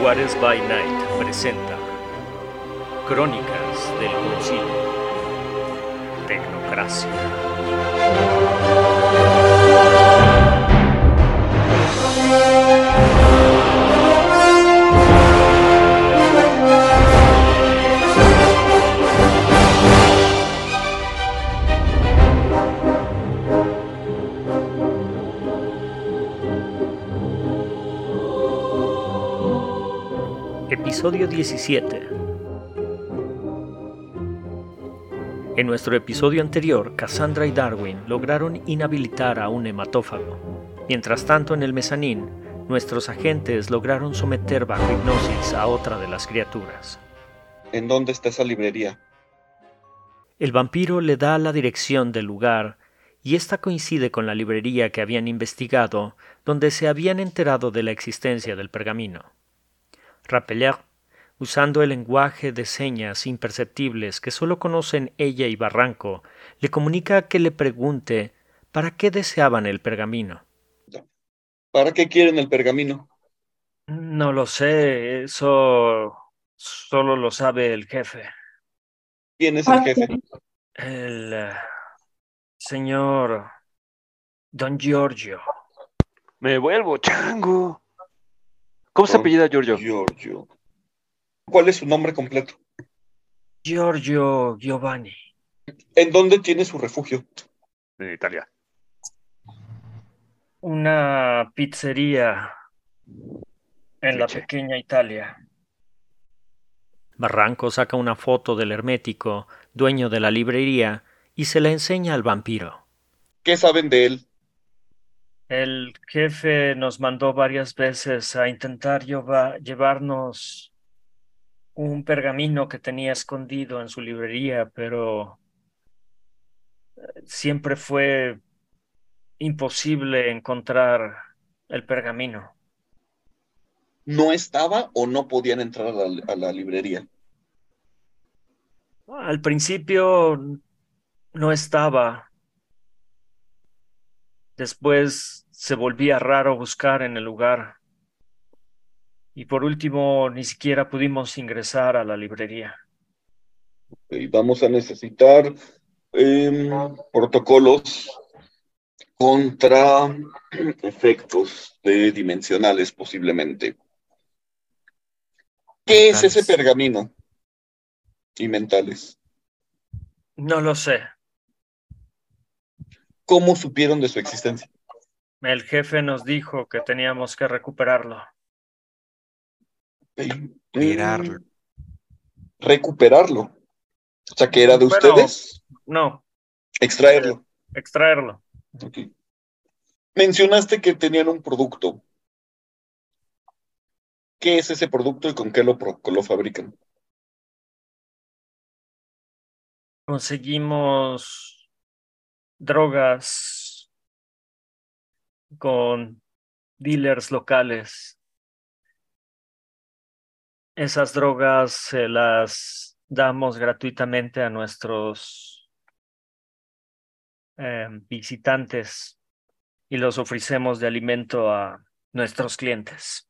Juárez by Night presenta Crónicas del Concilio Tecnocracia. Episodio 17 En nuestro episodio anterior, Cassandra y Darwin lograron inhabilitar a un hematófago. Mientras tanto, en el mezanín, nuestros agentes lograron someter bajo hipnosis a otra de las criaturas. ¿En dónde está esa librería? El vampiro le da la dirección del lugar y esta coincide con la librería que habían investigado, donde se habían enterado de la existencia del pergamino. Rappeler, usando el lenguaje de señas imperceptibles que solo conocen ella y Barranco, le comunica que le pregunte para qué deseaban el pergamino. ¿Para qué quieren el pergamino? No lo sé, eso solo lo sabe el jefe. ¿Quién es el jefe? El eh, señor Don Giorgio. Me vuelvo chango. ¿Cómo se apellida Giorgio? Giorgio. ¿Cuál es su nombre completo? Giorgio Giovanni. ¿En dónde tiene su refugio? En Italia. Una pizzería en la Leche. pequeña Italia. Barranco saca una foto del hermético, dueño de la librería, y se la enseña al vampiro. ¿Qué saben de él? El jefe nos mandó varias veces a intentar lleva- llevarnos un pergamino que tenía escondido en su librería, pero eh, siempre fue imposible encontrar el pergamino. ¿No estaba o no podían entrar a la, a la librería? Al principio no estaba. Después se volvía raro buscar en el lugar. Y por último, ni siquiera pudimos ingresar a la librería. Vamos a necesitar em, protocolos contra efectos de dimensionales posiblemente. ¿Qué es ese pergamino? Y mentales. No lo sé. ¿Cómo supieron de su existencia? El jefe nos dijo que teníamos que recuperarlo. Mirarlo. Recuperarlo. O sea, que era de ustedes. No, Extraerlo. extraerlo. Ok. Mencionaste que tenían un producto. ¿Qué es ese producto y con qué lo, lo fabrican? Conseguimos drogas con dealers locales. Esas drogas se las damos gratuitamente a nuestros eh, visitantes y los ofrecemos de alimento a nuestros clientes.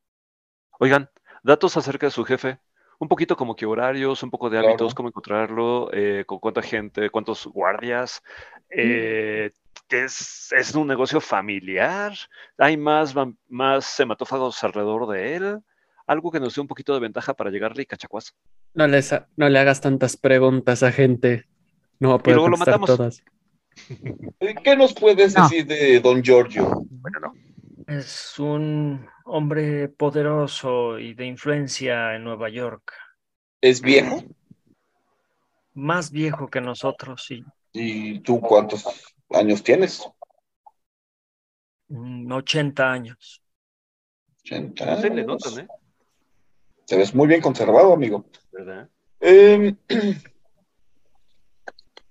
Oigan, datos acerca de su jefe. Un poquito como que horarios, un poco de Claro. hábitos, cómo encontrarlo, eh, con cuánta gente, cuántos guardias. Eh, es, es un negocio familiar. Hay más, más hematófagos alrededor de él. Algo que nos dé un poquito de ventaja para llegarle y cachacuazo. No, les ha- no le hagas tantas preguntas a gente. No va a poder luego lo matamos. todas. ¿Qué nos puedes No. decir de Don Giorgio? Bueno, no. Es un hombre poderoso y de influencia en Nueva York, ¿Es viejo? más viejo que nosotros, sí. ¿Y tú cuántos años tienes? Mm, 80 años. 80 Se le años. notan, ¿eh? Te ves muy bien conservado, amigo. ¿Verdad? Em,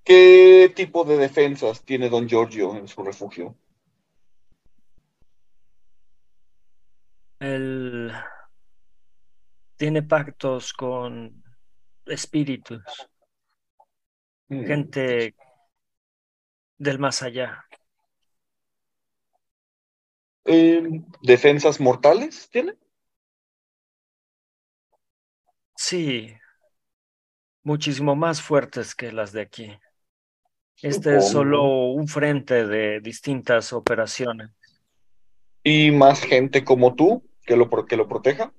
¿Qué tipo de defensas tiene Don Giorgio en su refugio? Él tiene pactos con espíritus, Mm. gente del más allá. Em, ¿defensas mortales tiene? Sí, muchísimo más fuertes que las de aquí. Este es solo un frente de distintas operaciones. ¿Y más gente como tú que lo, que lo proteja?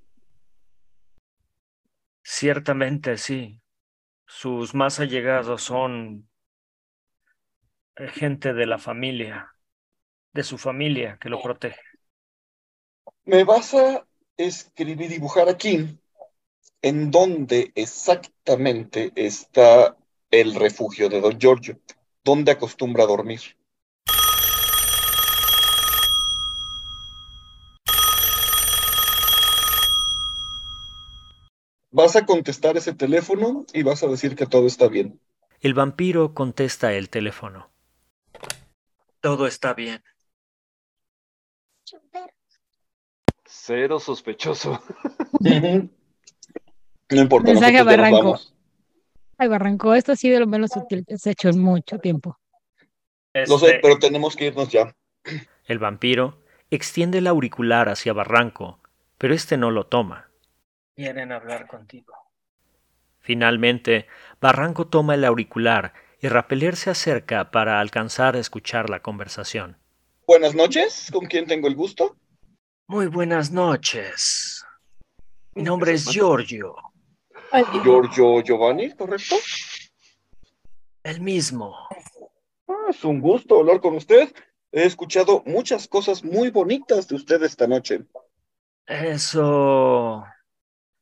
Ciertamente sí. Sus más allegados son eh, gente de la familia, de su familia que lo protege. Me vas a escribir, dibujar aquí en dónde exactamente está el refugio de Don Giorgio, dónde acostumbra dormir. Vas a contestar ese teléfono y vas a decir que todo está bien. El vampiro contesta el teléfono. Todo está bien. Cero sospechoso. No importa, Mensaje a Barranco. Ay, Barranco, esto ha sido lo menos útil que has hecho en mucho tiempo. Lo sé, Este, pero tenemos que irnos ya. El vampiro extiende el auricular hacia Barranco, pero este no lo toma. Quieren hablar contigo. Finalmente, Barranco toma el auricular y Rapeler se acerca para alcanzar a escuchar la conversación. Buenas noches, ¿con quién tengo el gusto? Muy buenas noches. Mi nombre es Giorgio, Giorgio Giovanni, ¿correcto? el mismo. Ah, es un gusto hablar con usted. He escuchado muchas cosas muy bonitas de usted esta noche. Eso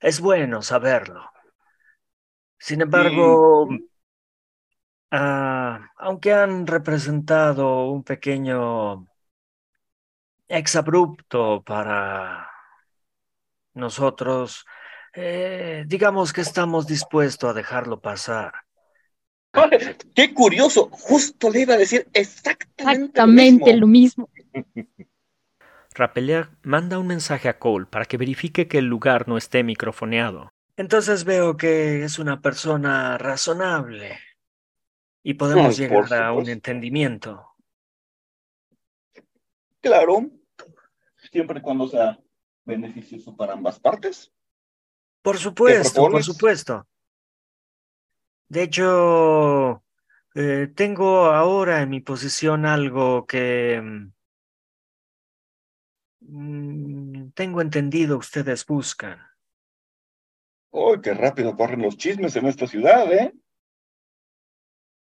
es bueno saberlo. Sin embargo, ah, aunque han representado un pequeño exabrupto para nosotros, eh, digamos que estamos dispuestos a dejarlo pasar. Qué curioso, justo le iba a decir exactamente, Exactamente lo lo mismo. mismo. Rappeler manda un mensaje a Cole para que verifique que el lugar no esté microfoneado. Entonces veo que es una persona razonable y podemos llegar a un entendimiento. Claro, siempre y cuando sea beneficioso para ambas partes. Por supuesto, por supuesto. De hecho, eh, tengo ahora en mi posición algo que mm, tengo entendido ustedes buscan. ¡Ay, qué rápido corren los chismes en esta ciudad, eh!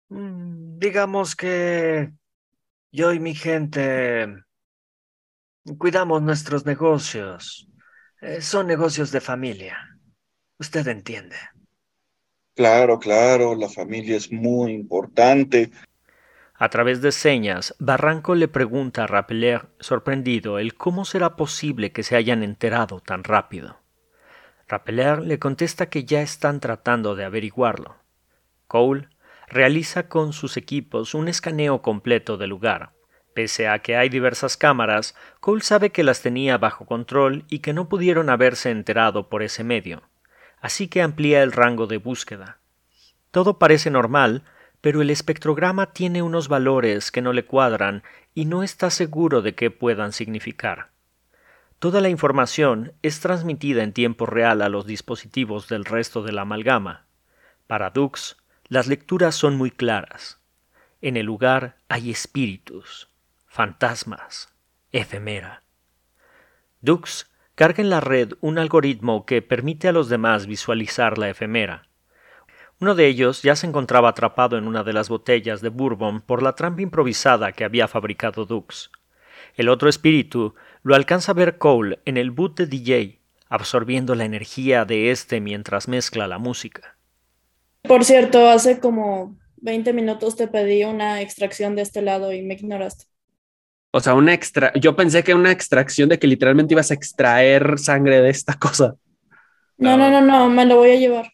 Mm, Digamos que yo y mi gente cuidamos nuestros negocios. Eh, son negocios de familia. Usted entiende. Claro, claro, la familia es muy importante. A través de señas, Barranco le pregunta a Rappeler, sorprendido, el cómo será posible que se hayan enterado tan rápido. Rappeler le contesta que ya están tratando de averiguarlo. Cole realiza con sus equipos un escaneo completo del lugar. Pese a que hay diversas cámaras, Cole sabe que las tenía bajo control y que no pudieron haberse enterado por ese medio. Así que amplía el rango de búsqueda. Todo parece normal, pero el espectrograma tiene unos valores que no le cuadran y no está seguro de qué puedan significar. Toda la información es transmitida en tiempo real a los dispositivos del resto de la amalgama. Para Dux, las lecturas son muy claras. En el lugar hay espíritus, fantasmas, efemera. Dux carga en la red un algoritmo que permite a los demás visualizar la efemera. Uno de ellos ya se encontraba atrapado en una de las botellas de bourbon por la trampa improvisada que había fabricado Dux. El otro espíritu lo alcanza a ver Cole en el boot de DJ, absorbiendo la energía de este mientras mezcla la música. Por cierto, hace como 20 minutos te pedí una extracción de este lado y me ignoraste. O sea, una extra. Yo pensé que una extracción de que literalmente ibas a extraer sangre de esta cosa. No, no, no, no, me lo voy a llevar.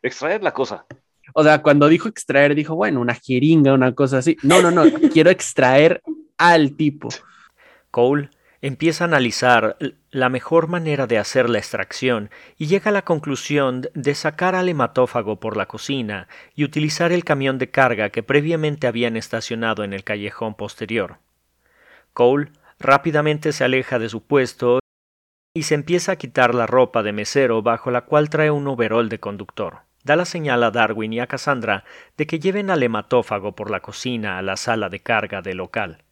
Extraer la cosa. O sea, cuando dijo extraer, dijo, bueno, una jeringa, una cosa así. No, no, no. quiero extraer al tipo. Cole empieza a analizar la mejor manera de hacer la extracción y llega a la conclusión de sacar al hematófago por la cocina y utilizar el camión de carga que previamente habían estacionado en el callejón posterior. Cole rápidamente se aleja de su puesto y se empieza a quitar la ropa de mesero bajo la cual trae un overol de conductor. Da la señal a Darwin y a Cassandra de que lleven al hematófago por la cocina a la sala de carga del local.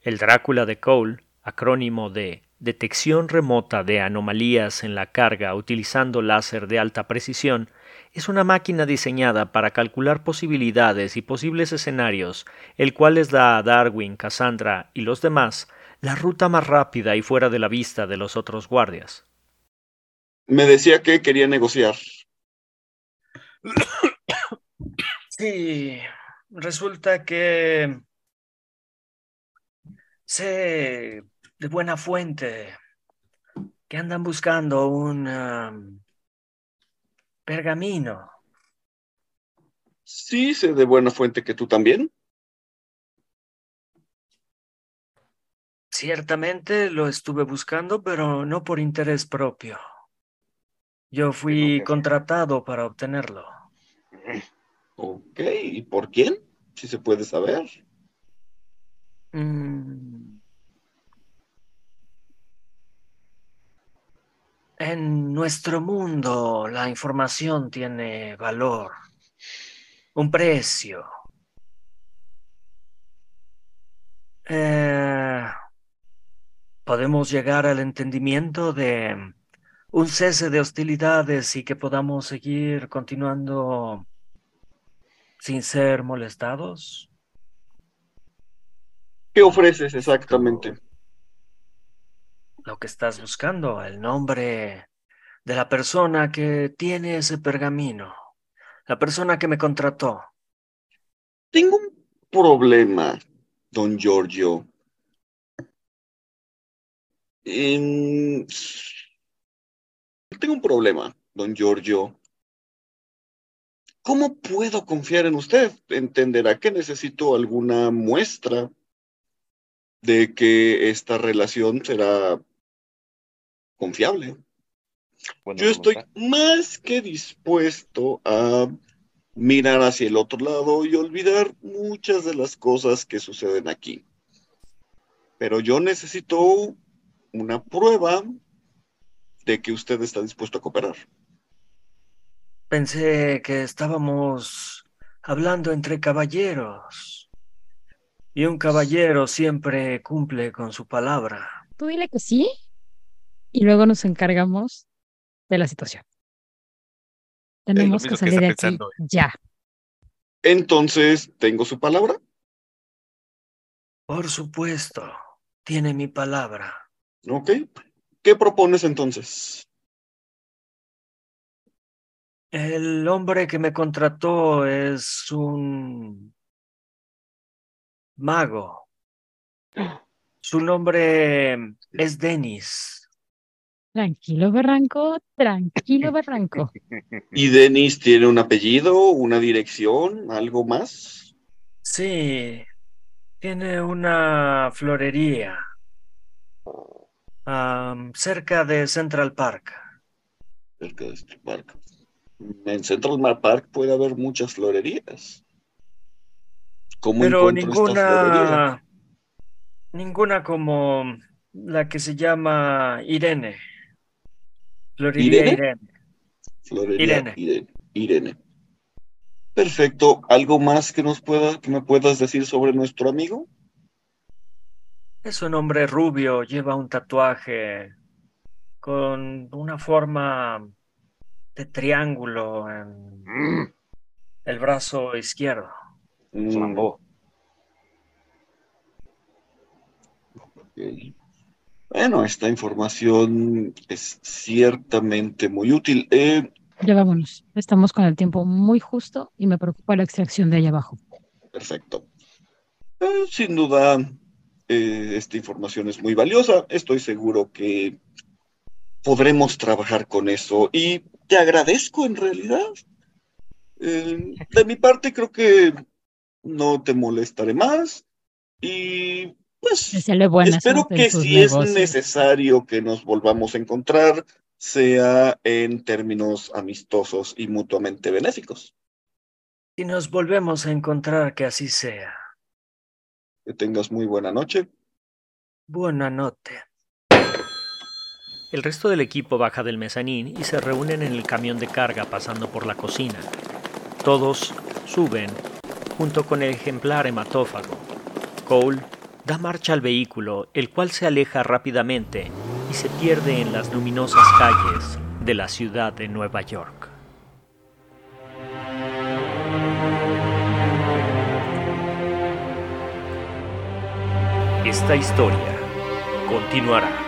El Drácula de Cole, acrónimo de Detección remota de anomalías en la carga utilizando láser de alta precisión, es una máquina diseñada para calcular posibilidades y posibles escenarios, el cual les da a Darwin, Cassandra y los demás la ruta más rápida y fuera de la vista de los otros guardias. Me decía que quería negociar. Sí, resulta que sé de buena fuente que andan buscando un um, pergamino. Sí, sé de buena fuente que tú también. Ciertamente lo estuve buscando, pero no por interés propio. Yo fui contratado para obtenerlo. Ok, ¿y por quién? Si se puede saber. Mm. En nuestro mundo la información tiene valor, un precio. Eh, podemos llegar al entendimiento de un cese de hostilidades y que podamos seguir continuando sin ser molestados. ¿Qué ofreces exactamente? Lo que estás buscando, el nombre de la persona que tiene ese pergamino, la persona que me contrató. Tengo un problema, don Giorgio. En- Tengo un problema, don Giorgio. ¿Cómo puedo confiar en usted? Entenderá que necesito alguna muestra de que esta relación será confiable. Yo estoy más que dispuesto a mirar hacia el otro lado y olvidar muchas de las cosas que suceden aquí. Pero yo necesito una prueba de que usted está dispuesto a cooperar. Pensé que estábamos hablando entre caballeros. Y un caballero siempre cumple con su palabra. Tú dile que sí y luego nos encargamos de la situación. Tenemos que salir de aquí pensando. ya. Entonces, ¿tengo su palabra? Por supuesto, tiene mi palabra. Ok. ¿Qué propones entonces? El hombre que me contrató es un mago. Su nombre es Denis. Tranquilo, Barranco, tranquilo, Barranco. ¿Y Denis tiene un apellido, una dirección, algo más? Sí, tiene una florería am, cerca de Central Park. Cerca de este parque. En Central Park puede haber muchas florerías. ¿Cómo Pero ninguna, ninguna como la que se llama Irene. Florería ¿Irene? Irene. Florería Irene. Irene. Irene. Perfecto. ¿Algo más que nos pueda, que me puedas decir sobre nuestro amigo? Es un hombre rubio, lleva un tatuaje con una forma de triángulo en Mm, el brazo izquierdo. Mm. Bueno, esta información es ciertamente muy útil. Eh, Ya vámonos. Estamos con el tiempo muy justo y me preocupa la extracción de allá abajo. Perfecto. Eh, sin duda, eh, esta información es muy valiosa. Estoy seguro que podremos trabajar con eso y te agradezco en realidad. Eh, de mi parte, creo que no te molestaré más y pues espero que sus si es necesario que nos volvamos a encontrar, sea en términos amistosos y mutuamente benéficos. Y nos volvemos a encontrar, que así sea. Que tengas muy buena noche. Buena noche. El resto del equipo baja del mezanín y se reúnen en el camión de carga pasando por la cocina. Todos suben, junto con el ejemplar hematófago. Cole da marcha al vehículo, el cual se aleja rápidamente y se pierde en las luminosas calles de la ciudad de Nueva York. Esta historia continuará.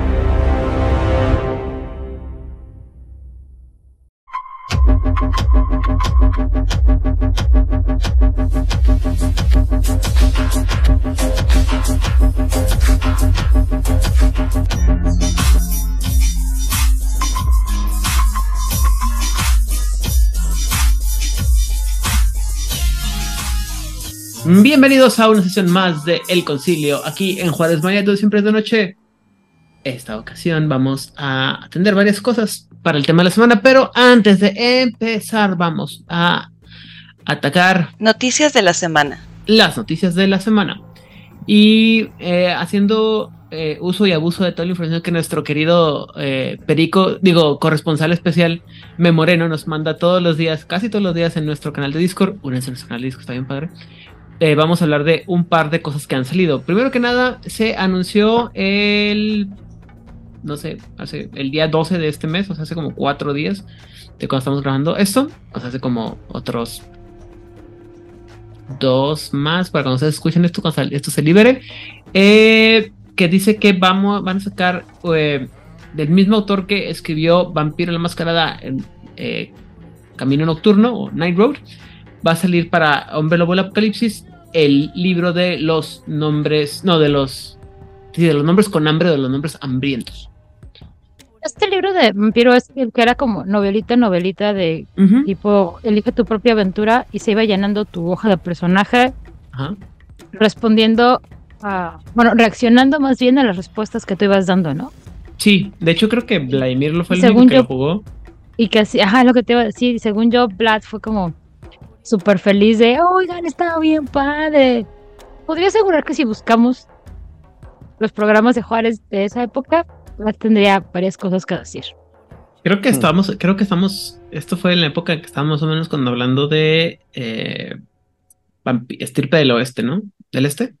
Bienvenidos a una sesión más de El Concilio, aquí en Juárez Maya, todo siempre es de noche. Esta ocasión vamos a atender varias cosas para el tema de la semana, pero antes de empezar vamos a atacar Noticias de la semana. las noticias de la semana. Y eh, haciendo eh, uso y abuso de toda la información que nuestro querido eh, Perico, digo, corresponsal especial, Memoreno, nos manda todos los días, casi todos los días en nuestro canal de Discord. Únense a nuestro canal de Discord, está bien padre. Eh, vamos a hablar de un par de cosas que han salido. Primero que nada, se anunció el. No sé, hace el día 12 de este mes, o sea, hace como cuatro días de cuando estamos grabando esto. O sea, hace como otros dos más para cuando ustedes escuchen esto, cuando esto se libere. eh, que dice que vamos, van a sacar eh, del mismo autor que escribió Vampiro la Mascarada en Camino Nocturno o Night Road. Va a salir para Hombre Lobo del Apocalipsis el libro de los nombres, no, de los, sí, de los nombres con hambre, de los nombres hambrientos. Este libro de vampiro es el que era como novelita, novelita de tipo, elige tu propia aventura y se iba llenando tu hoja de personaje, respondiendo a, bueno, reaccionando más bien a las respuestas que tú ibas dando, ¿no? Sí, de hecho creo que Vladimir lo fue el Según único que yo- lo jugó. Y que así, ajá, lo que te iba a decir, según yo, Vlad fue como súper feliz de, oigan, estaba bien padre. Podría asegurar que si buscamos los programas de Juárez de esa época, tendría varias cosas que decir. Creo que estábamos, creo que estamos, esto fue en la época que estábamos más o menos cuando hablando de eh, vampi- estirpe del oeste, ¿no? ¿Del este?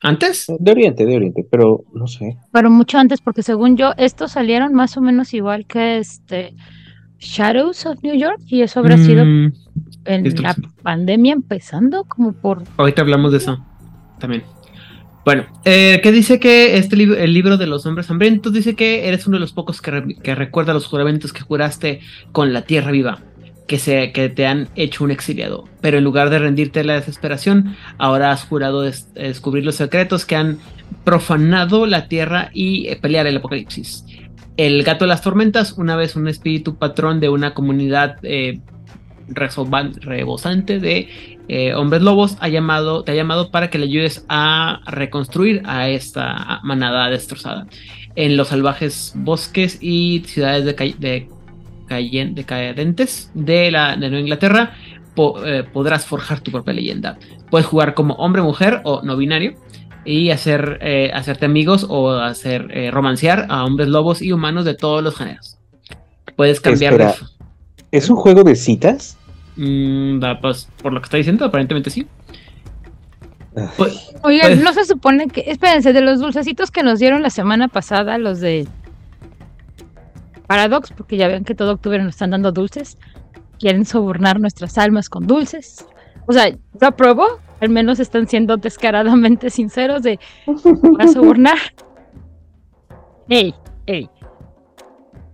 ¿Antes? De Oriente, de Oriente, pero no sé. Pero mucho antes, porque según yo, estos salieron más o menos igual que este Shadows of New York, y eso habrá sido Mm, en la pandemia empezando, como por ahorita hablamos de eso también. Bueno, eh, que dice que este libro, el libro de los hombres hambrientos, dice que eres uno de los pocos que, re- que recuerda los juramentos que juraste con la tierra viva, que, se, que te han hecho un exiliado. Pero en lugar de rendirte a la desesperación, ahora has jurado des- descubrir los secretos que han profanado la tierra y eh, pelear el apocalipsis. El gato de las tormentas, una vez un espíritu patrón de una comunidad eh, rebosante de eh, hombres lobos, ha llamado, te ha llamado para que le ayudes a reconstruir a esta manada destrozada en los salvajes bosques y ciudades de, de, decadentes de, la, de Nueva Inglaterra. po- eh, podrás forjar tu propia leyenda. Puedes jugar como hombre, mujer o no binario y hacer, eh, hacerte amigos o hacer romancear a hombres lobos y humanos de todos los géneros. Puedes cambiar de. ¿Es un juego de citas? Mm, da, pues, por lo que está diciendo, aparentemente sí. Pues, Oigan, Pues- no se supone que. Espérense, de los dulcecitos que nos dieron la semana pasada, los de Paradox, porque ya ven que todo octubre nos están dando dulces. Quieren sobornar nuestras almas con dulces. O sea, yo apruebo. Al menos están siendo descaradamente sinceros de. Para sobornar. Ey, ey.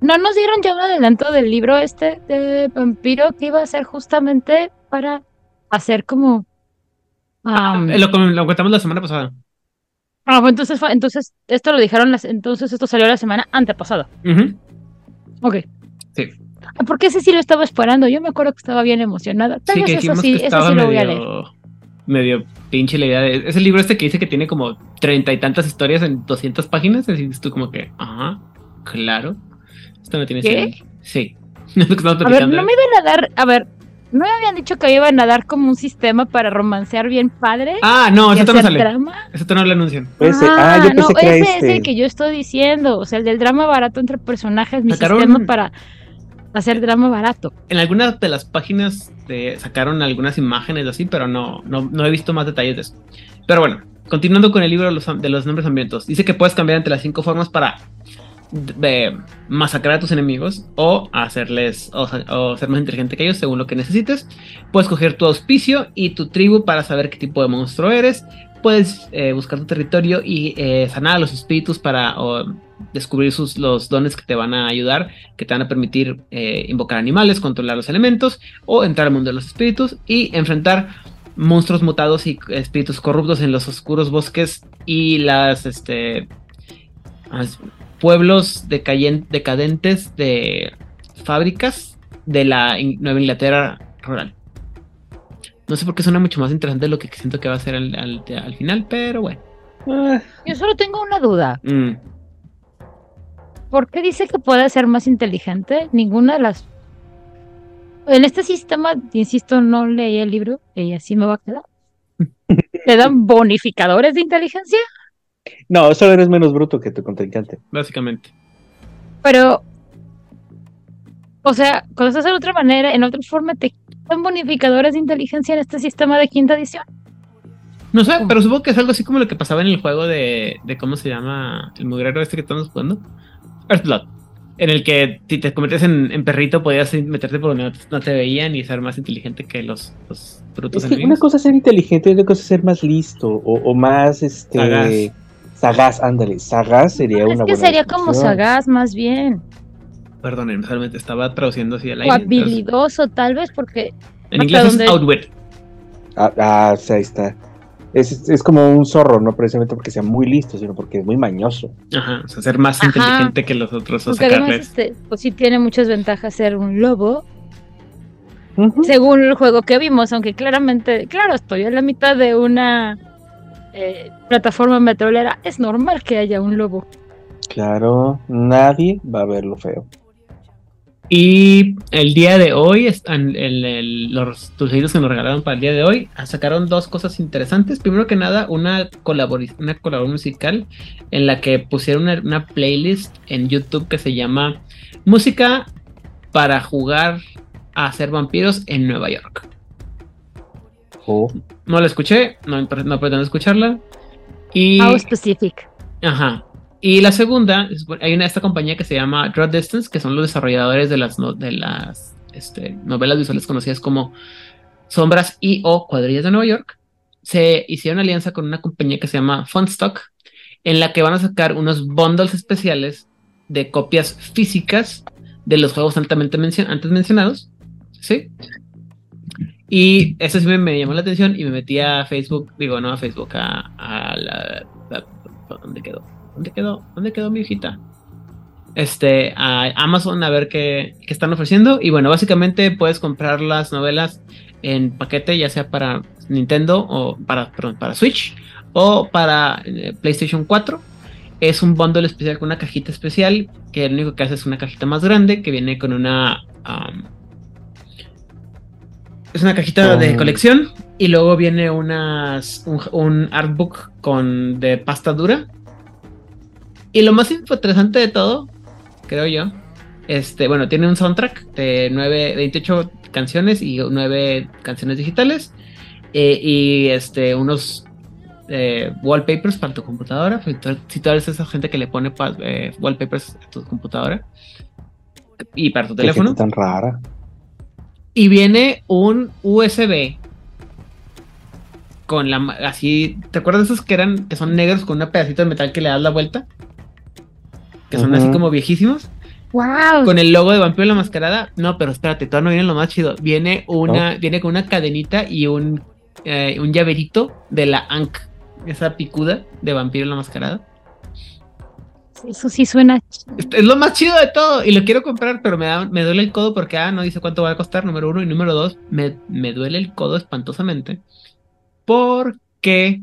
¿No nos dieron ya un adelanto del libro este de vampiro que iba a ser justamente para hacer como. am, eh, lo, lo contamos la semana pasada. Ah, bueno, entonces, fue- entonces esto lo dijeron, las, entonces esto salió la semana antepasada. Ujú. Ok. Ah, Porque ese sí lo estaba esperando. Yo me acuerdo que estaba bien emocionada. Tal Sí, vez que eso sí, que eso estaba sí lo voy a leer. medio, medio pinche la idea de... Es el libro este que dice que tiene como treinta y tantas historias en 200 páginas. Así que tú como que, ajá, claro. Esto no tiene ¿Qué? sentido. Sí. Es que estamos A ver, no me iban a dar. A ver, ¿no me habían dicho que iban a dar como un sistema para romancear bien padre? Ah, no, eso no sale. drama? Eso no lo anuncian. Ese- ah, yo no, pensé que era ese es este. el que yo estoy diciendo. O sea, el del drama barato entre personajes, mi Sacaron- sistema para hacer drama barato. En algunas de las páginas de- sacaron algunas imágenes así, pero no, no, no he visto más detalles de eso. Pero bueno, continuando con el libro de los, de los nombres hambrientos, dice que puedes cambiar entre las cinco formas para de masacrar a tus enemigos o hacerles o, ser más inteligente que ellos según lo que necesites. Puedes coger tu auspicio y tu tribu para saber qué tipo de monstruo eres. Puedes eh, buscar tu territorio y eh, sanar a los espíritus para o, descubrir sus, los dones que te van a ayudar, que te van a permitir eh, invocar animales, controlar los elementos o entrar al mundo de los espíritus y enfrentar monstruos mutados y espíritus corruptos en los oscuros bosques y las este pueblos decadentes de fábricas de la In- Nueva Inglaterra rural. No sé por qué suena mucho más interesante de lo que siento que va a ser al, al- al final, pero bueno. Ah, Yo solo tengo una duda. Mm. ¿Por qué dice que puede ser más inteligente? Ninguna de las. En este sistema, insisto, no leí el libro y así me va a quedar. ¿Te dan bonificadores de inteligencia? No, solo eres menos bruto que tu contrincante. Básicamente. Pero. O sea, cuando estás en otra manera, en otra forma, te dan bonificadores de inteligencia en este sistema de quinta edición. No sé, pero supongo que es algo así como lo que pasaba en el juego de, de ¿cómo se llama? El mugrero este que estamos jugando. Earthblood. En el que si te conviertes en, en perrito podías meterte por donde no te, veían y ser más inteligente que los, los brutos Es que una enemigos. cosa es ser inteligente y otra cosa es ser más listo o, o más este Sagaz. Sagaz, ándale, sagaz sería es una que buena sería como sagaz, más bien. Perdónenme, solamente estaba traduciendo así al O aire. entonces, habilidoso, tal vez, porque. en inglés es donde- outwit. Ah, ah, o sea, ahí está. Es, es como un zorro, no precisamente porque sea muy listo, sino porque es muy mañoso. Ajá, o sea, ser más Ajá. inteligente que los otros o Porque además, este, pues sí tiene muchas ventajas ser un lobo, Ujú. según el juego que vimos, aunque claramente, claro, estoy en la mitad de una eh, plataforma petrolera, es normal que haya un lobo. Claro, nadie va a ver lo feo. Y el día de hoy, están el, el- los dulceitos que nos regalaron para el día de hoy, ah, sacaron dos cosas interesantes. Primero que nada, una, colabori- una colaboración musical en la que pusieron una, una playlist en YouTube que se llama Música para jugar a ser vampiros en Nueva York. Oh, No la escuché, no, no pretendo escucharla. Y, How specific. Ajá. Y la segunda, es- hay una esta compañía que se llama Draw Distance, que son los desarrolladores de las, no- de las este, novelas visuales conocidas como Sombras y o Cuadrillas de Nueva York. Se hicieron alianza con una compañía que se llama Funstock, en la que van a sacar unos bundles especiales de copias físicas de los juegos altamente mencio- antes mencionados. ¿Sí? Y eso sí me, llamó la atención y me metí a Facebook, digo, no a Facebook, a, la, ¿Dónde quedó? ¿Dónde quedó? ¿Dónde quedó mi hijita? Este, a Amazon a ver qué, qué están ofreciendo. Y bueno, básicamente puedes comprar las novelas en paquete, ya sea para Nintendo o para, perdón, para Switch o para eh, PlayStation 4. Es un bundle especial con una cajita especial que lo único que hace es una cajita más grande que viene con una... um, es una cajita de colección y luego viene unas, un, un artbook con, de pasta dura. Y lo más interesante de todo, creo yo, este, bueno, tiene un soundtrack de 9, 28 canciones y 9 canciones digitales. eh, y este, unos eh, wallpapers para tu computadora. Si tú, eres esa gente que le pone eh, wallpapers a tu computadora y para tu qué teléfono. tan rara. Y viene un USB con la ma- así, ¿te acuerdas de esos que eran que son negros con un pedacito de metal que le das la vuelta? Que son así como viejísimos. ¡Wow! Con el logo de Vampiro la Mascarada. No, pero espérate, todavía no viene lo más chido. Viene una, viene con una cadenita y un, eh, un llaverito de la Ankh. Esa picuda de Vampiro la Mascarada. Eso sí suena. Es es lo más chido de todo y lo quiero comprar, pero me, da, me duele el codo porque, ah, no dice cuánto va a costar, número uno. Y número dos, me, me duele el codo espantosamente porque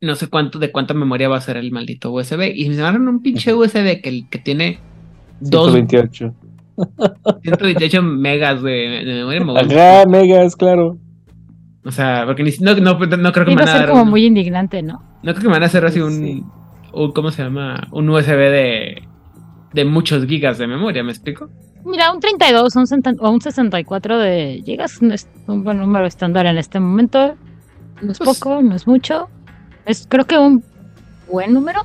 no sé cuánto de cuánta memoria va a ser el maldito USB. Y me mandaron un pinche USB que, que tiene dos, 128. 128 megas de, de memoria. me voy- Ajá, megas, claro. O sea, porque ni, no, no, no creo que me Iba a van a ser dar como muy indignante, ¿no? No creo que me van a hacer así un, Sí. un- ¿cómo se llama? Un USB de, de muchos gigas de memoria, ¿me explico? Mira, un 32 un o un 64 de gigas no es un buen número estándar en este momento. No es Pues- poco, no es mucho. Es creo que un buen número.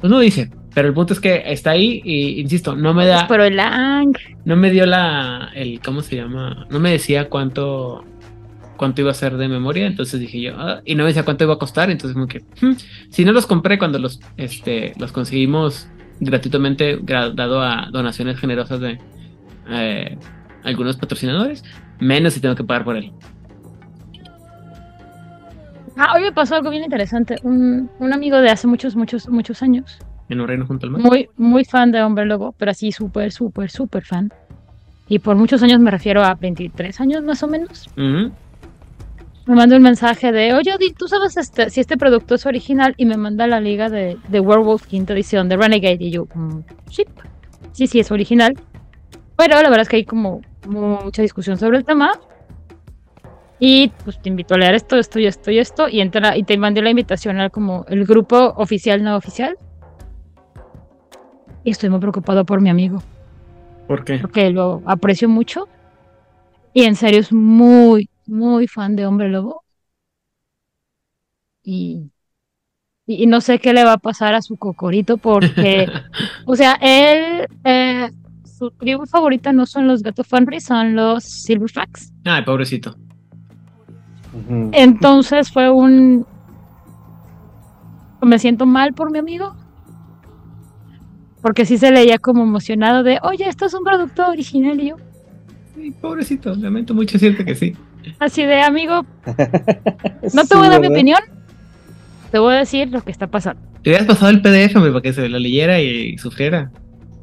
Pues no dice, pero el punto es que está ahí y insisto, no me da, Pero el ANG, no me dio la, el, ¿cómo se llama? No me decía cuánto, cuánto iba a ser de memoria, entonces dije yo, ah, y no me decía cuánto iba a costar, entonces como que, hmm, si no los compré cuando los, este, los conseguimos gratuitamente, gra- dado a donaciones generosas de eh, algunos patrocinadores, menos si tengo que pagar por él. Ah, hoy me pasó algo bien interesante. Un, un amigo de hace muchos, muchos, muchos años, En un reino junto al mar. muy, muy fan de Hombre Lobo, pero así súper, súper, súper fan. Y por muchos años me refiero a 23 años más o menos. Me mandó un mensaje de, oye, ¿tú sabes este, si este producto es original? Y me manda la liga de, de Werewolf quinta edición de Renegade. Y yo, "Mm, sí, sí, sí, es original. Pero la verdad es que hay como mucha discusión sobre el tema. Y pues te invito a leer esto, esto y esto y esto. Y, entra, y te mandé la invitación al como el grupo oficial, no oficial. Y estoy muy preocupado por mi amigo ¿Por qué? porque lo aprecio mucho. Y en serio es muy, muy fan de Hombre Lobo. Y, y, y no sé qué le va a pasar a su cocorito porque, o sea, él, eh, su tribu favorita no son los Gato Fanry, son los Silverfax. Ay, pobrecito. Entonces fue un... Me siento mal por mi amigo. Porque sí se leía como emocionado de, oye, esto es un producto original y yo. Ay, pobrecito, lamento mucho decirte que sí. Así de amigo, no te Sí, voy a dar mi opinión. Te voy a decir lo que está pasando. Te hubieras pasado el PDF, hombre, para que se lo leyera y sufriera.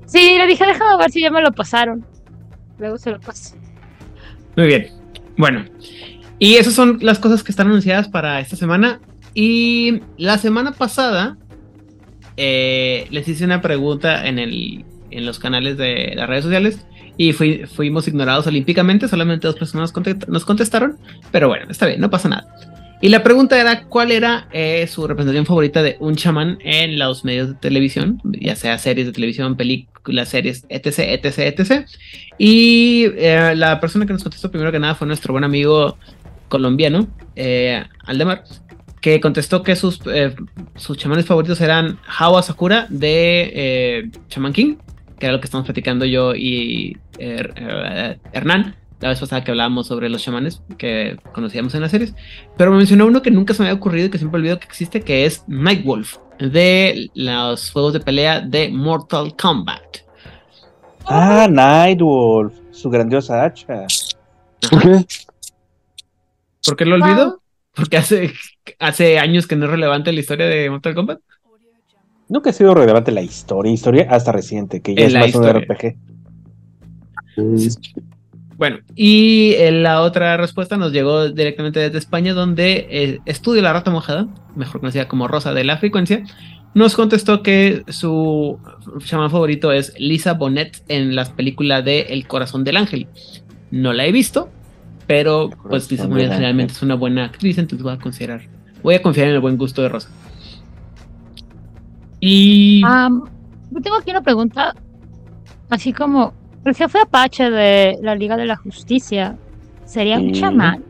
Sí, le dije, déjame ver si ya me lo pasaron. Luego se lo paso. Muy bien. Bueno, y esas son las cosas que están anunciadas para esta semana. Y la semana pasada eh, les hice una pregunta en, el, en los canales de las redes sociales y fui- fuimos ignorados olímpicamente. Solamente dos personas nos contestaron, pero bueno, está bien, no pasa nada. Y la pregunta era cuál era eh, su representación favorita de un chamán en los medios de televisión, ya sea series de televisión, películas, series, etc, etc, etc. Y eh, la persona que nos contestó primero que nada fue nuestro buen amigo colombiano, eh, Aldemar, que contestó que sus, eh, sus chamanes favoritos eran Hawa Sakura de eh, Shaman King, que era lo que estamos platicando yo y eh, eh, Hernán la vez pasada que hablábamos sobre los chamanes que conocíamos en las series. Pero me mencionó uno que nunca se me había ocurrido y que siempre olvido que existe, que es Nightwolf, de los juegos de pelea de Mortal Kombat. Ah, Nightwolf, su grandiosa hacha. ¿Por qué? ¿Por qué lo olvido? Porque hace, hace años que no es relevante la historia de Mortal Kombat. Nunca ha sido relevante la historia, historia hasta reciente, que ya En es más un historia. RPG. Bueno, y eh, la otra respuesta nos llegó directamente desde España, donde eh, Estudio La Rata Mojada, mejor conocida como Rosa de la Frecuencia, nos contestó que su chamán favorito es Lisa Bonet en las películas de El Corazón del Ángel. No la he visto, pero pues Lisa Bonet generalmente es una buena actriz, entonces voy a considerar, voy a confiar en el buen gusto de Rosa. Y tengo aquí una pregunta. Así como, el jefe Apache de la Liga de la Justicia sería un chamán.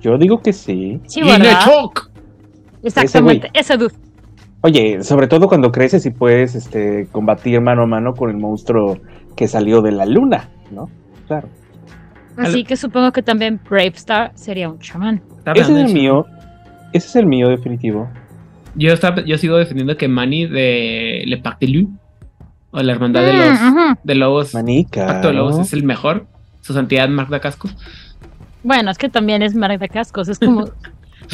Yo digo que sí. Sí, Y ¿verdad? Nechok. Exactamente, ese dude. Oye, sobre todo cuando creces y puedes este, combatir mano a mano con el monstruo que salió de la luna, ¿no? Claro. Así que supongo que también Bravestar sería un chamán. Ese es el mío. Ese es el mío definitivo. Yo, estaba- yo sigo defendiendo que Manny de Le Pacte Loup, o la hermandad de Mm, los de lobos, Manica. Pacto de Lobos es el mejor. Su santidad Magda Cascos. Bueno, es que también es Marta Cascos. Es como,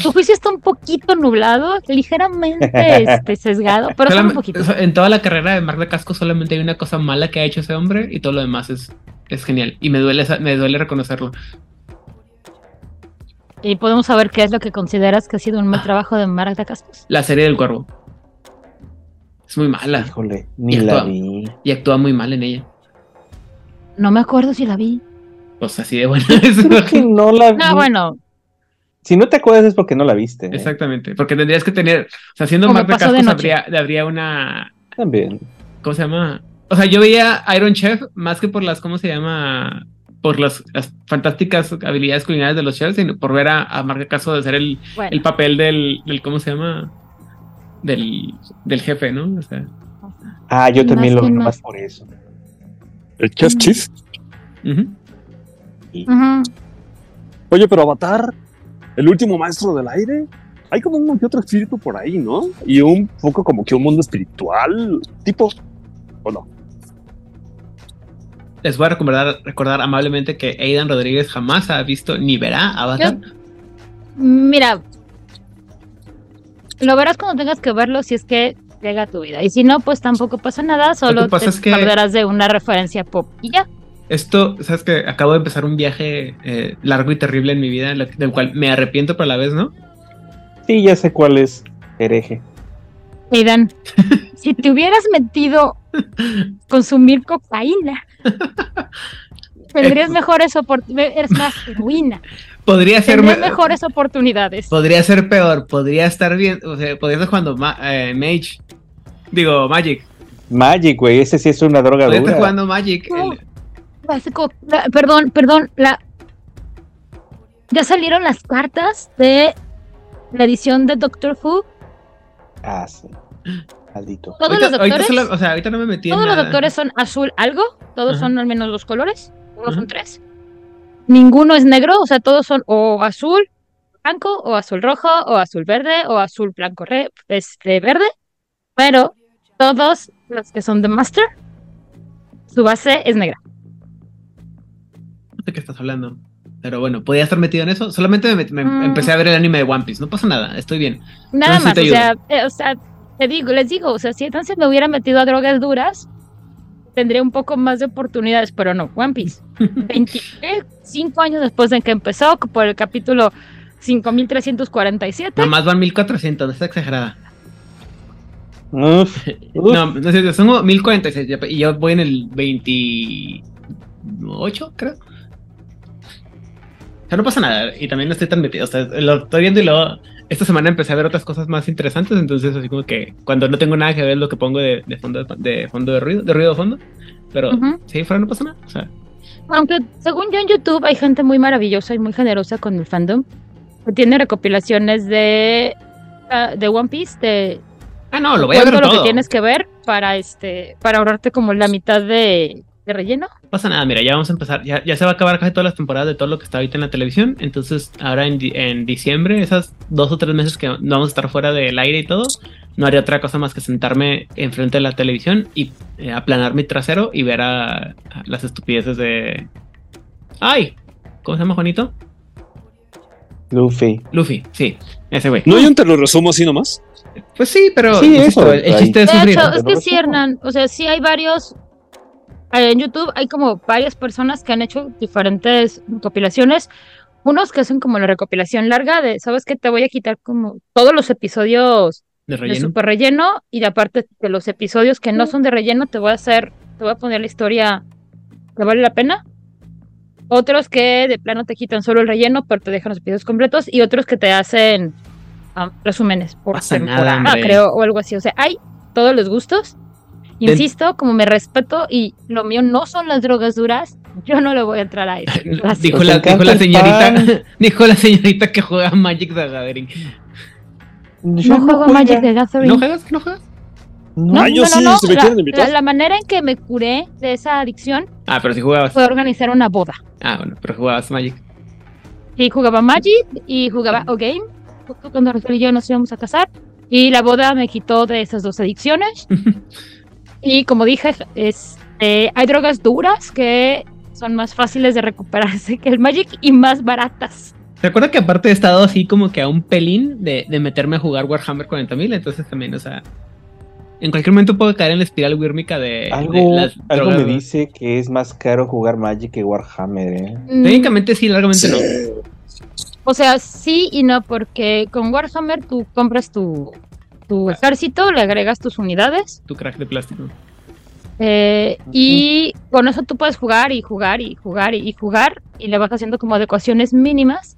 tu juicio está un poquito nublado, ligeramente este, sesgado, pero solo un poquito. en toda la carrera de Mark de Casco solamente hay una cosa mala que ha hecho ese hombre y todo lo demás es, es genial. Y me duele, me duele reconocerlo. Y podemos saber qué es lo que consideras que ha sido un mal trabajo de Mark Dacascos. La serie del cuervo. Es muy mala Híjole, ni Y la actúa. vi. y actúa muy mal en ella. No me acuerdo si la vi. Pues así de buena es. Creo que no la vi. No, bueno, Si no te acuerdas es porque no la viste. ¿eh? Exactamente. Porque tendrías que tener. O sea, siendo de Cascos habría, habría una. También. ¿Cómo se llama? O sea, yo veía Iron Chef más que por las, ¿cómo se llama? Por las, las fantásticas habilidades culinarias de los chefs, sino por ver a, a Mark Caso de ser el, bueno. el papel del, del, ¿cómo se llama? Del, del jefe, ¿no? O sea, Ah, yo también lo vi más. más por eso. El Chef. Ujú. Oye, pero Avatar, el último maestro del aire, hay como un que otro espíritu por ahí, ¿no? Y un poco como que un mundo espiritual, tipo, ¿o no? Les voy a recordar, recordar amablemente que Aidan Rodríguez jamás ha visto ni verá Avatar. Mira, lo verás cuando tengas que verlo si es que llega a tu vida. Y si no, pues tampoco pasa nada, solo pasa te es que- perderás de una referencia pop. Y ya. Esto, sabes que acabo de empezar un viaje eh, largo y terrible en mi vida, en la- del cual me arrepiento, pero a la vez no. Sí, ya sé cuál es hereje. Aidan, si te hubieras metido consumir cocaína, tendrías mejores oportunidades, eres más heroína, Podría ser me- mejores oportunidades. Podría ser peor, podría estar bien, o sea, podría estar jugando Ma- eh, Mage. Digo, Magic. Magic, güey, ese sí es una droga Podría estar dura. jugando Magic. No. el- Las co- la- perdón, perdón, la ya salieron las cartas de la edición de Doctor Who. Ah, sí. Maldito. Todos ahorita, los doctores, solo- o sea, ahorita no me metí en todos los nada. doctores son azul algo, todos Ajá. son al menos dos colores, unos son tres. Ninguno es negro, o sea, todos son o azul blanco o azul rojo o azul verde o azul blanco re- este verde, pero todos los que son de Master su base es negra. No sé de qué estás hablando. Pero bueno, podía estar metido en eso. Solamente me, me Mm. empecé a ver el anime de One Piece. No pasa nada, estoy bien. Nada Entonces, más, o sea, eh, o sea, te digo, les digo, o sea, si entonces me hubiera metido a drogas duras, tendría un poco más de oportunidades, pero no, One Piece. 25 años después de que empezó, por el capítulo 5347. Nomás van 1400, no está exagerada. Uf, uf. No, no sé, son como 1046 ya- y yo voy en el 28, creo. O sea, no pasa nada y también no estoy tan metido. O sea, lo estoy viendo y luego esta semana empecé a ver otras cosas más interesantes, entonces así como que cuando no tengo nada que ver lo que pongo de, de fondo de fondo de ruido, de ruido de fondo. Pero Ujú. si ahí fuera no pasa nada. O sea, Aunque según yo en YouTube hay gente muy maravillosa y muy generosa con el fandom, que tiene recopilaciones de, ah, de One Piece, de ah, no, lo voy a ver lo todo. que tienes que ver para este para ahorrarte como la mitad de, de relleno. No pasa nada, mira, ya vamos a empezar. Ya, ya se va a acabar casi todas las temporadas de todo lo que está ahorita en la televisión. Entonces, ahora en, en diciembre, esas dos o tres meses que no vamos a estar fuera del aire y todo, no haré otra cosa más que sentarme enfrente de la televisión y eh, aplanar mi trasero y ver a, a las estupideces de. ¡Ay! ¿Cómo se llama Juanito? Luffy. Luffy, sí, ese güey. ¿No hay un te lo resumo así nomás? Pues sí, pero Sí, eso, el, chiste es De sufrir. hecho, es que sí, Hernán. O sea, sí hay varios. Eh, En YouTube hay como varias personas que han hecho diferentes recopilaciones. Unos que hacen como la recopilación larga de, ¿sabes qué? Te voy a quitar como todos los episodios de de relleno. super relleno y de aparte de los episodios que no son de relleno, te voy a hacer, te voy a poner la historia que vale la pena. Otros que de plano te quitan solo el relleno, pero te dejan los episodios completos. Y otros que te hacen ah, resúmenes por Pasa nada, temporada, hombre. creo, o algo así. O sea, hay todos los gustos. Insisto, como me respeto y lo mío no son las drogas duras, yo no le voy a entrar a eso. Gracias. Dijo la, dijo la señorita, dijo la señorita que juega Magic the Gathering. Yo no juego juega. Magic the Gathering. ¿No juegas? ¿No juegas? No. Ah, yo sí, si me la, quieren invitar. la- la manera en que me curé de esa adicción Ah, pero si jugabas. fue organizar una boda. Ah, bueno, pero jugabas Magic. Y jugaba Magic y jugaba O-Game, justo cuando Raquel y yo nos íbamos a casar. Y la boda me quitó de esas dos adicciones. y como dije, es, eh, hay drogas duras que son más fáciles de recuperarse que el Magic y más baratas. Recuerda que aparte he estado así como que a un pelín de, de meterme a jugar Warhammer 40.000, entonces también, o sea, en cualquier momento puedo caer en la espiral wírmica de, de Algo, las algo drogas, me dice que es más caro jugar Magic que Warhammer, ¿eh? Mm, Técnicamente sí, largamente no. O sea, sí y no, porque con Warhammer tú compras tu, tu ejército, le agregas tus unidades Tu crack de plástico. eh, y con eso tú puedes jugar y jugar y jugar y, jugar y le vas haciendo como adecuaciones mínimas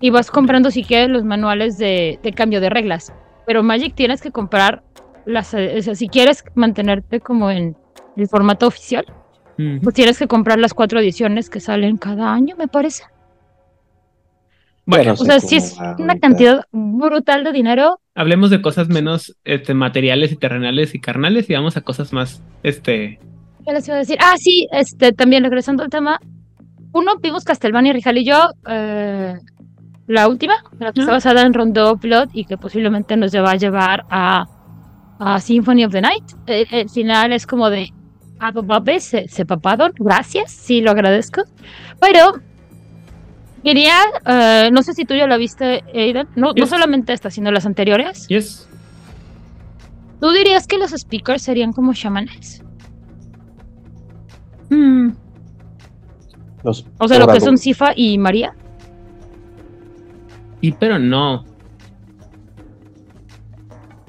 y vas comprando si quieres los manuales de, de cambio de reglas. Pero Magic tienes que comprar las, eh, o sea, si quieres mantenerte como en el formato oficial, pues tienes que comprar las cuatro ediciones que salen cada año, me parece. Bueno, O sea, sí es una cantidad brutal de dinero. hablemos de cosas menos este, materiales y terrenales y carnales y vamos a cosas más, este, ¿Qué les iba a decir? Ah, sí, este, también regresando al tema. Uno, vimos Castlevania Rijal y yo, eh, la última, la que está Ah. basada en Rondo Blood y que posiblemente nos va a llevar a, a Symphony of the Night. El, el final es como de, ah, papá, se, se paparon, gracias, sí, lo agradezco. Pero quería, eh, no sé si tú ya la viste, Aidan, no, no solamente esta, sino las anteriores. yes. ¿Tú dirías que los speakers serían como chamanes? Mm, Los O sea, lo que son Sifa y María. Sí, pero no.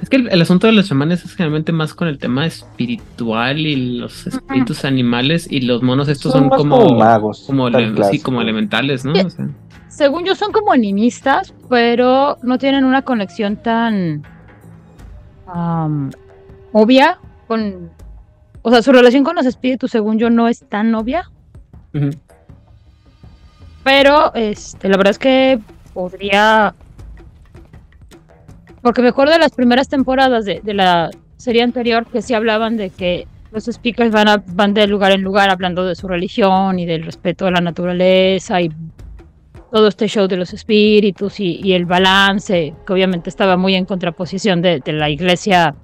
Es que el, el asunto de los chamanes es generalmente más con el tema espiritual y los espíritus animales y los monos estos son, más como, magos. como, ele- sí, como elementales, ¿no? Sí. O sea, Según yo son como animistas, pero no tienen una conexión tan obvia con... O sea, su relación con los espíritus, según yo, no es tan obvia. Pero, este, la verdad es que podría... Porque me acuerdo de las primeras temporadas de, de la serie anterior que sí hablaban de que los speakers van, a- van de lugar en lugar hablando de su religión y del respeto a la naturaleza y todo este show de los espíritus y, y el balance, que obviamente estaba muy en contraposición de, de la iglesia,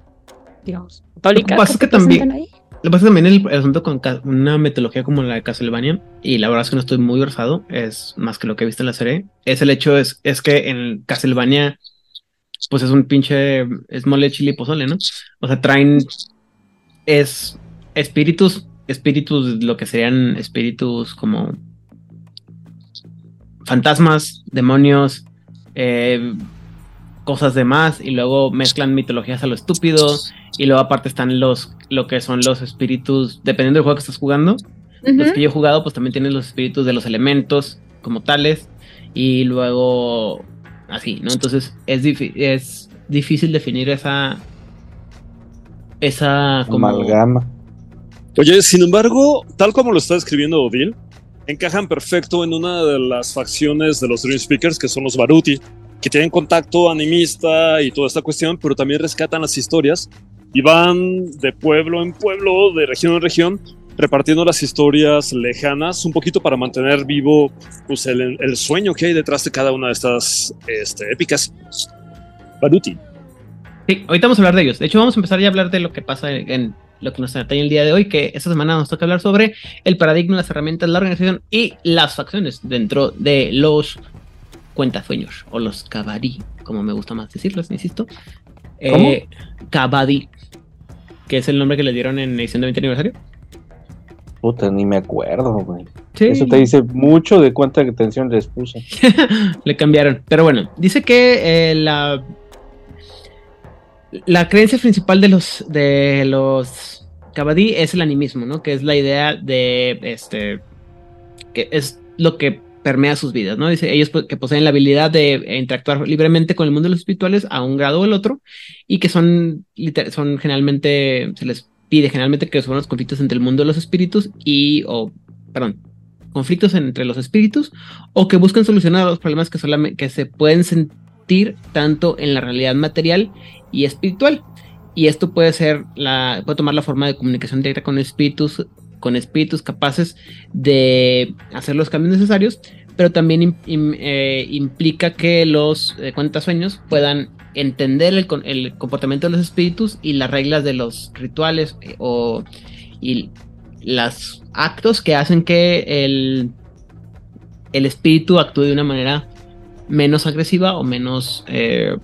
digamos, católica. Lo que pasa es que también- ahí. Lo que pasa también el, el asunto con una metodología como la de Castlevania, y la verdad es que no estoy muy versado, es más que lo que he visto en la serie, es el hecho es, es que en Castlevania, pues es un pinche, es mole, chile y pozole, ¿no? O sea, traen, es espíritus, espíritus, lo que serían espíritus como fantasmas, demonios, eh, cosas de más, y luego mezclan mitologías a lo estúpido, y luego aparte están los, lo que son los espíritus, dependiendo del juego que estás jugando. Los que yo he jugado, pues también tienen los espíritus de los elementos como tales. Y luego así, ¿no? Entonces es, es difícil definir esa. Esa como. Amalgama. Oye, sin embargo, tal como lo está describiendo Odil, encajan perfecto en una de las facciones de los Dream Speakers, que son los Baruti, que tienen contacto animista y toda esta cuestión, pero también rescatan las historias y van de pueblo en pueblo, de región en región, repartiendo las historias lejanas, un poquito para mantener vivo pues, el, el sueño que hay detrás de cada una de estas este, épicas. Baruti. Sí, ahorita vamos a hablar de ellos. De hecho, vamos a empezar ya a hablar de lo que pasa en, en lo que nos atañe el día de hoy, que esta semana nos toca hablar sobre el paradigma, las herramientas, la organización y las facciones dentro de los cuentasueños o los cabadí, como me gusta más decirlos, insisto. ¿Cómo? Eh, cabadí, que es el nombre que le dieron en edición de 20 aniversario. Puta, ni me acuerdo, güey. Sí. Eso te dice mucho de cuánta atención les puse. Le cambiaron. Pero bueno, dice que eh, la. La creencia principal de los de los Kabaddi es el animismo, ¿no? Que es la idea de este. que es lo que permea sus vidas, ¿no? Dice ellos pues, que poseen la habilidad de interactuar libremente con el mundo de los espirituales a un grado o el otro, y que son, son generalmente, se les pide generalmente que resuelvan los conflictos entre el mundo de los espíritus y, o, perdón, conflictos entre los espíritus o que busquen solucionar los problemas que, solamente, que se pueden sentir tanto en la realidad material y espiritual. Y esto puede ser la, puede tomar la forma de comunicación directa con espíritus, con espíritus capaces de hacer los cambios necesarios, pero también eh, implica que los eh, cuentasueños puedan entender el, comportamiento de los espíritus y las reglas de los rituales eh, o y los actos que hacen que el el espíritu actúe de una manera menos agresiva o menos eh,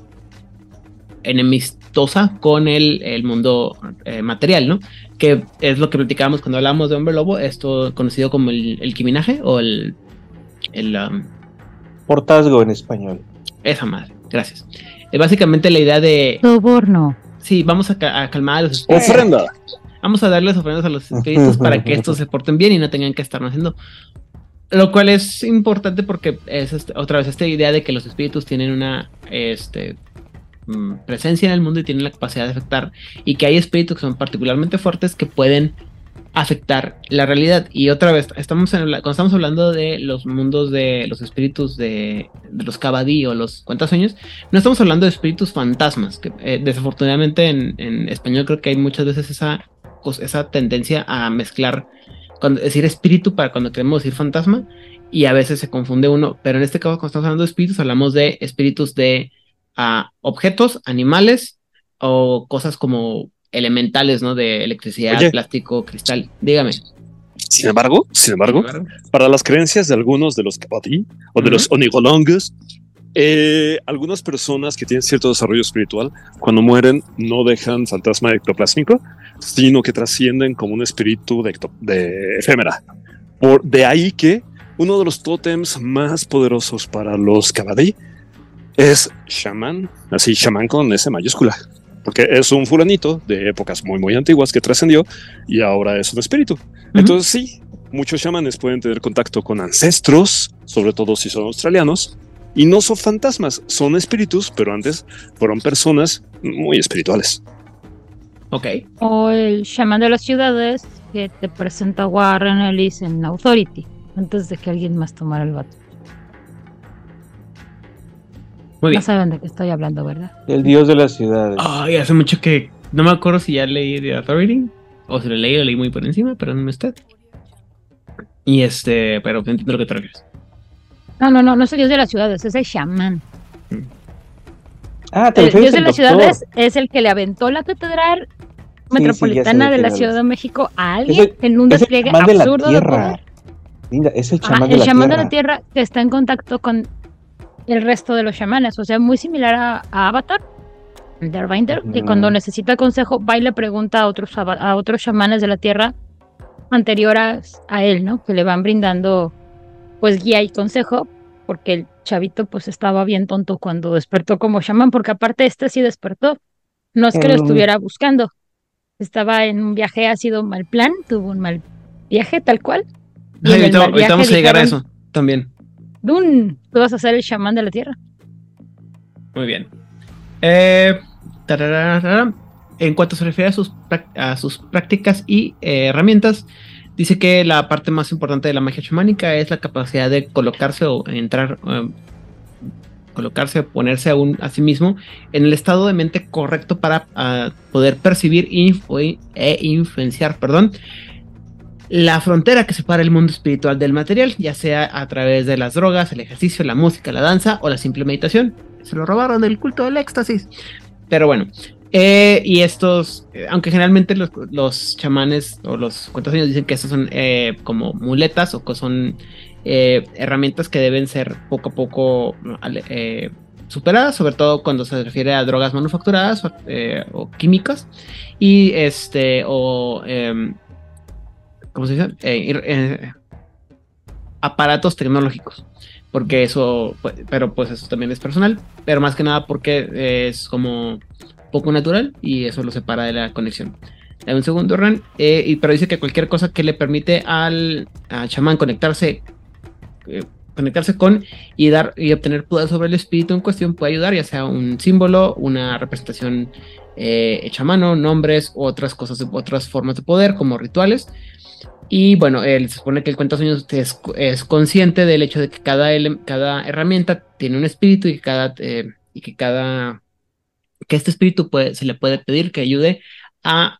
enemistosa con el, el mundo eh, material, ¿no? Que es lo que platicábamos cuando hablábamos de hombre lobo, esto conocido como el, kiminaje o el... el um, Portazgo en español. esa madre, gracias. Es básicamente la idea de, Soborno. sí, vamos a, ca- a calmar a los espíritus. Ofrenda. Vamos a darles ofrendas a los espíritus para que estos se porten bien y no tengan que estarnos haciendo. Lo cual es importante porque es este- otra vez esta idea de que los espíritus tienen una este, mm, presencia en el mundo y tienen la capacidad de afectar. Y que hay espíritus que son particularmente fuertes que pueden afectar la realidad. Y otra vez, estamos cuando estamos hablando de los mundos de los espíritus de, los Kabadí o los cuentasueños, no estamos hablando de espíritus fantasmas. Que, eh, desafortunadamente en, español creo que hay muchas veces esa, esa tendencia a mezclar, cuando, decir espíritu para cuando queremos decir fantasma, y a veces se confunde uno. Pero en este caso, cuando estamos hablando de espíritus, hablamos de espíritus de ah, objetos, animales o cosas como elementales, ¿no? De electricidad, Oye. plástico, cristal. Dígame. Sin embargo, sin embargo, para las creencias de algunos de los Kabadí o de los Onigolongus, eh, algunas personas que tienen cierto desarrollo espiritual, cuando mueren, no dejan fantasma ectoplásmico, sino que trascienden como un espíritu de, de efémera. Por, de ahí que uno de los tótems más poderosos para los Kabadí es Shaman, así Shaman con S mayúscula, porque es un fulanito de épocas muy, muy antiguas que trascendió y ahora es un espíritu. Entonces sí, muchos chamanes pueden tener contacto con ancestros, sobre todo si son australianos, y no son fantasmas, son espíritus, pero antes fueron personas muy espirituales. Ok. O el chamán de las ciudades que te presenta a Warren Ellis en Authority antes de que alguien más tomara el vato. Muy bien. No saben de qué estoy hablando, ¿verdad? El dios de las ciudades. Ay, hace mucho que no me acuerdo si ya leí The Authority o si lo leí, lo leí muy por encima, perdónme usted. Y este, pero entiendo lo que te refieres. No, no, no, no es el dios de las ciudades, es el chamán. Ah, te El dios de las ciudades es el que le aventó la catedral metropolitana de la hablas. Ciudad de México a alguien el- en un despliegue chamán de la absurdo de tierra. poder. Linda, es el chamán de el la chamán tierra. de la tierra que está en contacto con el resto de los chamanes, o sea, muy similar a, a Avatar, el de Arbinder, que cuando necesita consejo va y le pregunta a otros, a otros chamanes de la tierra anteriores a él, ¿no? Que le van brindando pues guía y consejo, porque el chavito pues estaba bien tonto cuando despertó como chamán, porque aparte este sí despertó, no es que lo estuviera buscando, estaba en un viaje, ha sido un mal plan, tuvo un mal viaje tal cual. y Ay, en el ahorita, vamos a llegar a eso también. Dun, tú vas a ser el chamán de la tierra. Muy bien. Eh, en cuanto se refiere a sus, a sus prácticas y eh, herramientas, dice que la parte más importante de la magia chamánica es la capacidad de colocarse o entrar, eh, colocarse, ponerse a, un, a sí mismo en el estado de mente correcto para ah, poder percibir info- e influenciar, perdón, la frontera que separa el mundo espiritual del material, ya sea a través de las drogas, el ejercicio, la música, la danza o la simple meditación. Se lo robaron del culto del éxtasis. Pero bueno, eh, y estos, eh, aunque generalmente los, los chamanes o los cuentaseños dicen que estos son eh, como muletas o que son herramientas que deben ser poco a poco superadas, sobre todo cuando se refiere a drogas manufacturadas o, o químicas y este o em, ¿cómo se dice? Eh, eh, aparatos tecnológicos. Porque eso, pues, pero pues eso también es personal, pero más que nada porque es como poco natural y eso lo separa de la conexión. Dame un segundo, Ran. Eh, y, pero dice que cualquier cosa que le permite al, chamán conectarse, eh, conectarse con y dar y obtener poder sobre el espíritu en cuestión puede ayudar, ya sea un símbolo, una representación eh, hecha a mano, nombres u otras cosas, otras formas de poder como rituales. Y bueno, él se supone que el cuentasueños es, es consciente del hecho de que cada, cada herramienta tiene un espíritu y que cada, eh, y que cada que este espíritu puede, se le puede pedir que ayude a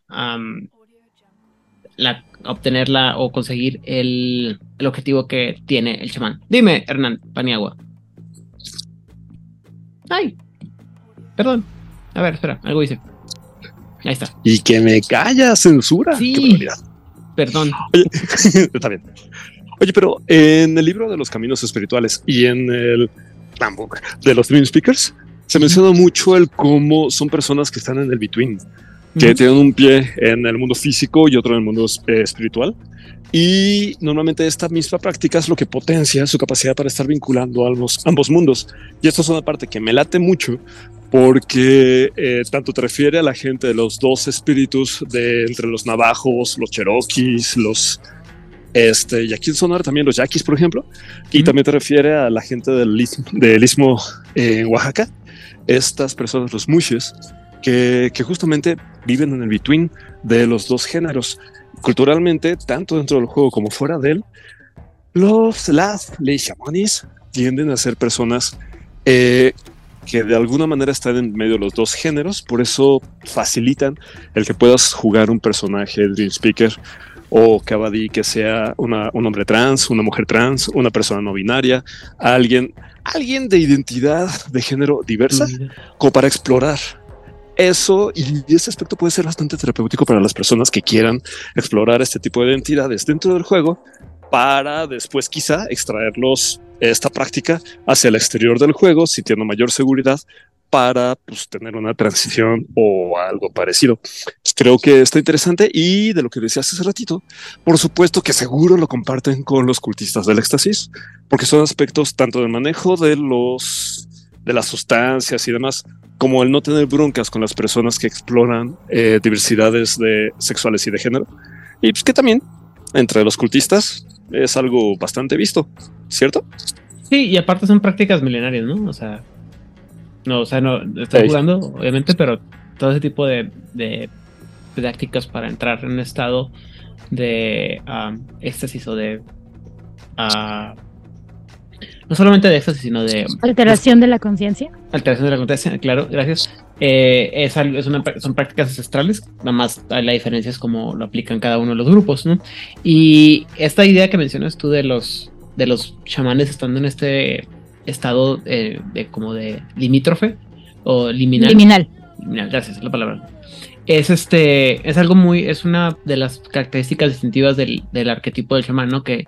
la, a obtenerla o conseguir el, el objetivo que tiene el chamán. Dime, Hernán Paniagua. Ay, perdón. A ver, espera, algo hice. Ahí está. Y que me calla, censura. Sí. Qué. Perdón. Oye, está bien. Oye, pero en el libro de los caminos espirituales y en el Handbook de los Dream Speakers, se menciona mucho el cómo son personas que están en el between, que tienen un pie en el mundo físico y otro en el mundo eh, espiritual. Y normalmente esta misma práctica es lo que potencia su capacidad para estar vinculando ambos, ambos mundos. Y esto es una parte que me late mucho porque eh, tanto te refiere a la gente de los dos espíritus de entre los navajos, los cherokees, los este, y aquí en Sonora también los yaquis, por ejemplo, y también te refiere a la gente del istmo, del istmo eh, en Oaxaca, estas personas, los mushes, que, que justamente viven en el between de los dos géneros. Culturalmente, tanto dentro del juego como fuera de él, los las leishamanis tienden a ser personas eh, que de alguna manera están en medio de los dos géneros, por eso facilitan el que puedas jugar un personaje Dream Speaker o Kabaddi que sea una- un hombre trans, una mujer trans, una persona no binaria, alguien, alguien de identidad de género diversa, como para explorar eso y ese aspecto puede ser bastante terapéutico para las personas que quieran explorar este tipo de identidades dentro del juego para después quizá extraerlos esta práctica hacia el exterior del juego si tiene mayor seguridad para pues, tener una transición o algo parecido. Pues, creo que está interesante y de lo que decías hace ratito, por supuesto que seguro lo comparten con los cultistas del éxtasis, porque son aspectos tanto del manejo de los de las sustancias y demás, como el no tener broncas con las personas que exploran eh, diversidades de sexuales y de género. Y pues que también entre los cultistas es algo bastante visto, ¿cierto? Sí, y aparte son prácticas milenarias, ¿no? O sea, no, o sea, no estoy jugando, obviamente, pero todo ese tipo de, de prácticas para entrar en un estado de ah, éxtasis o de ah, no solamente de éxtasis, sino de Alteración de la conciencia. alteración de la conciencia, claro, gracias. Eh, es algo, es una, son prácticas ancestrales, nada más la diferencia es cómo lo aplican cada uno de los grupos, ¿no? Y esta idea que mencionas tú de los, de los chamanes estando en este estado eh, de como de limítrofe o liminal. Liminal. Liminal, gracias, es la palabra. Es este, es algo muy, es una de las características distintivas del, del arquetipo del chamán, ¿no? Que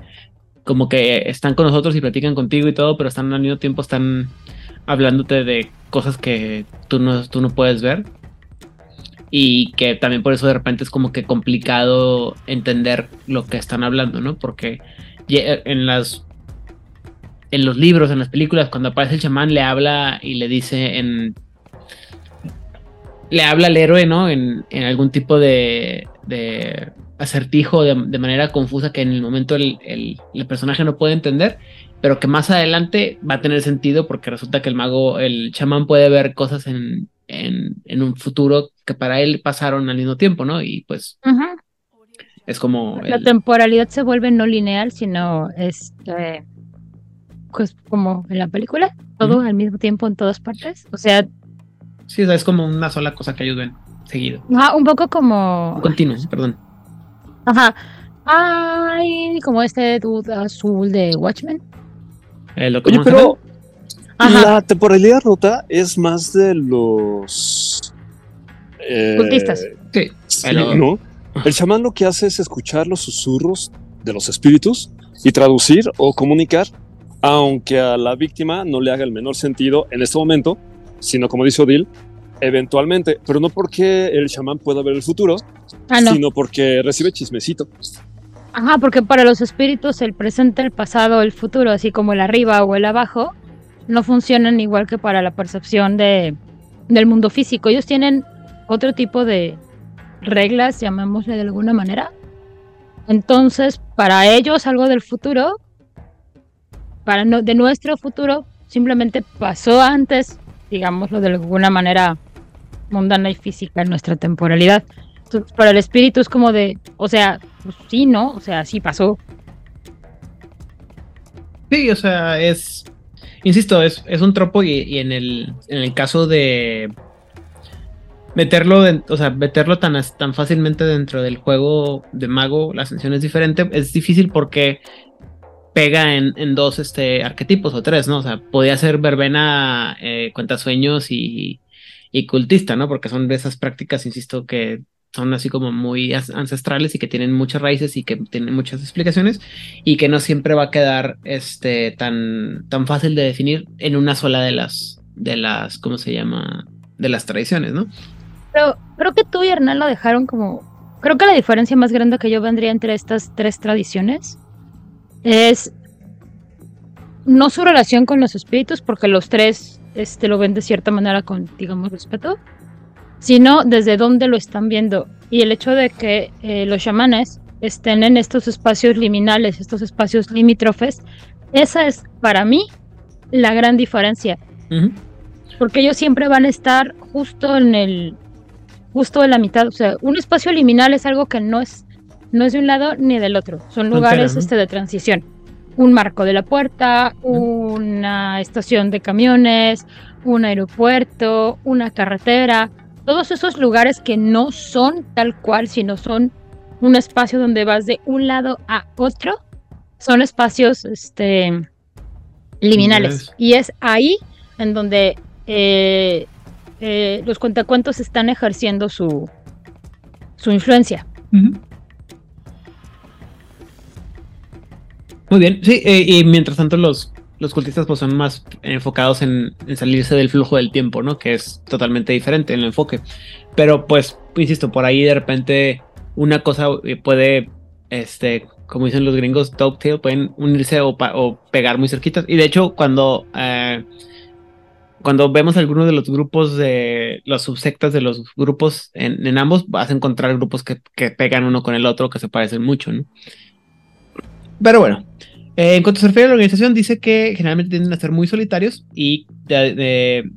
como que están con nosotros y platican contigo y todo, pero están al mismo tiempo están hablándote de cosas que tú no, tú no puedes ver. Y que también por eso de repente es como que complicado entender lo que están hablando, ¿no? Porque en las en los libros, en las películas, cuando aparece el chamán, le habla y le dice en. Le habla al héroe, ¿no? En, en algún tipo de, de acertijo de, de manera confusa que en el momento el, el- el personaje no puede entender, pero que más adelante va a tener sentido porque resulta que el mago, el chamán puede ver cosas en, en, en un futuro que para él pasaron al mismo tiempo, ¿no? Y pues Ujú. es como. La el- temporalidad se vuelve no lineal, sino este, pues como en la película, todo Ujú. al mismo tiempo en todas partes. O sea, sí, es como una sola cosa que ellos ven seguido. ajá, un poco como, Continuo, perdón. Ajá, ay, como este dude azul de Watchmen. Eh, lo Oye, pero Ajá. la temporalidad rota es más de los eh, Cultistas. Sí, Sí, pero- ¿no? El chamán lo que hace es escuchar los susurros de los espíritus y traducir o comunicar, aunque a la víctima no le haga el menor sentido en este momento, sino como dice Odil, eventualmente, pero no porque el chamán pueda ver el futuro, Ah, no. sino porque recibe chismecito. Ajá, porque para los espíritus el presente, el pasado, el futuro, así como el arriba o el abajo, no funcionan igual que para la percepción de, del mundo físico. Ellos tienen otro tipo de reglas, llamémosle de alguna manera. Entonces, para ellos algo del futuro, para no, de nuestro futuro, simplemente pasó antes, digámoslo de alguna manera mundana y física en nuestra temporalidad. Para el espíritu es como de, o sea, pues sí, ¿no? O sea, sí pasó. Sí, o sea, es. Insisto, es, es un tropo y, en, el, en el caso de meterlo, o sea, meterlo tan, tan fácilmente dentro del juego de mago, la ascensión es diferente, es difícil porque pega en, en dos este, arquetipos o tres, ¿no? O sea, podía ser verbena, eh, cuentasueños y, y cultista, ¿no? Porque son de esas prácticas, insisto, que son así como muy ancestrales y que tienen muchas raíces y que tienen muchas explicaciones y que no siempre va a quedar este tan, tan fácil de definir en una sola de las de las ¿cómo se llama? de las tradiciones, ¿no? Pero creo que tú y Hernán lo dejaron como. Creo que la diferencia más grande que yo vendría entre estas tres tradiciones es no su relación con los espíritus, porque los tres este, lo ven de cierta manera con, digamos, respeto, sino desde dónde lo están viendo. Y el hecho de que eh, los chamanes estén en estos espacios liminales, estos espacios limítrofes, esa es para mí la gran diferencia porque ellos siempre van a estar justo en el justo en la mitad, o sea, un espacio liminal es algo que no es no es de un lado ni del otro, son lugares ¿no? este de transición. Un marco de la puerta, una estación de camiones, un aeropuerto, una carretera, todos esos lugares que no son tal cual, sino son un espacio donde vas de un lado a otro, son espacios este liminales. Y es ahí en donde eh, eh, los cuentacuentos están ejerciendo su, su influencia. Muy bien, sí, eh, y mientras tanto los, los cultistas pues son más enfocados en, en salirse del flujo del tiempo, ¿no? Que es totalmente diferente en el enfoque. Pero pues, insisto, por ahí de repente una cosa eh, puede, este, como dicen los gringos, dovetail, pueden unirse o, pegar muy cerquitas. Y de hecho, cuando... eh, cuando vemos algunos de los grupos de los subsectas de los grupos en, en ambos, vas a encontrar grupos que, que pegan uno con el otro, que se parecen mucho, ¿no? Pero bueno, eh, en cuanto se refiere a la organización, dice que generalmente tienden a ser muy solitarios, y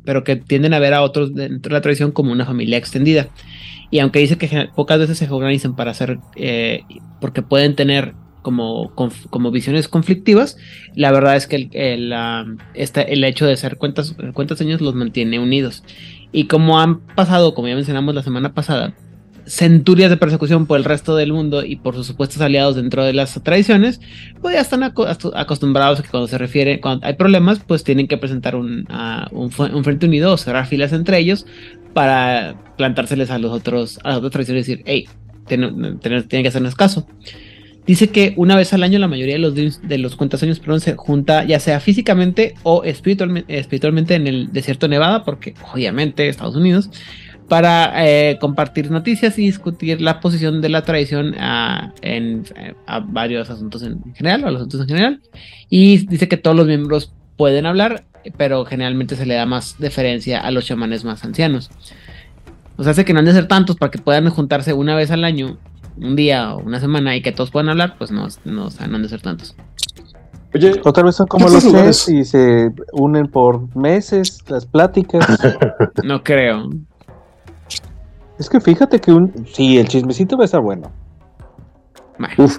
pero que tienden a ver a otros dentro de la tradición como una familia extendida. Y aunque dice que pocas veces se organizan para hacer, eh, porque pueden tener como, como visiones conflictivas, la verdad es que el, el, esta- el hecho de ser cuentas, cuentas años los mantiene unidos. Y como han pasado, como ya mencionamos la semana pasada, centurias de persecución por el resto del mundo y por sus supuestos aliados dentro de las tradiciones, pues ya están acostumbrados a que cuando se refiere, cuando hay problemas, pues tienen que presentar un, ah, un, un frente unido o cerrar filas entre ellos para plantárseles a los otros, a las otras tradiciones y decir, hey, tienen, tienen que hacernos caso. Dice que una vez al año la mayoría de los, de los cuentasaños perdón, se junta ya sea físicamente o espiritualmente, espiritualmente en el desierto de Nevada, porque obviamente Estados Unidos, para eh, compartir noticias y discutir la posición de la tradición a, en, eh, a varios asuntos en general, a los asuntos en general. Y dice que todos los miembros pueden hablar, pero generalmente se le da más deferencia a los chamanes más ancianos. O sea, hace que no han de ser tantos para que puedan juntarse una vez al año, un día o una semana y que todos puedan hablar, pues no, no, o sea, no han de ser tantos. Oye, O tal vez son como los chefs y se unen por meses las pláticas. No creo. Es que fíjate que un. Sí, el chismecito va a estar bueno. Bueno. Uf.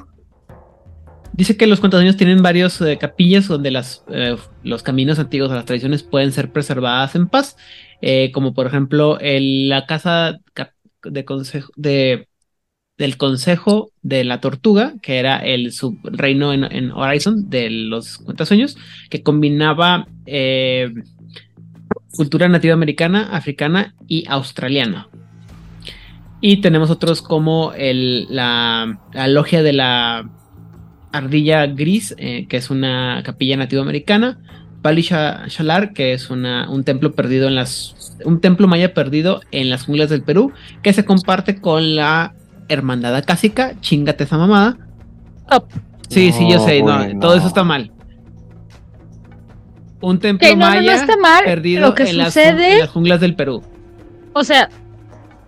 Dice que los cuentasaños tienen varios eh, capillas donde las, eh, los caminos antiguos a las tradiciones pueden ser preservadas en paz, eh, como por ejemplo el- la casa de consejo, de, del Consejo de la Tortuga, que era el subreino en, en Horizon de los cuentasueños, que combinaba eh, cultura nativa americana, africana y australiana. Y tenemos otros como el, la, la logia de la ardilla gris, eh, que es una capilla nativa americana. Pali Sha- Shalar, que es una, un templo perdido en las. un templo maya perdido en las junglas del Perú, que se comparte con la hermandad acásica, chingate esa mamada. Sí, sí, yo sé, no, todo eso está mal. Un templo Que no, no, no maya está mal. perdido Lo que en, las, sucede, en las junglas del Perú. o sea,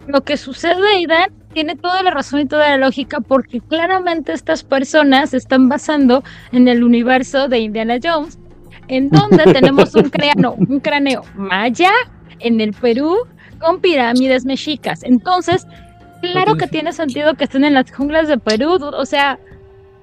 lo que sucede, Aidan, tiene toda la razón y toda la lógica, porque claramente estas personas se están basando en el universo de Indiana Jones, en donde tenemos un cráneo, un cráneo maya en el Perú con pirámides mexicas. Entonces, claro que tiene sentido que estén en las junglas de Perú, o sea,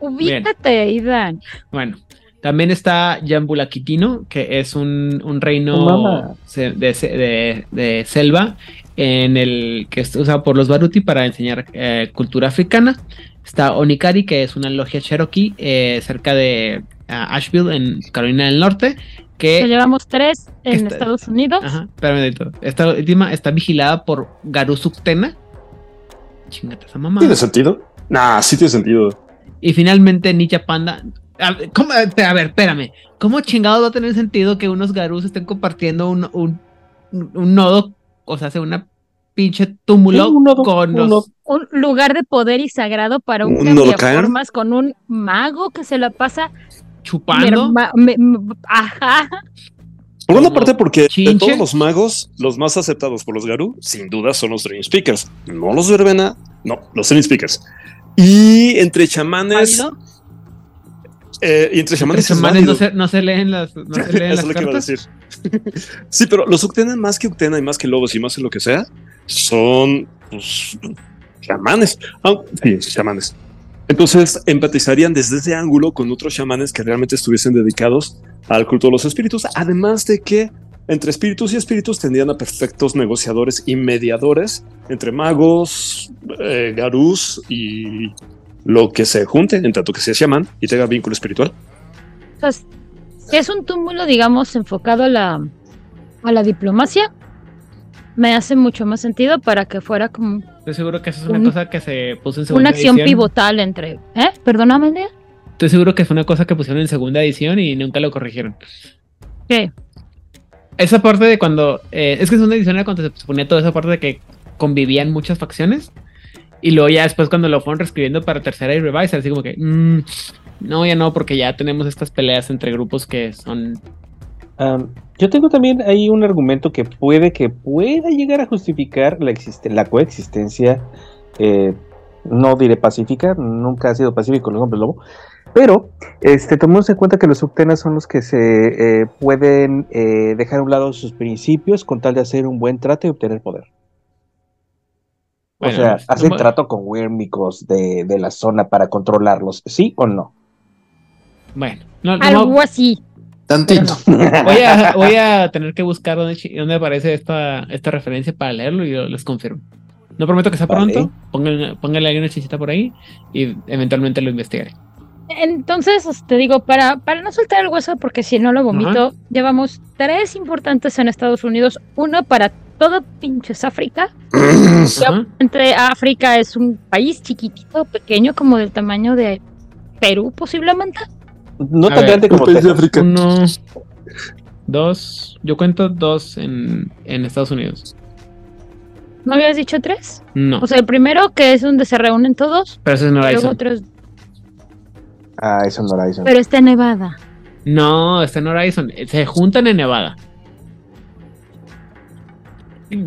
ubícate, Aidan. Bueno, también está Yambulaquitino, que es un, un reino de, se- de- de selva en el que es usado por los Baruti para enseñar eh, cultura africana. Está Onikari, que es una logia Cherokee eh, cerca de ah, Asheville, en Carolina del Norte, que Ya llevamos tres en Está- Estados Unidos. Ajá, espérame. Esta última está vigilada por Garu Suktena, Chingate esa mamá. ¿Tiene sentido? Nah, sí tiene sentido. Y finalmente Ninja Panda. A ver, ¿cómo? a ver, espérame. ¿Cómo chingados va a tener sentido que unos garús estén compartiendo un, un, un nodo? O sea, hace una pinche túmulo Sí, un nodo, con un los. Un lugar de poder y sagrado para un ¿Un de formas con un mago que se la pasa chupando. me- me- ajá. Por una parte, porque de chinches. todos los magos, los más aceptados por los Garú, sin duda son los Dream Speakers. No los verbena, no, los Dream Speakers. Y entre chamanes. Eh, y entre chamanes. Es chamanes no se, no se leen las, no se leen Eso las lo cartas. decir. sí, pero los Uctena, más que Uctena y más que lobos y más que lo que sea, son pues, chamanes. Ah, sí, chamanes. Entonces empatizarían desde ese ángulo con otros chamanes que realmente estuviesen dedicados al culto de los espíritus, además de que entre espíritus y espíritus tendrían a perfectos negociadores y mediadores entre magos, eh, garús y lo que se junte, en tanto que sea chamán y tenga vínculo espiritual. O sea, si es un túmulo, digamos, enfocado a la, a la diplomacia, me hace mucho más sentido para que fuera como Estoy seguro que eso es una Un- cosa que se puso en segunda una acción edición. pivotal entre. ¿Eh? Perdóname, Nea? Estoy seguro que fue una cosa que pusieron en segunda edición y nunca lo corrigieron. ¿Qué? Esa parte de cuando. eh, es que segunda edición era cuando se ponía toda esa parte de que convivían muchas facciones. Y luego ya después cuando lo fueron reescribiendo para tercera y revise, así como que. mm, no, ya no, porque ya tenemos estas peleas entre grupos que son. Yo tengo también ahí un argumento que puede que pueda llegar a justificar la, la coexistencia, eh, no diré pacífica, nunca ha sido pacífico los hombres lobo, pero este, tomemos en cuenta que los subtenas son los que se eh, pueden eh, dejar a un lado sus principios con tal de hacer un buen trato y obtener poder. Bueno, o sea, pues, hacen no- trato con wérmicos de, de la zona para controlarlos, ¿sí o no? Bueno, no, no- Algo así. Tantito. voy, a, voy a tener que buscar dónde, dónde aparece esta, esta referencia para leerlo y yo les confirmo. No prometo que sea Vale. pronto. Pónganle, pónganle ahí una chisita por ahí y eventualmente lo investigaré. Entonces, te digo, para, para no soltar el hueso, porque si no lo vomito, llevamos tres importantes en Estados Unidos. Uno para todo pinches África. Entre África es un país chiquitito, pequeño, como del tamaño de Perú, posiblemente. No A tan ver, grande como Texas. Uno, dos. Yo cuento dos en, en Estados Unidos. ¿No habías dicho tres? No, O sea, el primero, que es donde se reúnen todos. pero eso es en Luego otros. Ah, eso no Horizon. Pero está en Nevada. No, está en Horizon. Se juntan en Nevada.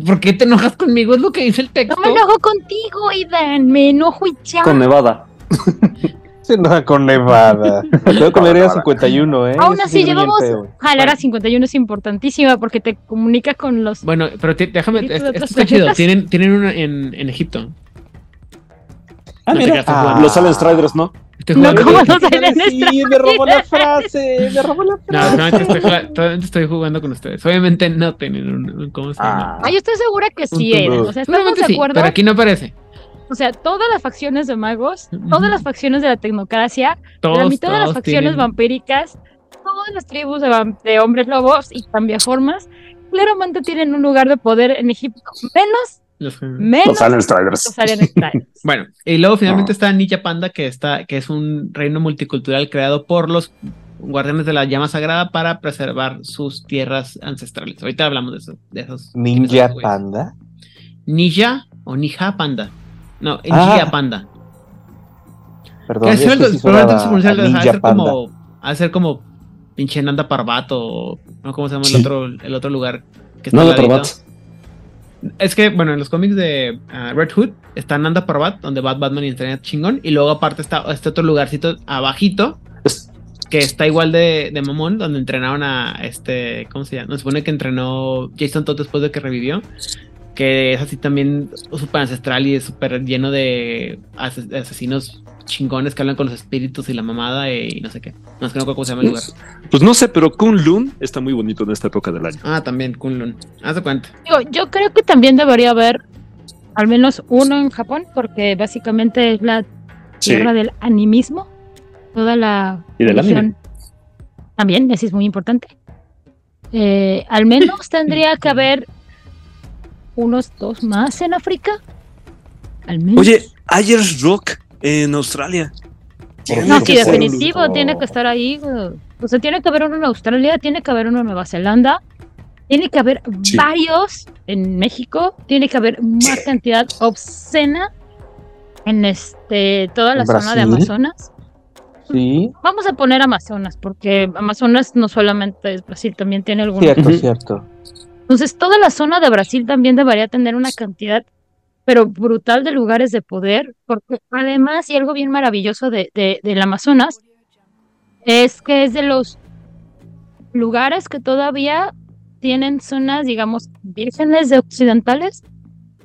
¿Por qué te enojas conmigo? Es lo que dice el texto. No me enojo contigo, Idan. Me enojo y ya. Con Nevada. Se enoja con Nevada. Creo que le haría Nevada. 51, ¿eh? Aún así, llevamos. Jalar a Bueno. 51 es importantísima porque te comunica con los. Bueno, pero déjame. Esto está chido. Tienen, tienen una en, en Egipto. Ah, mira. jugando. Los Allen Striders, ¿no? Estoy No. ¿cómo con- no salen Sí, me robó la frase, me robó la No, frase. solamente estoy, jugando- solamente estoy jugando con ustedes. Obviamente no tienen un, un- ¿cómo se llama? Ah. Yo estoy segura que sí, Eden. tubo. O sea, estamos de sí, acuerdo. pero aquí no aparece. O sea, todas las facciones de magos, todas las facciones de la tecnocracia, Todos, la mitad de las facciones tienen- vampíricas, todas las tribus de, vam- de hombres lobos y cambiaformas, claramente tienen un lugar de poder en Egipto. Menos, los- menos Los Striders. los Alien Striders. Bueno, y luego finalmente Ah. está Ninja Panda, que está, que es un reino multicultural creado por los guardianes de la llama sagrada para preservar sus tierras ancestrales. Ahorita hablamos de eso, de esos Ninja esos. Panda. Ninja o Nija Panda. No, Ah. Ninja Panda. Perdón, Que es que probablemente se pronuncia- a ser como, como pinche Nanda Parbat o no cómo se llama Sí. el otro, el otro lugar que está No. Parbat. Es que, bueno, en los cómics de ah, Red Hood está Nanda Parbat, donde Bat Batman y entrena chingón, y luego aparte está este otro lugarcito abajito, que está igual de, de mamón, donde entrenaron a este, ¿cómo se llama? Nos supone que entrenó Jason Todd después de que revivió, que es así también súper ancestral y es súper lleno de ases- de asesinos chingones que hablan con los espíritus y la mamada y no sé qué. No es que no cómo se llama el lugar. Pues no sé, pero Kunlun está muy bonito en esta época del año. Ah, también, Kunlun. Haz de cuenta. Digo, yo creo que también debería haber al menos uno en Japón, porque básicamente es la Sí. tierra del animismo. Toda la Y del anime. También, eso es muy importante. Eh, al menos tendría que haber unos dos más en África. Al menos. Oye, Ayers Rock en Australia. No, sí, definitivo, tiene que estar ahí. O sea, tiene que haber uno en Australia, tiene que haber uno en Nueva Zelanda, tiene que haber Sí. varios en México, tiene que haber una cantidad obscena en este toda la ¿En zona de? Amazonas. Sí, Vamos a poner Amazonas, porque Amazonas no solamente es Brasil, también tiene algunos. cierto, cierto. Entonces, toda la zona de Brasil también debería tener una cantidad, pero brutal de lugares de poder, porque además, y algo bien maravilloso de, de- del Amazonas, es que es de los lugares que todavía tienen zonas, digamos, vírgenes de occidentales,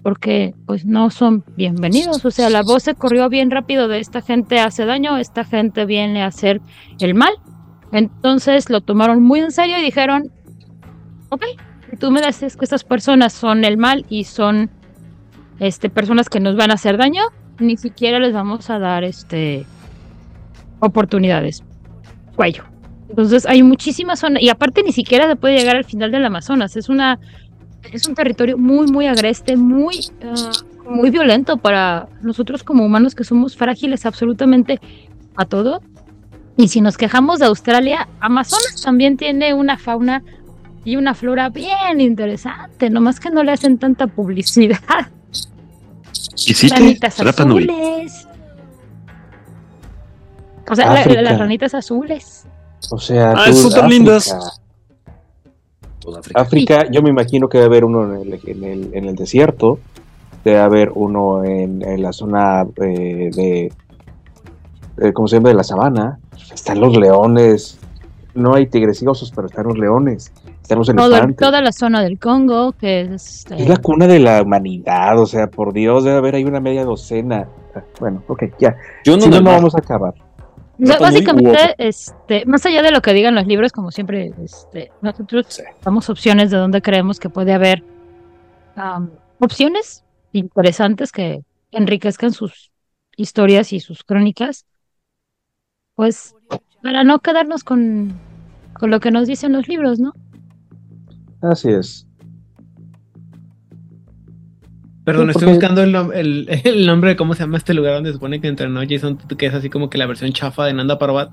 porque pues no son bienvenidos. O sea, la voz se corrió bien rápido de esta gente hace daño, esta gente viene a hacer el mal. Entonces lo tomaron muy en serio y dijeron, ok, tú me dices que estas personas son el mal y son este, personas que nos van a hacer daño, ni siquiera les vamos a dar este oportunidades. Cuello. Entonces hay muchísimas zonas, y aparte ni siquiera se puede llegar al final del Amazonas. Es una es un territorio muy, muy agreste, muy, ah, muy violento para nosotros como humanos que somos frágiles absolutamente a todo. Y si nos quejamos de Australia, Amazonas también tiene una fauna y una flora bien interesante, nomás que no le hacen tanta publicidad. Visite Ranitas azules. O sea, la- las ranitas azules. O sea, Ah, tú- son tan África. lindas. Toda África. África, yo me imagino que debe haber uno en el, en el, en el desierto, debe haber uno en, en la zona eh, de, eh, ¿cómo se llama? De la sabana. Están los leones. No hay tigres y osos, pero están los leones. Están los Todo- elefantes. toda la zona del Congo, que es... eh, Es la cuna de la humanidad, o sea, por Dios, debe haber ahí una media docena. Ah, Bueno, ok, ya. Yo no Si no, vamos a acabar. Básicamente, este, más allá de lo que digan los libros, como siempre, este, nosotros Sí. damos opciones de donde creemos que puede haber opciones interesantes que enriquezcan sus historias y sus crónicas. Pues para no quedarnos con, con lo que nos dicen los libros, ¿no? Así es. Perdón, Sí, estoy buscando el, nom- el- el nombre de cómo se llama este lugar donde se supone que entrenó Jason, que es así como que la versión chafa de Nanda Parbat.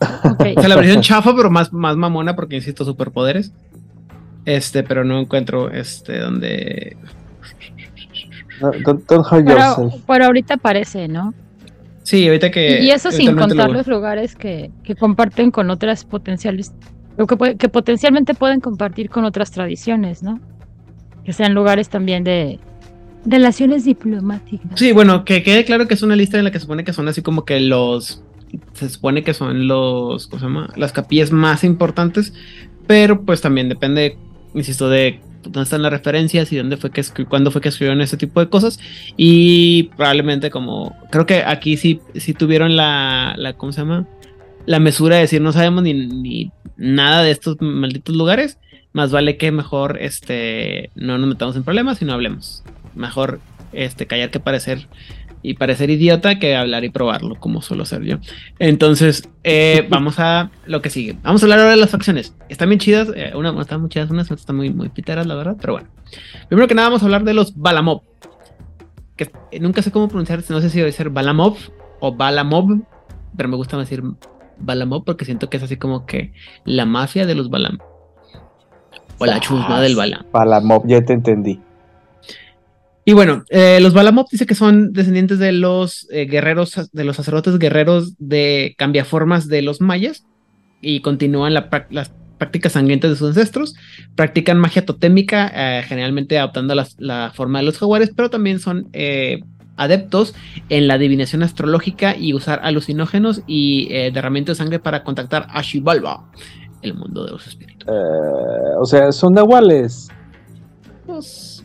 O sea, la versión chafa, pero más, más mamona, porque insisto, superpoderes. Este, pero no encuentro este donde. No, don't, don't hurt Pero, ahorita parece, ¿no? Sí, ahorita que. Y eso sin contar lo- los lugares que, que comparten con otras potenciales, o que, que potencialmente pueden compartir con otras tradiciones, ¿no? Que sean lugares también de relaciones diplomáticas. Sí, bueno, que quede claro que es una lista en la que se supone que son así como que los. Se supone que son los. ¿Cómo se llama? Las capillas más importantes. Pero pues también depende, insisto, de dónde están las referencias y dónde fue que cuándo fue que escribieron ese tipo de cosas. Y probablemente como. Creo que aquí sí, sí tuvieron la, la. ¿Cómo se llama? La mesura de decir no sabemos ni, ni nada de estos malditos lugares. Más vale que mejor este no nos metamos en problemas y no hablemos. Mejor este callar que parecer y parecer idiota que hablar y probarlo, como suelo ser yo. Entonces, eh, vamos a lo que sigue. Vamos a hablar ahora de las facciones. Están bien chidas, eh, una están muy chidas, unas están muy, muy piteras, la verdad, pero bueno. Primero que nada, vamos a hablar de los Balamov. Que nunca sé cómo pronunciar, no sé si debe ser Balamov o Balamov, pero me gusta decir Balamov porque siento que es así como que la mafia de los Balam. O la chusma del Balam. Para la mob, ya te entendí. Y bueno, eh, los Balamov dice que son descendientes de los eh, guerreros, de los sacerdotes guerreros de cambiaformas de los mayas y continúan la las prácticas sangrientas de sus ancestros. Practican magia totémica, eh, generalmente adoptando la forma de los jaguares, pero también son adeptos en la adivinación astrológica y usar alucinógenos y eh, derramamiento de sangre para contactar a Xibalba, el mundo de los espíritus. Eh, o sea, son nahuales. Pues,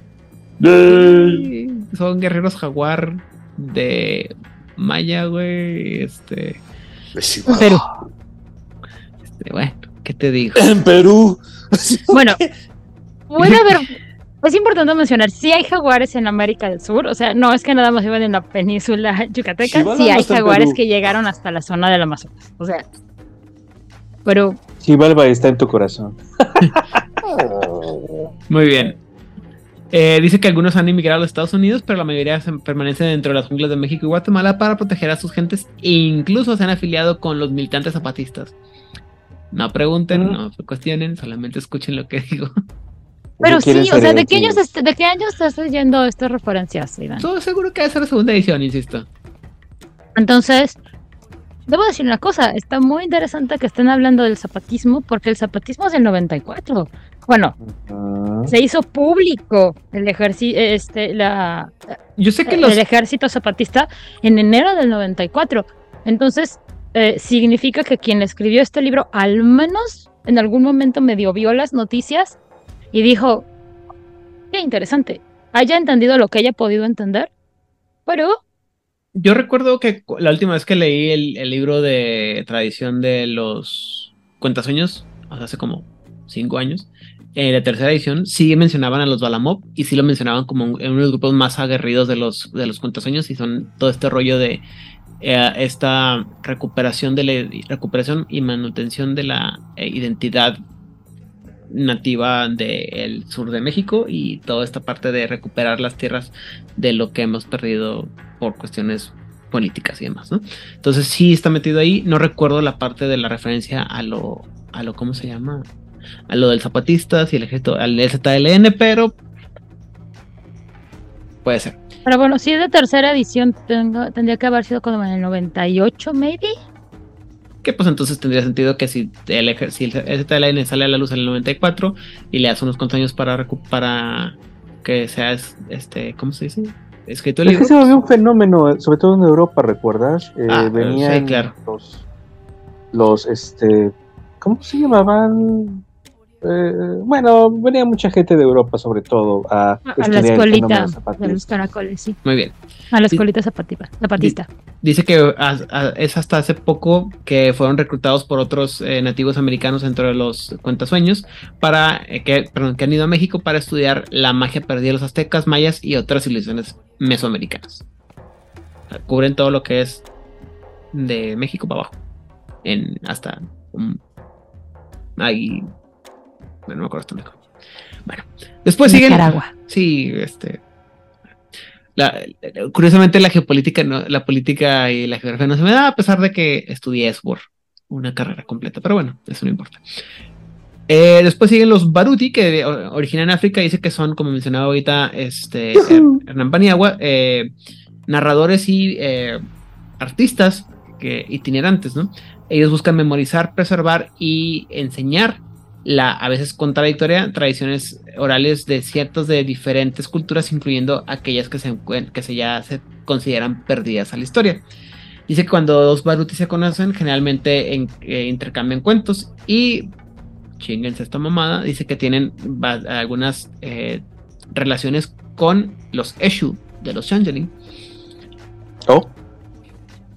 Sí, Son guerreros jaguar de Maya, güey. Este, Perú. este, bueno, ¿qué te digo? En Perú. Bueno, puede haber. Es importante mencionar, sí hay jaguares en América del Sur, o sea, no es que nada más vivan en la península yucateca, Chihuahua sí no hay jaguares que llegaron hasta la zona del Amazonas, o sea, pero Chivalba está en tu corazón. Muy bien. Eh, dice que algunos han emigrado a los Estados Unidos, pero la mayoría permanecen dentro de las junglas de México y Guatemala para proteger a sus gentes e incluso se han afiliado con los militantes zapatistas. No pregunten, Mm. no cuestionen, solamente escuchen lo que digo. Pero sí, o sea, ¿de qué, años, ¿de qué años estás leyendo estas referencias, Iván? Todo seguro que va a ser la segunda edición, insisto. Entonces, debo decir una cosa, está muy interesante que estén hablando del zapatismo, porque el zapatismo es del 94. Bueno, Ah, se hizo público el ejército, este, la, Yo sé que los... el ejército zapatista en enero del 94. Entonces, eh, significa que quien escribió este libro al menos en algún momento medio vio las noticias y dijo, qué interesante, haya entendido lo que haya podido entender, pero Yo recuerdo que la última vez que leí el, libro de tradición de los cuentasueños, hace como cinco años, en la tercera edición sí mencionaban a los Balamov y sí lo mencionaban como en uno de los grupos más aguerridos de los, de los cuentasueños y son todo este rollo de eh, esta recuperación de la recuperación y manutención de la eh, identidad nativa del sur de México y toda esta parte de recuperar las tierras de lo que hemos perdido por cuestiones políticas y demás, ¿no? Entonces sí está metido ahí. No recuerdo la parte de la referencia a lo, a lo, ¿cómo se llama? A lo del zapatistas y el ejército, al ZLN, pero puede ser. Pero bueno, si es de tercera edición, tengo- tendría que haber sido como en el 98, maybe. Que pues entonces tendría sentido que si el, si el ZLN sale a la luz en el 94 y le hace unos cuantos años para, para que sea, es- este, ¿cómo se dice? Escrito el Es que libro. se volvió un fenómeno, eh, sobre todo en Europa, ¿recuerdas? Eh, Ah, venían sí, claro. los, los, este, ¿cómo se llamaban? Eh, bueno, venía mucha gente de Europa, sobre todo, a, A la estudiar el escuelita zapatista. los caracoles, sí. Muy bien. A la escuelita zapativa- zapatista. Dice que a- a- es hasta hace poco que fueron reclutados por otros eh, nativos americanos dentro de los cuentasueños para eh, que, perdón, que han ido a México para estudiar la magia perdida de los aztecas, mayas y otras civilizaciones mesoamericanas. O sea, Cubren todo lo que es de México para abajo. En hasta um, ahí. No me acuerdo hasta. Bueno, después siguen. Nicaragua. Sí, este. la- curiosamente la geopolítica, no, la política y la geografía no se me da, a pesar de que estudié eso por una carrera completa, pero bueno, eso no importa. Eh, después siguen los Baruti, que o- originan en África, dice que son, como mencionaba ahorita, este. Hernán Paniagua, eh, narradores y eh, artistas que, itinerantes, ¿no? Ellos buscan memorizar, preservar y enseñar la a veces contradictoria tradiciones orales de ciertas de diferentes culturas, incluyendo aquellas que se, que se ya se consideran perdidas a la historia. Dice que cuando dos barutis se conocen, generalmente en- eh, intercambian cuentos y chinguense esta mamada, dice que tienen algunas eh, relaciones con los Eshu de los Changeling. Oh,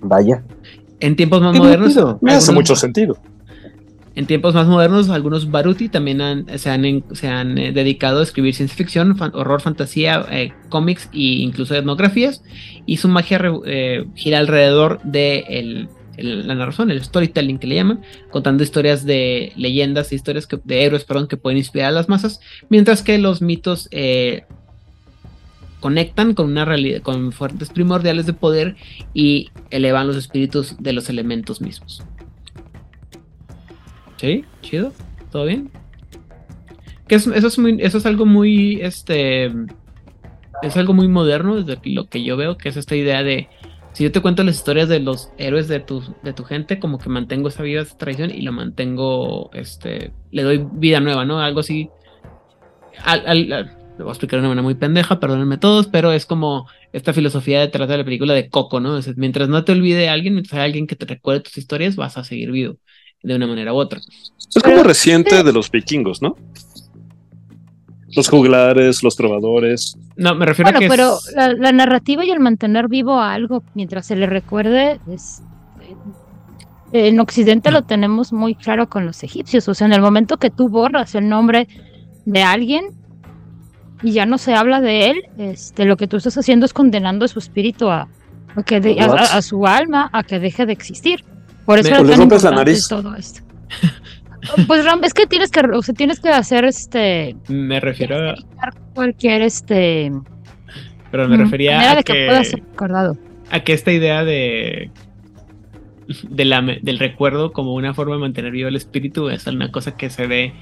vaya. En tiempos más Qué modernos. Me hace mucho sentido. En tiempos más modernos, algunos Baruti también se han, eh, dedicado a escribir ciencia ficción, horror, fantasía, eh, cómics e incluso etnografías. Y su magia eh, gira alrededor de la narración, el storytelling que le llaman, contando historias de leyendas, historias de héroes, perdón, que pueden inspirar a las masas, mientras que los mitos conectan con una realidad, con fuertes primordiales de poder y elevan los espíritus de los elementos mismos. Sí, chido, todo bien. Que es- eso es algo muy, este, es algo muy moderno desde lo que yo veo, que es esta idea de si yo te cuento las historias de los héroes de tu, de tu gente, como que mantengo esa viva tradición y lo mantengo, este, le doy vida nueva, ¿no? Algo así. Lo voy a explicar de una manera muy pendeja, perdónenme todos, pero es como esta filosofía detrás de la película de Coco, ¿no? Es, mientras no te olvide alguien, mientras haya alguien que te recuerde tus historias, vas a seguir vivo de una manera u otra. Es como reciente de los vikingos, ¿no? Los juglares, los trovadores. No, me refiero Bueno, a que pero es- la, la narrativa y el mantener vivo a algo mientras se le recuerde es... eh, En Occidente lo tenemos muy claro con los egipcios, o sea, en el momento que tú borras el nombre de alguien y ya no se habla de él, este, lo que tú estás haciendo es condenando a su espíritu a, a que de- a su alma a que deje de existir. Por eso Le- rompes la nariz. todo esto. Pues Ram, es que tienes que, o sea, tienes que hacer este Me refiero a. cualquier este Pero me refería a de que, que, pueda ser recordado. a que esta idea de. De la, del recuerdo como una forma de mantener vivo el espíritu es una cosa que se ve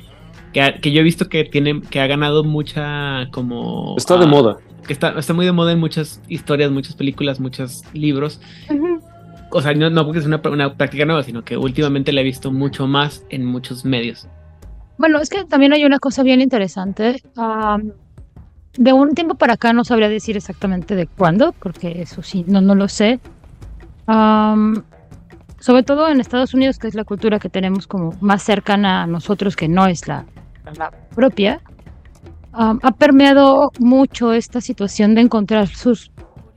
que, ha- que yo he visto que tiene que ha ganado mucha como Está de ah, moda. que está, está muy de moda en muchas historias, muchas películas, muchos libros. O sea, no, porque es una, práctica nueva, sino que últimamente la he visto mucho más en muchos medios. Bueno, es que también hay una cosa bien interesante. am, de un tiempo para acá no sabría decir exactamente de cuándo, porque eso sí, no, no lo sé. Am, sobre todo en Estados Unidos, que es la cultura que tenemos como más cercana a nosotros, que no es la, propia, ha permeado mucho esta situación de encontrar sus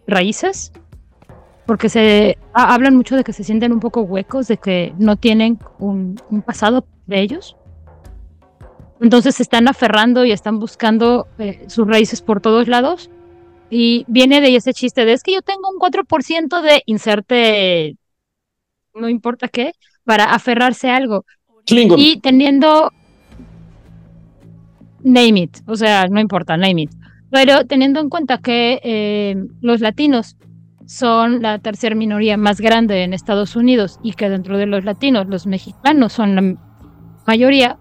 raíces, porque se ha- hablan mucho de que se sienten un poco huecos, de que no tienen un, un pasado de ellos. Entonces se están aferrando y están buscando eh, sus raíces por todos lados. Y viene de ese chiste de es que yo tengo un 4% de inserte, no importa qué, para aferrarse a algo. Klingon. Y teniendo, name it, o sea, no importa, name it. Pero teniendo en cuenta que eh, los latinos son la tercera minoría más grande en Estados Unidos y que dentro de los latinos los mexicanos son la mayoría,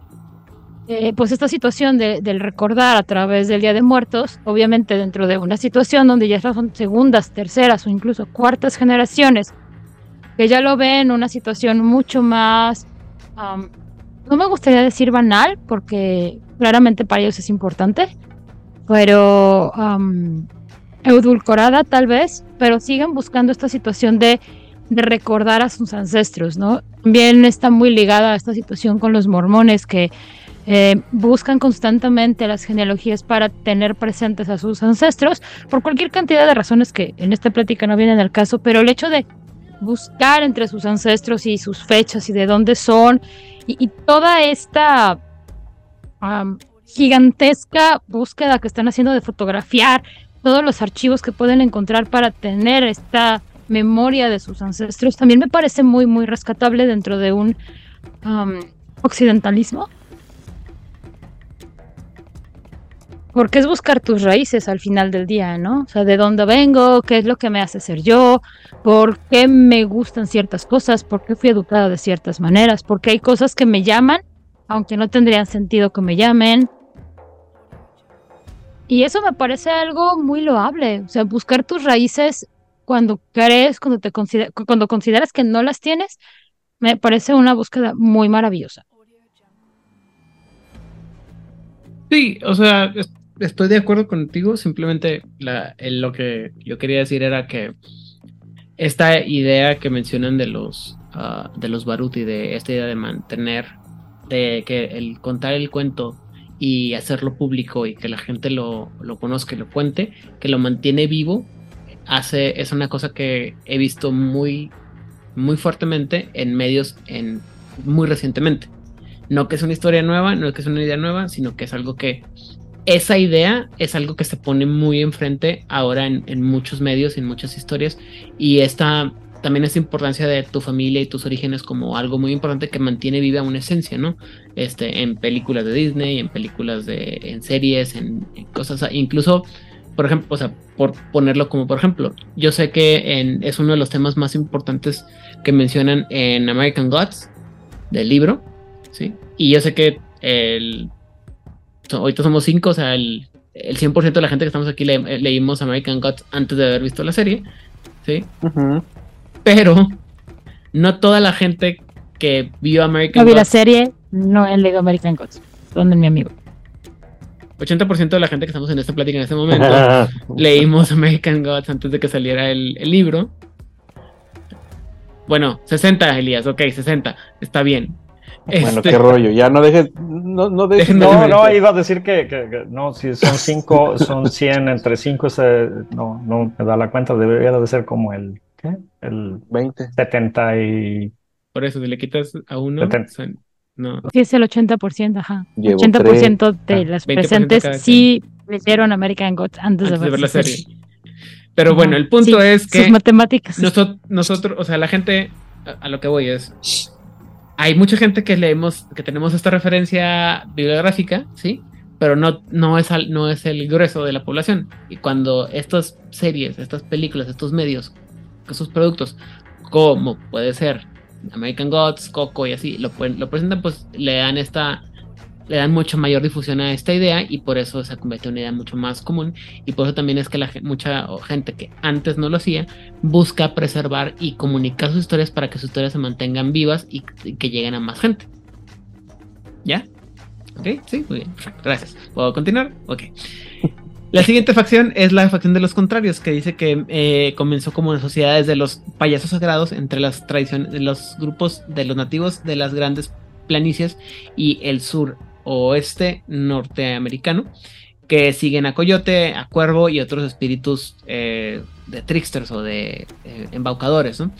eh, pues esta situación de- del recordar a través del Día de Muertos, obviamente dentro de una situación donde ya son segundas, terceras o incluso cuartas generaciones, que ya lo ven una situación mucho más, am, no me gustaría decir banal, porque claramente para ellos es importante, pero am, edulcorada tal vez, pero siguen buscando esta situación de, recordar a sus ancestros, ¿no? También está muy ligada a esta situación con los mormones que eh, buscan constantemente las genealogías para tener presentes a sus ancestros por cualquier cantidad de razones que en esta plática no vienen al caso, pero el hecho de buscar entre sus ancestros y sus fechas y de dónde son y, toda esta gigantesca búsqueda que están haciendo de fotografiar todos los archivos que pueden encontrar para tener esta memoria de sus ancestros también me parece muy muy rescatable dentro de un am, occidentalismo. Porque es buscar tus raíces al final del día, ¿no? O sea, de dónde vengo, qué es lo que me hace ser yo, por qué me gustan ciertas cosas, por qué fui educada de ciertas maneras, porque hay cosas que me llaman, aunque no tendrían sentido que me llamen. Y eso me parece algo muy loable, o sea, buscar tus raíces cuando crees, cuando te consider- cuando consideras que no las tienes, me parece una búsqueda muy maravillosa. Sí, o sea, es- estoy de acuerdo contigo. Simplemente lo que yo quería decir era que esta idea que mencionan de los ah, de los Baruti, de esta idea de mantener, de que el contar el cuento y hacerlo público y que la gente lo, lo conozca y lo cuente, que lo mantiene vivo, hace, es una cosa que he visto muy, muy fuertemente en medios en muy recientemente. No que es una historia nueva, no que es una idea nueva, sino que es algo que esa idea es algo que se pone muy enfrente ahora en, en muchos medios, en muchas historias, y esta también esta importancia de tu familia y tus orígenes como algo muy importante que mantiene viva una esencia, ¿no? Este, en películas de Disney, en películas de, en series, en, en cosas, incluso, por ejemplo, o sea, por ponerlo como por ejemplo, yo sé que en- es uno de los temas más importantes que mencionan en American Gods, del libro, ¿sí? Y yo sé que el, so- ahorita somos cinco, o sea, el, el 100% de la gente que estamos aquí le- leímos American Gods antes de haber visto la serie, ¿sí? Pero no toda la gente que vio American No vi la Gods, serie, no he leído American Gods. Donde mi amigo. 80% de la gente que estamos en esta plática en este momento, leímos American Gods antes de que saliera el, el libro. Bueno, 60, Elías, ok, 60, está bien. Bueno, Este, qué rollo. Ya no dejes. No, no dejes. No, no, iba a decir que, que- que no, si son cinco, son 100 entre 5, no, no me da la cuenta, debería de ser como el, ¿qué? El 20. 70 y... Por eso, si le quitas a uno, Setenta. son- no, Sí, es el 80%, ajá. Llevo 80% de Ah, las 20% presentes sí leyeron American Gods antes, antes de ver la serie. Pero bueno, el punto Sí, es que Sus matemáticas. nosotros, nosotros, o sea, la gente, a, a lo que voy es, hay mucha gente que leemos, que tenemos esta referencia bibliográfica, ¿sí? Pero no, no, es al- no es el grueso de la población. Y cuando estas series, estas películas, estos medios, estos productos, como puede ser American Gods, Coco y así, lo, lo presentan, pues le dan esta, le dan mucha mayor difusión a esta idea y por eso se convierte en una idea mucho más común y por eso también es que la, mucha gente que antes no lo hacía busca preservar y comunicar sus historias para que sus historias se mantengan vivas y, y que lleguen a más gente. ¿Ya? ¿Ok? Sí, muy bien, gracias. ¿Puedo continuar? Ok. La siguiente facción es la facción de los contrarios, que dice que eh, comenzó como sociedades de los payasos sagrados entre las tradiciones de los grupos de los nativos de las grandes planicies y el sur oeste norteamericano, que siguen a Coyote, a Cuervo y otros espíritus eh, de tricksters o de eh, embaucadores. ¿no?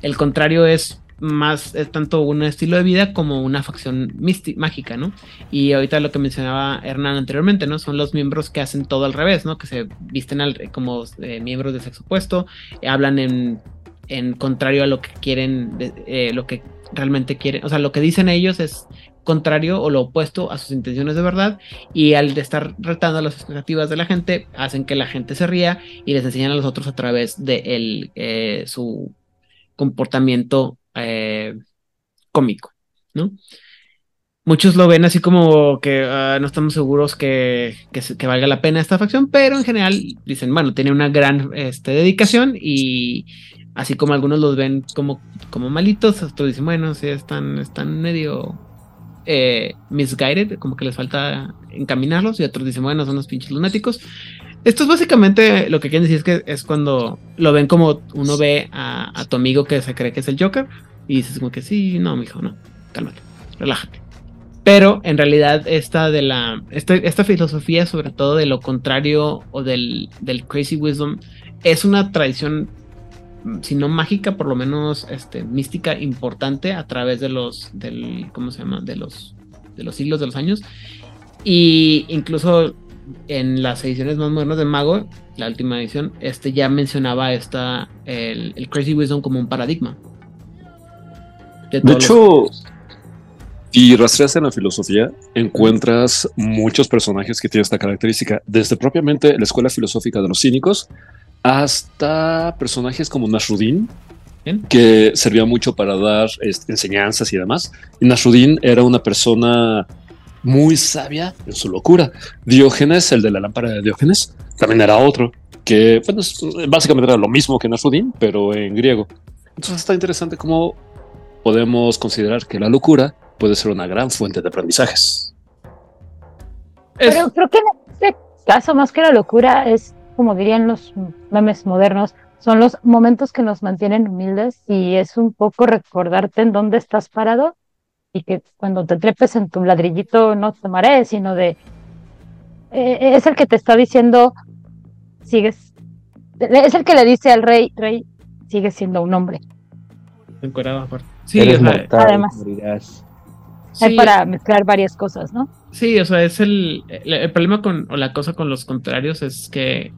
El contrario es más, es tanto un estilo de vida como una facción mágica, ¿no? Y ahorita lo que mencionaba Hernán anteriormente, ¿no? Son los miembros que hacen todo al revés, ¿no? Que se visten como eh, miembros de sexo opuesto, eh, hablan en, en contrario a lo que quieren, eh, lo que realmente quieren, o sea, lo que dicen ellos es contrario o lo opuesto a sus intenciones de verdad y al estar retando las expectativas de la gente hacen que la gente se ría y les enseñan a los otros a través de el, eh, su comportamiento eh, cómico, ¿no? Muchos lo ven así como que ah, no estamos seguros que, que, valga la pena esta facción, pero en general dicen, bueno, tiene una gran este, dedicación y así como algunos los ven como, como malitos, otros dicen, bueno, sí, están, están medio eh, misguided, como que les falta encaminarlos, y otros dicen, bueno, son unos pinches lunáticos. Esto es básicamente lo que quieren decir es que es cuando lo ven como uno ve a, a tu amigo que se cree que es el Joker y dices como que sí, no, mijo, no, cálmate, relájate. Pero en realidad esta de la esta, esta filosofía sobre todo de lo contrario o del, del crazy wisdom es una tradición si no mágica por lo menos este mística importante a través de los del cómo se llama de los de los siglos de los años y incluso en las ediciones más modernas de Mago, la última edición, este ya mencionaba esta, el, el Crazy Wisdom como un paradigma. De hecho, y rastreas en la filosofía, encuentras muchos personajes que tienen esta característica, desde propiamente la escuela filosófica de los cínicos hasta personajes como Nasruddin, que servía mucho para dar este, enseñanzas y demás. Y Nasruddin era una persona muy sabia en su locura. Diógenes, el de la lámpara de Diógenes, también era otro, que bueno, es- básicamente era lo mismo que Nasruddin, pero en griego. Entonces está interesante cómo podemos considerar que la locura puede ser una gran fuente de aprendizajes. Es- Pero creo que en este caso, más que la locura, es como dirían los memes modernos, son los momentos que nos mantienen humildes y es un poco recordarte en dónde estás parado y que cuando te trepes en tu ladrillito no te marees, sino de... eh, es el que te está diciendo, sigues... Es el que le dice al rey, rey, sigues siendo un hombre. encuerado aparte. Sí, Eres mortal, además. morirás. Hay sí, para mezclar varias cosas, ¿no? Sí, o sea, es el, el, el problema con, o la cosa con los contrarios es que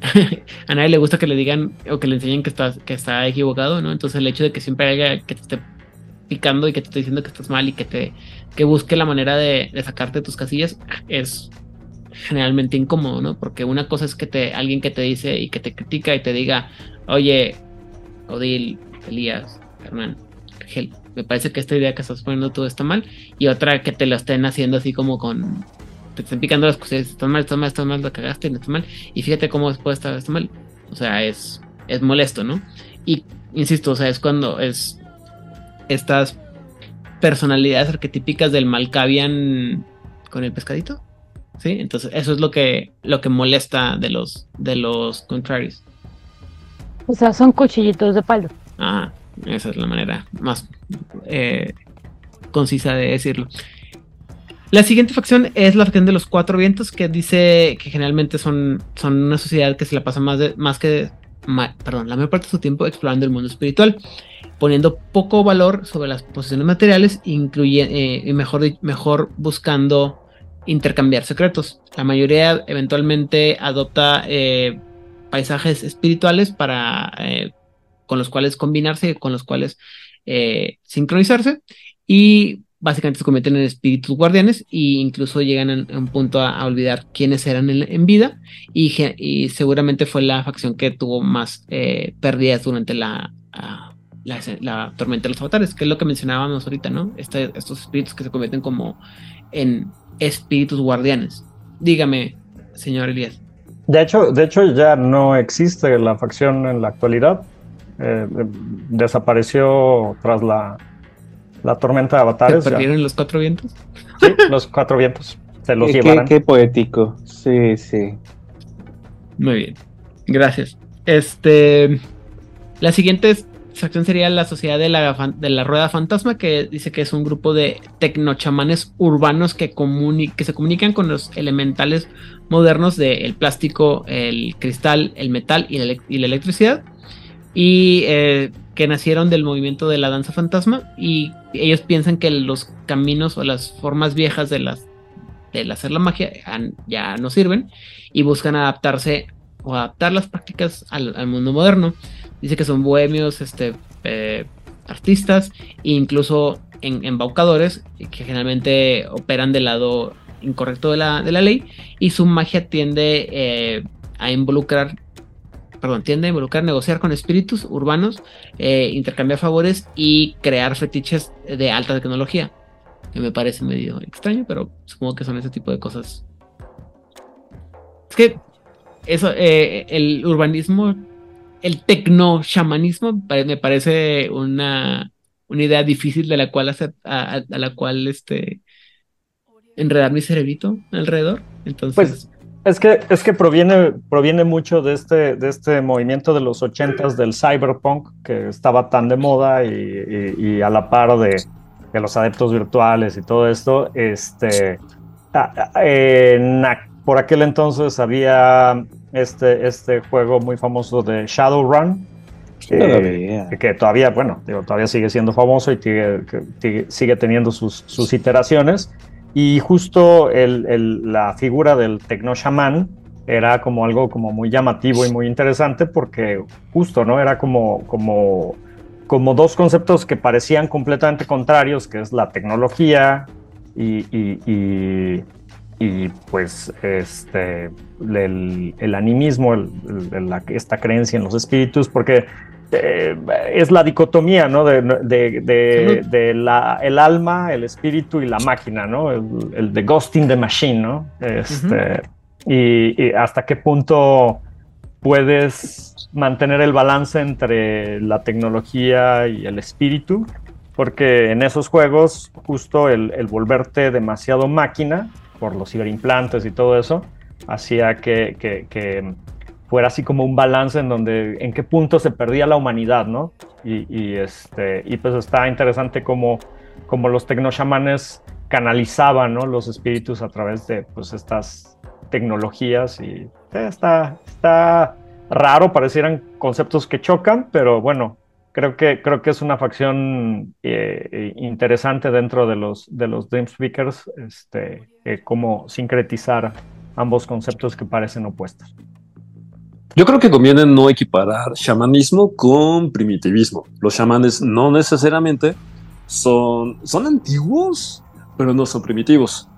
a nadie le gusta que le digan o que le enseñen que está, que está equivocado, ¿no? Entonces el hecho de que siempre haya que te esté picando y que te esté diciendo que estás mal y que te que busque la manera de, sacarte tus casillas es generalmente incómodo, ¿no? Porque una cosa es que te alguien que te dice y que te critica y te diga, oye, Odil, Elías, Hernán, Gel, me parece que esta idea que estás poniendo todo está mal y otra que te lo estén haciendo así como con te estén picando las cosas, estás mal, estás mal, estás mal, lo cagaste, no está mal y fíjate cómo después está, está mal. O sea, es es molesto, ¿no? Y insisto, o sea, es cuando es estas personalidades arquetípicas del Malkavian con el pescadito. Sí, entonces eso es lo que lo que molesta de los de los contrarios. O sea, son cuchillitos de palo. Ah, esa es la manera más eh, concisa de decirlo. La siguiente facción es la facción de los cuatro vientos, que dice que generalmente son, son una sociedad que se la pasa más, de, más que, ma- perdón, la mayor parte de su tiempo explorando el mundo espiritual, poniendo poco valor sobre las posiciones materiales, incluye, eh, mejor, mejor buscando intercambiar secretos. La mayoría eventualmente adopta eh, paisajes espirituales para eh, con los cuales combinarse con los cuales eh, sincronizarse y básicamente se convierten en espíritus guardianes e incluso llegan a, un punto a, olvidar quiénes eran en, vida y, y, seguramente fue la facción que tuvo más eh, pérdidas durante la, la, tormenta de los avatares, que es lo que mencionábamos ahorita, ¿no? Este, estos espíritus que se convierten como en espíritus guardianes. Dígame, señor Elías. De hecho, de hecho ya no existe la facción en la actualidad. Eh, desapareció tras la la tormenta de avatares. ¿Se perdieron los cuatro vientos? Sí, los cuatro vientos. Se los qué, llevaron. Qué, poético. Sí, sí. Muy bien. Gracias. Este. La siguiente sección sería la Sociedad de la, de la Rueda Fantasma, que dice que es un grupo de tecnochamanes urbanos que, se comunican con los elementales modernos del plástico, el cristal, el metal y la, y la electricidad. Y eh, que nacieron del movimiento de la danza fantasma y ellos piensan que los caminos o las formas viejas de las del hacer la magia ya no sirven y buscan adaptarse o adaptar las prácticas al, mundo moderno. Dice que son bohemios, este, eh, artistas e incluso en, embaucadores que generalmente operan del lado incorrecto de la, de la ley y su magia tiende eh, a involucrar perdón, tiende a involucrar negociar con espíritus urbanos, eh, intercambiar favores y crear fetiches de alta tecnología. Que me parece medio extraño, pero supongo que son ese tipo de cosas. Es que eso, el urbanismo, el tecno-shamanismo me parece una, una idea difícil de la cual hacer, a, la cual este enredar mi cerebrito alrededor. Entonces. Pues, es que, es que proviene, proviene mucho de este, de este movimiento de los ochentas del cyberpunk que estaba tan de moda y, a la par de, los adeptos virtuales y todo esto. Este, por aquel entonces había este, este juego muy famoso de Shadowrun. que todavía, bueno, todavía sigue siendo famoso y sigue, sigue teniendo sus, sus iteraciones. Y justo la figura del tecno shaman era como algo como muy llamativo y muy interesante porque justo, ¿no? Era como, como, como dos conceptos que parecían completamente contrarios, que es la tecnología y, y, pues este, el, animismo, esta creencia en los espíritus, porque eh, es la dicotomía, ¿no? De, de, la, el alma, el espíritu y la máquina, ¿no? El, de Ghost in the Machine, ¿no? Este, y, hasta qué punto puedes mantener el balance entre la tecnología y el espíritu, porque en esos juegos justo el, volverte demasiado máquina por los ciberimplantes y todo eso, hacía que, que fuera así como un balance en donde en qué punto se perdía la humanidad, ¿no? Y, este, y pues está interesante como, como los tecnochamanes canalizaban, ¿no? Los espíritus a través de pues estas tecnologías y eh, está, está raro, parecieran conceptos que chocan, pero bueno, creo que, creo que es una facción eh, interesante dentro de los, de los Dream Speakers, este, eh, como sincretizar ambos conceptos que parecen opuestos. Yo creo que conviene no equiparar chamanismo con primitivismo. Los chamanes no necesariamente son, son antiguos, pero no son primitivos.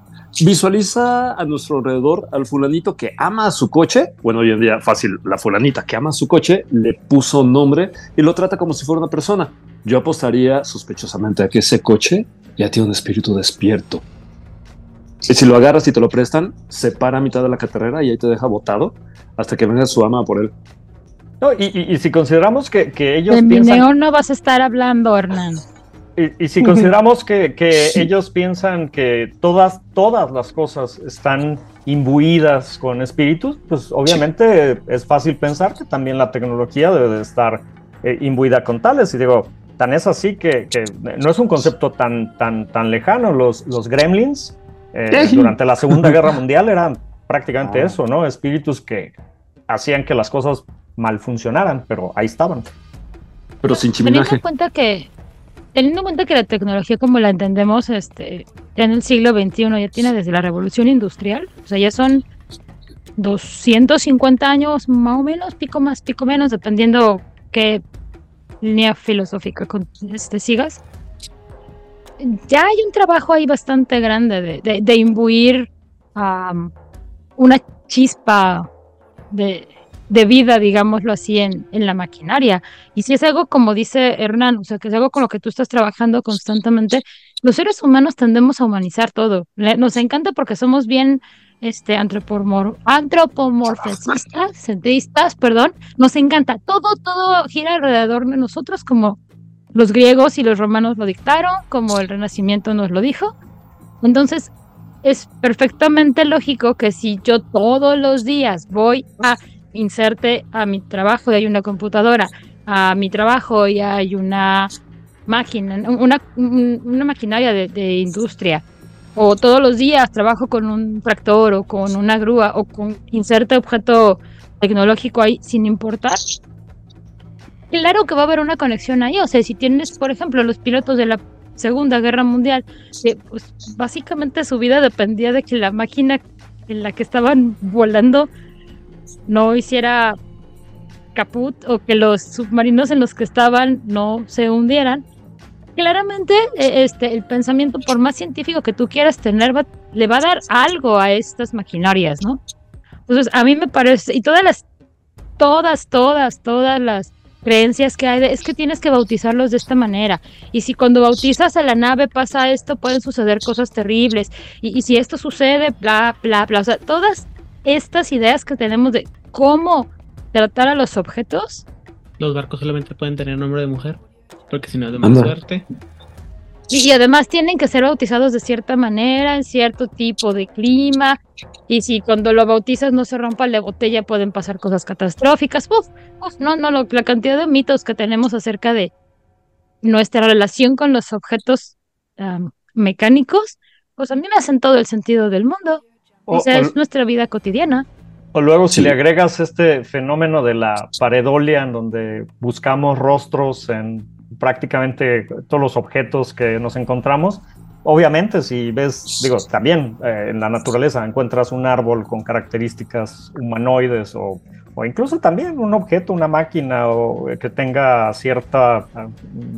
Visualiza a nuestro alrededor al fulanito que ama a su coche. Bueno, hoy en día fácil, la fulanita que ama a su coche le puso nombre y lo trata como si fuera una persona. Yo apostaría sospechosamente a que ese coche ya tiene un espíritu despierto. Y si lo agarras y te lo prestan, se para a mitad de la carrera y ahí te deja botado hasta que venga su ama por él. No, y, si consideramos que, que ellos de piensan... no vas a estar hablando, Hernán. Y, si consideramos que, que ellos piensan que todas, todas las cosas están imbuidas con espíritus, pues obviamente es fácil pensar que también la tecnología debe de estar eh, imbuida con tales. Y digo, tan es así que, que, no es un concepto tan, tan, tan lejano. Los, los gremlins eh, durante la Segunda Guerra Mundial eran prácticamente ah. eso, ¿no? Espíritus que hacían que las cosas mal funcionaran, pero ahí estaban. Pero sin chiminaje. Teniendo en cuenta que, teniendo en cuenta que la tecnología como la entendemos, este, ya en el siglo XXI ya tiene desde la revolución industrial, o sea, ya son 250 años más o menos, pico más, pico menos, dependiendo qué línea filosófica este sigas, ya hay un trabajo ahí bastante grande de, de, imbuir una chispa de, de, vida, digámoslo así, en, en, la maquinaria. Y si es algo como dice Hernán, o sea, que es algo con lo que tú estás trabajando constantemente, los seres humanos tendemos a humanizar todo. Nos encanta porque somos bien este, antropomor antropomorfistas, perdón, nos encanta. Todo, todo gira alrededor de nosotros como los griegos y los romanos lo dictaron, como el Renacimiento nos lo dijo. Entonces, es perfectamente lógico que si yo todos los días voy a inserte a mi trabajo y hay una computadora, a mi trabajo y hay una máquina, una, una maquinaria de, de industria, o todos los días trabajo con un tractor o con una grúa o con inserte objeto tecnológico ahí sin importar. Claro que va a haber una conexión ahí, o sea, si tienes, por ejemplo, los pilotos de la Segunda Guerra Mundial, pues básicamente su vida dependía de que la máquina en la que estaban volando no hiciera caput o que los submarinos en los que estaban no se hundieran claramente e, este, el pensamiento, por más científico que tú quieras tener, le va a dar algo a estas maquinarias, ¿no? Entonces, a mí me parece, y todas las, todas, todas, todas las creencias que hay de, es que tienes que bautizarlos de esta manera. Y si cuando bautizas a la nave pasa esto, pueden suceder cosas terribles. Y, y si esto sucede, bla, bla, bla. O sea, todas estas ideas que tenemos de cómo tratar a los objetos. Los barcos solamente pueden tener nombre de mujer. Porque si no es de mala suerte. Y, además tienen que ser bautizados de cierta manera, en cierto tipo de clima. Y si cuando lo bautizas no se rompa la botella, pueden pasar cosas catastróficas. Uf, no, no, la cantidad de mitos que tenemos acerca de nuestra relación con los objetos mecánicos, pues a mí me hacen todo el sentido del mundo. O, sea, es nuestra vida cotidiana. O luego si le agregas este fenómeno de la paredolia en donde buscamos rostros en prácticamente todos los objetos que nos encontramos. Obviamente, si ves, digo, también eh, en la naturaleza encuentras un árbol con características humanoides o, o, incluso también un objeto, una máquina o que tenga cierta mm,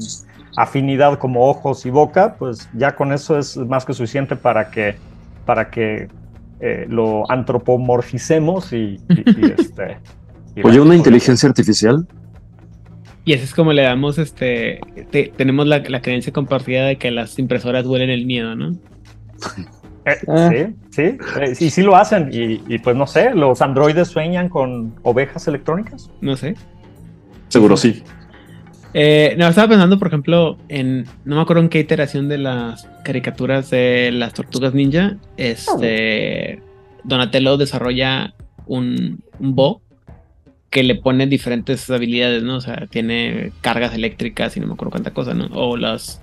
afinidad como ojos y boca, pues ya con eso es más que suficiente para que, para que eh, lo antropomorficemos y, este... Oye, una inteligencia artificial y así es como le damos, este, tenemos la, creencia compartida de que las impresoras huelen el miedo, ¿no? Eh, ah. Sí, sí, eh, y sí lo hacen. Y, pues no sé, ¿los androides sueñan con ovejas electrónicas? No sé. Seguro sí. Eh, no, estaba pensando, por ejemplo, en. No me acuerdo en qué iteración de las caricaturas de las tortugas ninja. Este. Donatello desarrolla un, un bo que le pone diferentes habilidades, ¿no? O sea, tiene cargas eléctricas y no me acuerdo cuánta cosa, ¿no? O las...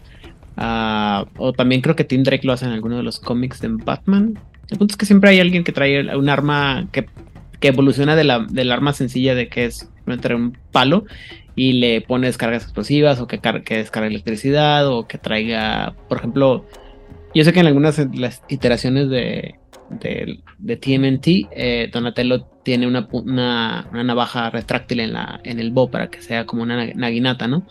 Ah, o también creo que Tim Drake lo hace en alguno de los cómics de Batman. El punto es que siempre hay alguien que trae un arma que, que evoluciona de la, del arma sencilla de que es trae un palo y le pone descargas explosivas o que, que descarga electricidad o que traiga, por ejemplo, yo sé que en algunas las iteraciones de, de, de TMNT, eh, Donatello tiene una, una, navaja retráctil en, la, en el bow para que sea como una naginata, ¿no?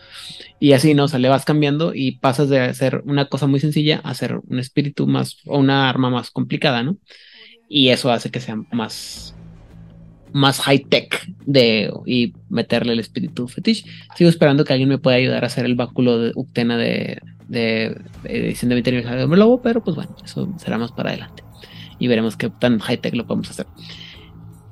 Y así, ¿no? O sea, le vas cambiando y pasas de hacer una cosa muy sencilla a hacer un espíritu más o una arma más complicada, ¿no? Y eso hace que sea más, más high tech de y meterle el espíritu fetish. Sigo esperando que alguien me pueda ayudar a hacer el báculo de Uctena de, de, edición de 20 aniversario de Lobo, pero pues bueno, eso será más para adelante y veremos qué tan high tech lo podemos hacer.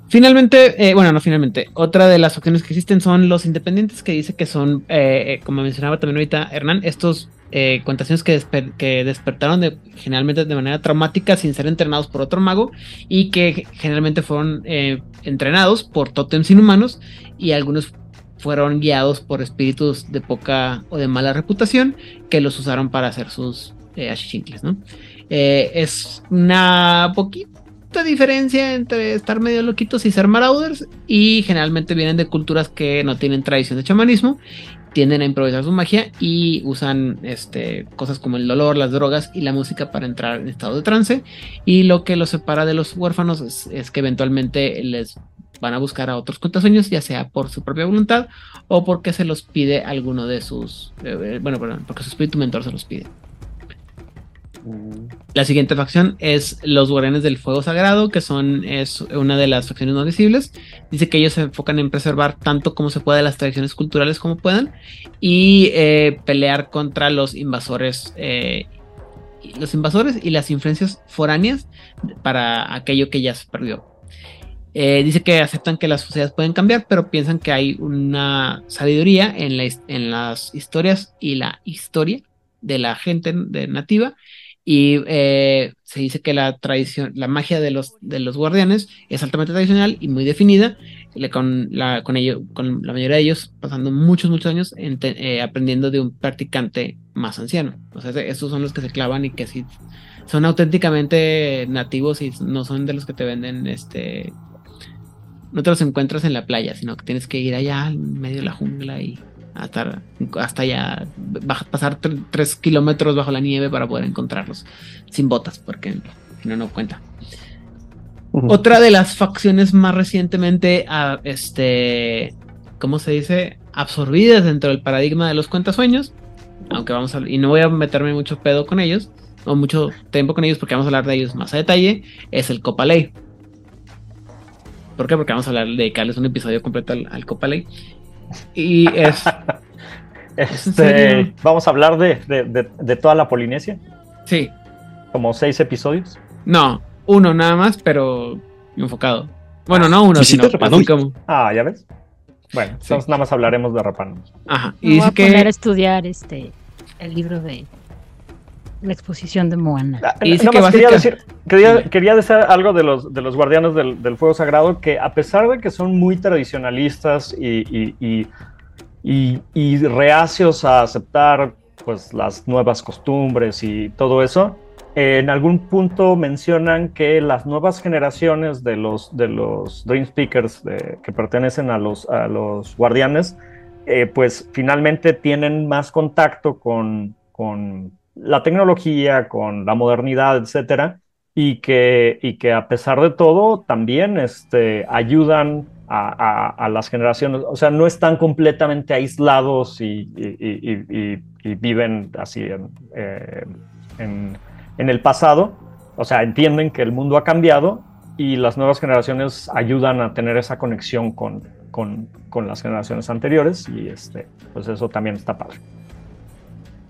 Finalmente, eh, bueno, no finalmente, otra de las opciones que existen son los independientes que dice que son, eh, eh, como mencionaba también ahorita Hernán, estos cuentaciones que, que, despertaron de, generalmente de manera traumática sin ser entrenados por otro mago y que generalmente fueron entrenados por tótems inhumanos y algunos fueron guiados por espíritus de poca o de mala reputación que los usaron para hacer sus eh, ¿no? es una poquita diferencia entre estar medio loquitos y ser marauders y generalmente vienen de culturas que no tienen tradición de chamanismo, tienden a improvisar su magia y usan este, cosas como el dolor, las drogas y la música para entrar en estado de trance y lo que los separa de los huérfanos es, que eventualmente les van a buscar a otros cuentasueños, ya sea por su propia voluntad o porque se los pide alguno de sus, eh, eh, bueno, perdón, porque su espíritu mentor se los pide. La siguiente facción es los Guardianes del Fuego Sagrado, que son es una de las facciones no visibles. Dice que ellos se enfocan en preservar tanto como se puede las tradiciones culturales como puedan y eh, pelear contra los invasores, eh, los invasores y las influencias foráneas para aquello que ya se perdió. Eh, dice que aceptan que las sociedades pueden cambiar, pero piensan que hay una sabiduría en, las historias y la historia de la gente nativa y eh, se dice que la tradición, la magia de los, de los guardianes es altamente tradicional y muy definida, con la, con ello, con la mayoría de ellos pasando muchos, muchos años eh, aprendiendo de un practicante más anciano. O sea, esos son los que se clavan y que sí son auténticamente nativos y no son de los que te venden este. No te los encuentras en la playa, sino que tienes que ir allá en medio de la jungla y hasta, hasta ya pasar tres kilómetros bajo la nieve para poder encontrarlos sin botas, porque si no, no cuenta. Otra de las facciones más recientemente, ah, este, ¿cómo se dice? Absorbidas dentro del paradigma de los cuentasueños, aunque vamos a, y no voy a meterme mucho pedo con ellos, o mucho tiempo con ellos, porque vamos a hablar de ellos más a detalle, es el Copa Ley. ¿Por qué? Porque vamos a hablar, de dedicarles un episodio completo al, al Copa Ley. Y es. este, vamos a hablar de, toda la Polinesia. Sí. Como seis episodios. No, uno nada más, pero enfocado. Bueno, no uno, sino como... Ah, ya ves. Bueno, entonces nada más hablaremos de Rapanui. Ajá. Y voy a poner a estudiar este el libro de la exposición de Moana. Ah, y que quería, decir, quería, decir algo de los, de los guardianes del, fuego sagrado, que a pesar de que son muy tradicionalistas y, y, reacios a aceptar pues, las nuevas costumbres y todo eso, en algún punto mencionan que las nuevas generaciones de los, de los Dream Speakers que pertenecen a los, a los guardianes, eh, pues finalmente tienen más contacto con, con la tecnología, con la modernidad, etcétera, y que, y que a pesar de todo también este, ayudan a, las generaciones, o sea, no están completamente aislados y, viven así eh, en, el pasado, o sea, entienden que el mundo ha cambiado y las nuevas generaciones ayudan a tener esa conexión con, con, con las generaciones anteriores y este, pues eso también está padre.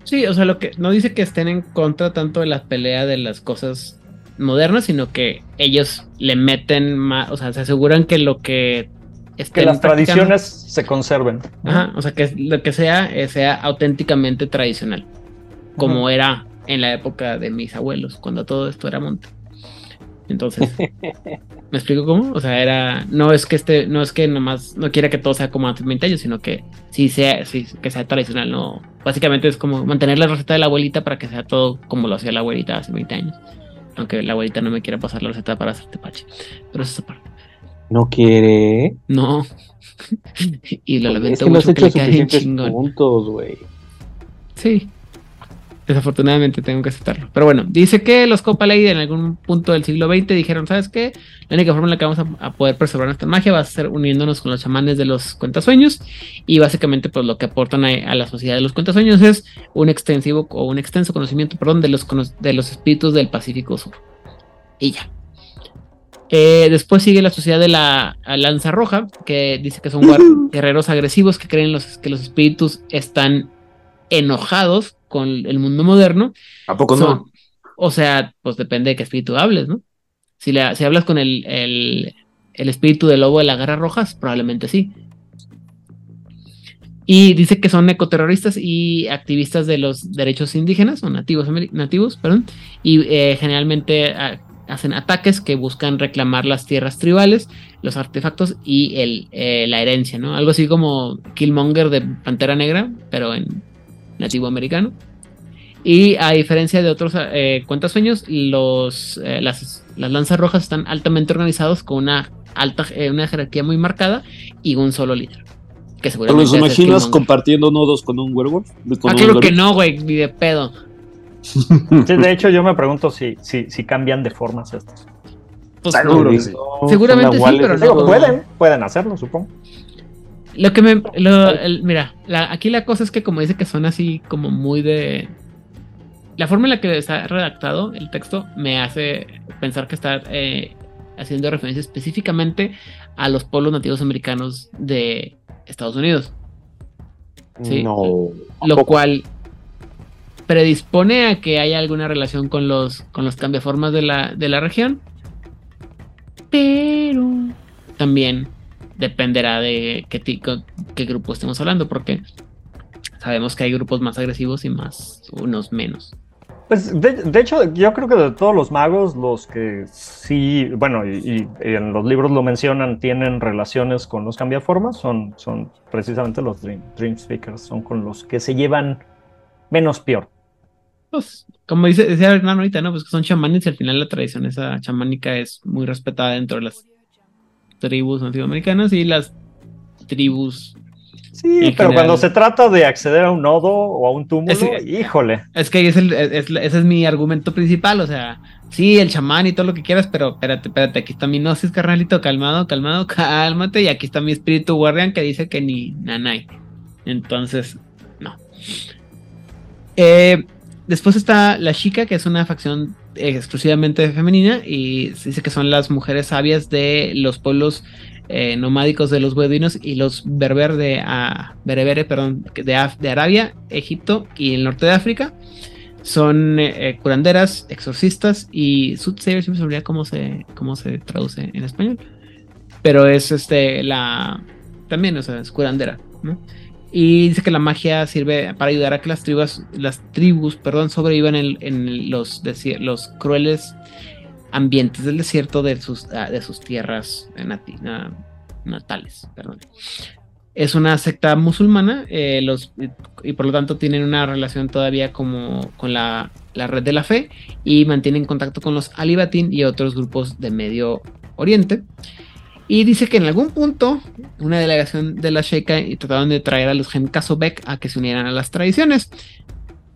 Sí, o sea, lo que no dice que estén en contra tanto de la pelea de las cosas modernas, sino que ellos le meten más, o sea, se aseguran que lo que que las tradiciones se conserven. Ajá, o sea, que lo que sea eh, sea auténticamente tradicional, como era en la época de mis abuelos, cuando todo esto era monte. Entonces, ¿me explico cómo? O sea, era, no es que este, no es que nomás no quiera que todo sea como antes de 20 años, sino que sí sea, sí, que sea tradicional, no. Básicamente es como mantener la receta de la abuelita para que sea todo como lo hacía la abuelita hace 20 años. Aunque la abuelita no me quiera pasar la receta para hacer tepache. Pero eso es aparte. ¿No quiere? No. y lo lamento mucho que le caen chingón. Puntos. Sí. Desafortunadamente tengo que aceptarlo. Pero bueno, dice que los Copa Ley en algún punto del siglo XX dijeron, ¿sabes qué? La única forma en la que vamos a, poder preservar nuestra magia va a ser uniéndonos con los chamanes de los cuentasueños. Y básicamente, pues lo que aportan a, la sociedad de los cuentasueños es un extensivo o un extenso conocimiento, perdón, de los, de los espíritus del Pacífico Sur. Y ya. Eh, después sigue la sociedad de la Lanza Roja, que dice que son guerreros agresivos que creen los, que los espíritus están enojados con el mundo moderno. ¿A poco no? O sea, pues depende de qué espíritu hables, ¿no? Si, le, si hablas con el, el, espíritu del lobo de la guerra rojas, probablemente sí. Y dice que son ecoterroristas y activistas de los derechos indígenas o nativos, nativos perdón, y eh, generalmente ah, hacen ataques que buscan reclamar las tierras tribales, los artefactos y el, eh, la herencia, ¿no? Algo así como Killmonger de Pantera Negra, pero en nativo americano. Y a diferencia de otros eh, sueños, los, eh, las, las, lanzas rojas están altamente organizados con una alta eh, una jerarquía muy marcada y un solo líder. Que seguramente ¿Te los imaginas compartiendo nodos con un werewolf? ah, creo que no, güey, ni de pedo. de hecho, yo me pregunto si, si, si cambian de formas estos. Pues, Seguro sí. Seguramente sí, pero no. Pueden, pueden hacerlo, supongo. Lo que me. Lo, mira, aquí la cosa es que, como dice que son así como muy de. La forma en la que está redactado el texto me hace pensar que está eh, haciendo referencia específicamente a los pueblos nativos americanos de Estados Unidos. ¿Sí? No. Lo cual predispone a que haya alguna relación con los, con los cambiaformas de la, de la región. Pero también dependerá de qué, qué grupo estemos hablando, porque sabemos que hay grupos más agresivos y más unos menos. Pues de, hecho, yo creo que de todos los magos, los que sí, bueno, y, en los libros lo mencionan, tienen relaciones con los cambiaformas, son, son precisamente los Dream, Dream Speakers, son con los que se llevan menos peor. Pues, como dice, decía Hernán ahorita, ¿no? Pues que son chamanes y al final la tradición esa chamánica es muy respetada dentro de las tribus nativoamericanas y las tribus. Sí, pero cuando se trata de acceder a un nodo o a un túmulo, híjole. Es que es ese es mi argumento principal, o sea, sí, el chamán y todo lo que quieras, pero espérate, espérate, aquí está mi gnosis, carnalito, calmado, calmado, cálmate, y aquí está mi espíritu guardián que dice que ni nanay. Entonces, no. Eh, después está la chica, que es una facción exclusivamente femenina y se dice que son las mujeres sabias de los pueblos eh, nomádicos de los beduinos y los berber de ah, perdón, de, de, Arabia, Egipto y el norte de África. Son eh, eh, curanderas, exorcistas y soothsayers, se olvida cómo se, cómo se traduce en español. Pero es este la también, o sea, es curandera, ¿no? Y dice que la magia sirve para ayudar a que las tribus, las tribus perdón, sobrevivan en, los, los crueles ambientes del desierto de sus, ah, de sus tierras natales. Perdón. Es una secta musulmana eh, los, y por lo tanto tienen una relación todavía como con la, la red de la fe y mantienen contacto con los Alibatín y otros grupos de Medio Oriente. Y dice que en algún punto una delegación de la Sheikah trataron de traer a los Genkazobek a que se unieran a las tradiciones.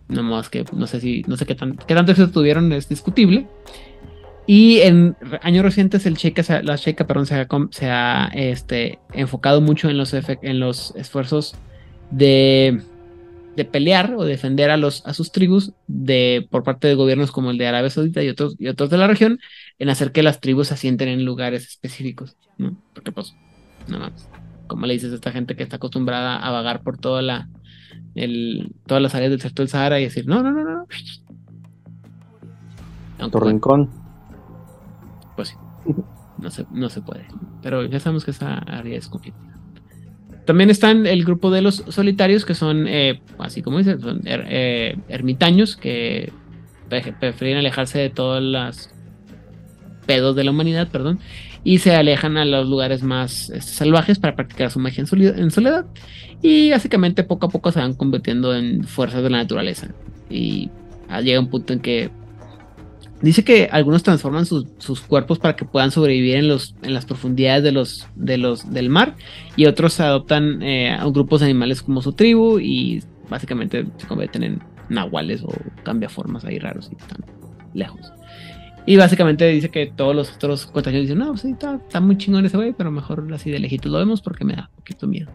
No más que no sé si no sé qué, tan, qué tanto eso tuvieron es discutible. Y en años recientes el la perdón, se ha, se ha este, enfocado mucho en los, en los esfuerzos de, de, pelear o defender a, los, a sus tribus de, por parte de gobiernos como el de Arabia Saudita y otros, y otros de la región en hacer que las tribus se asienten en lugares específicos. ¿no? Porque pues, nada más, como le dices a esta gente que está acostumbrada a vagar por toda la, el, todas las áreas del desierto del Sahara y decir, no, no, no, no. Aunque, rincón. Pues sí, no se, no se puede. Pero ya sabemos que esa área es complicada. También están el grupo de los solitarios, que son, eh, así como dices, son eh, ermitaños que prefieren alejarse de todas las pedos de la humanidad, perdón, y se alejan a los lugares más este, salvajes para practicar su magia en soledad. Y básicamente poco a poco se van convirtiendo en fuerzas de la naturaleza. Y llega un punto en que dice que algunos transforman sus, cuerpos para que puedan sobrevivir en, los, en las profundidades de los, de los, del mar. Y otros adoptan eh, a grupos de animales como su tribu y básicamente se convierten en nahuales o cambia formas ahí raros y están lejos. Y básicamente dice que todos los otros cuentaños dicen, no, sí, está, muy chingón ese güey, pero mejor así de lejitos lo vemos porque me da un poquito miedo.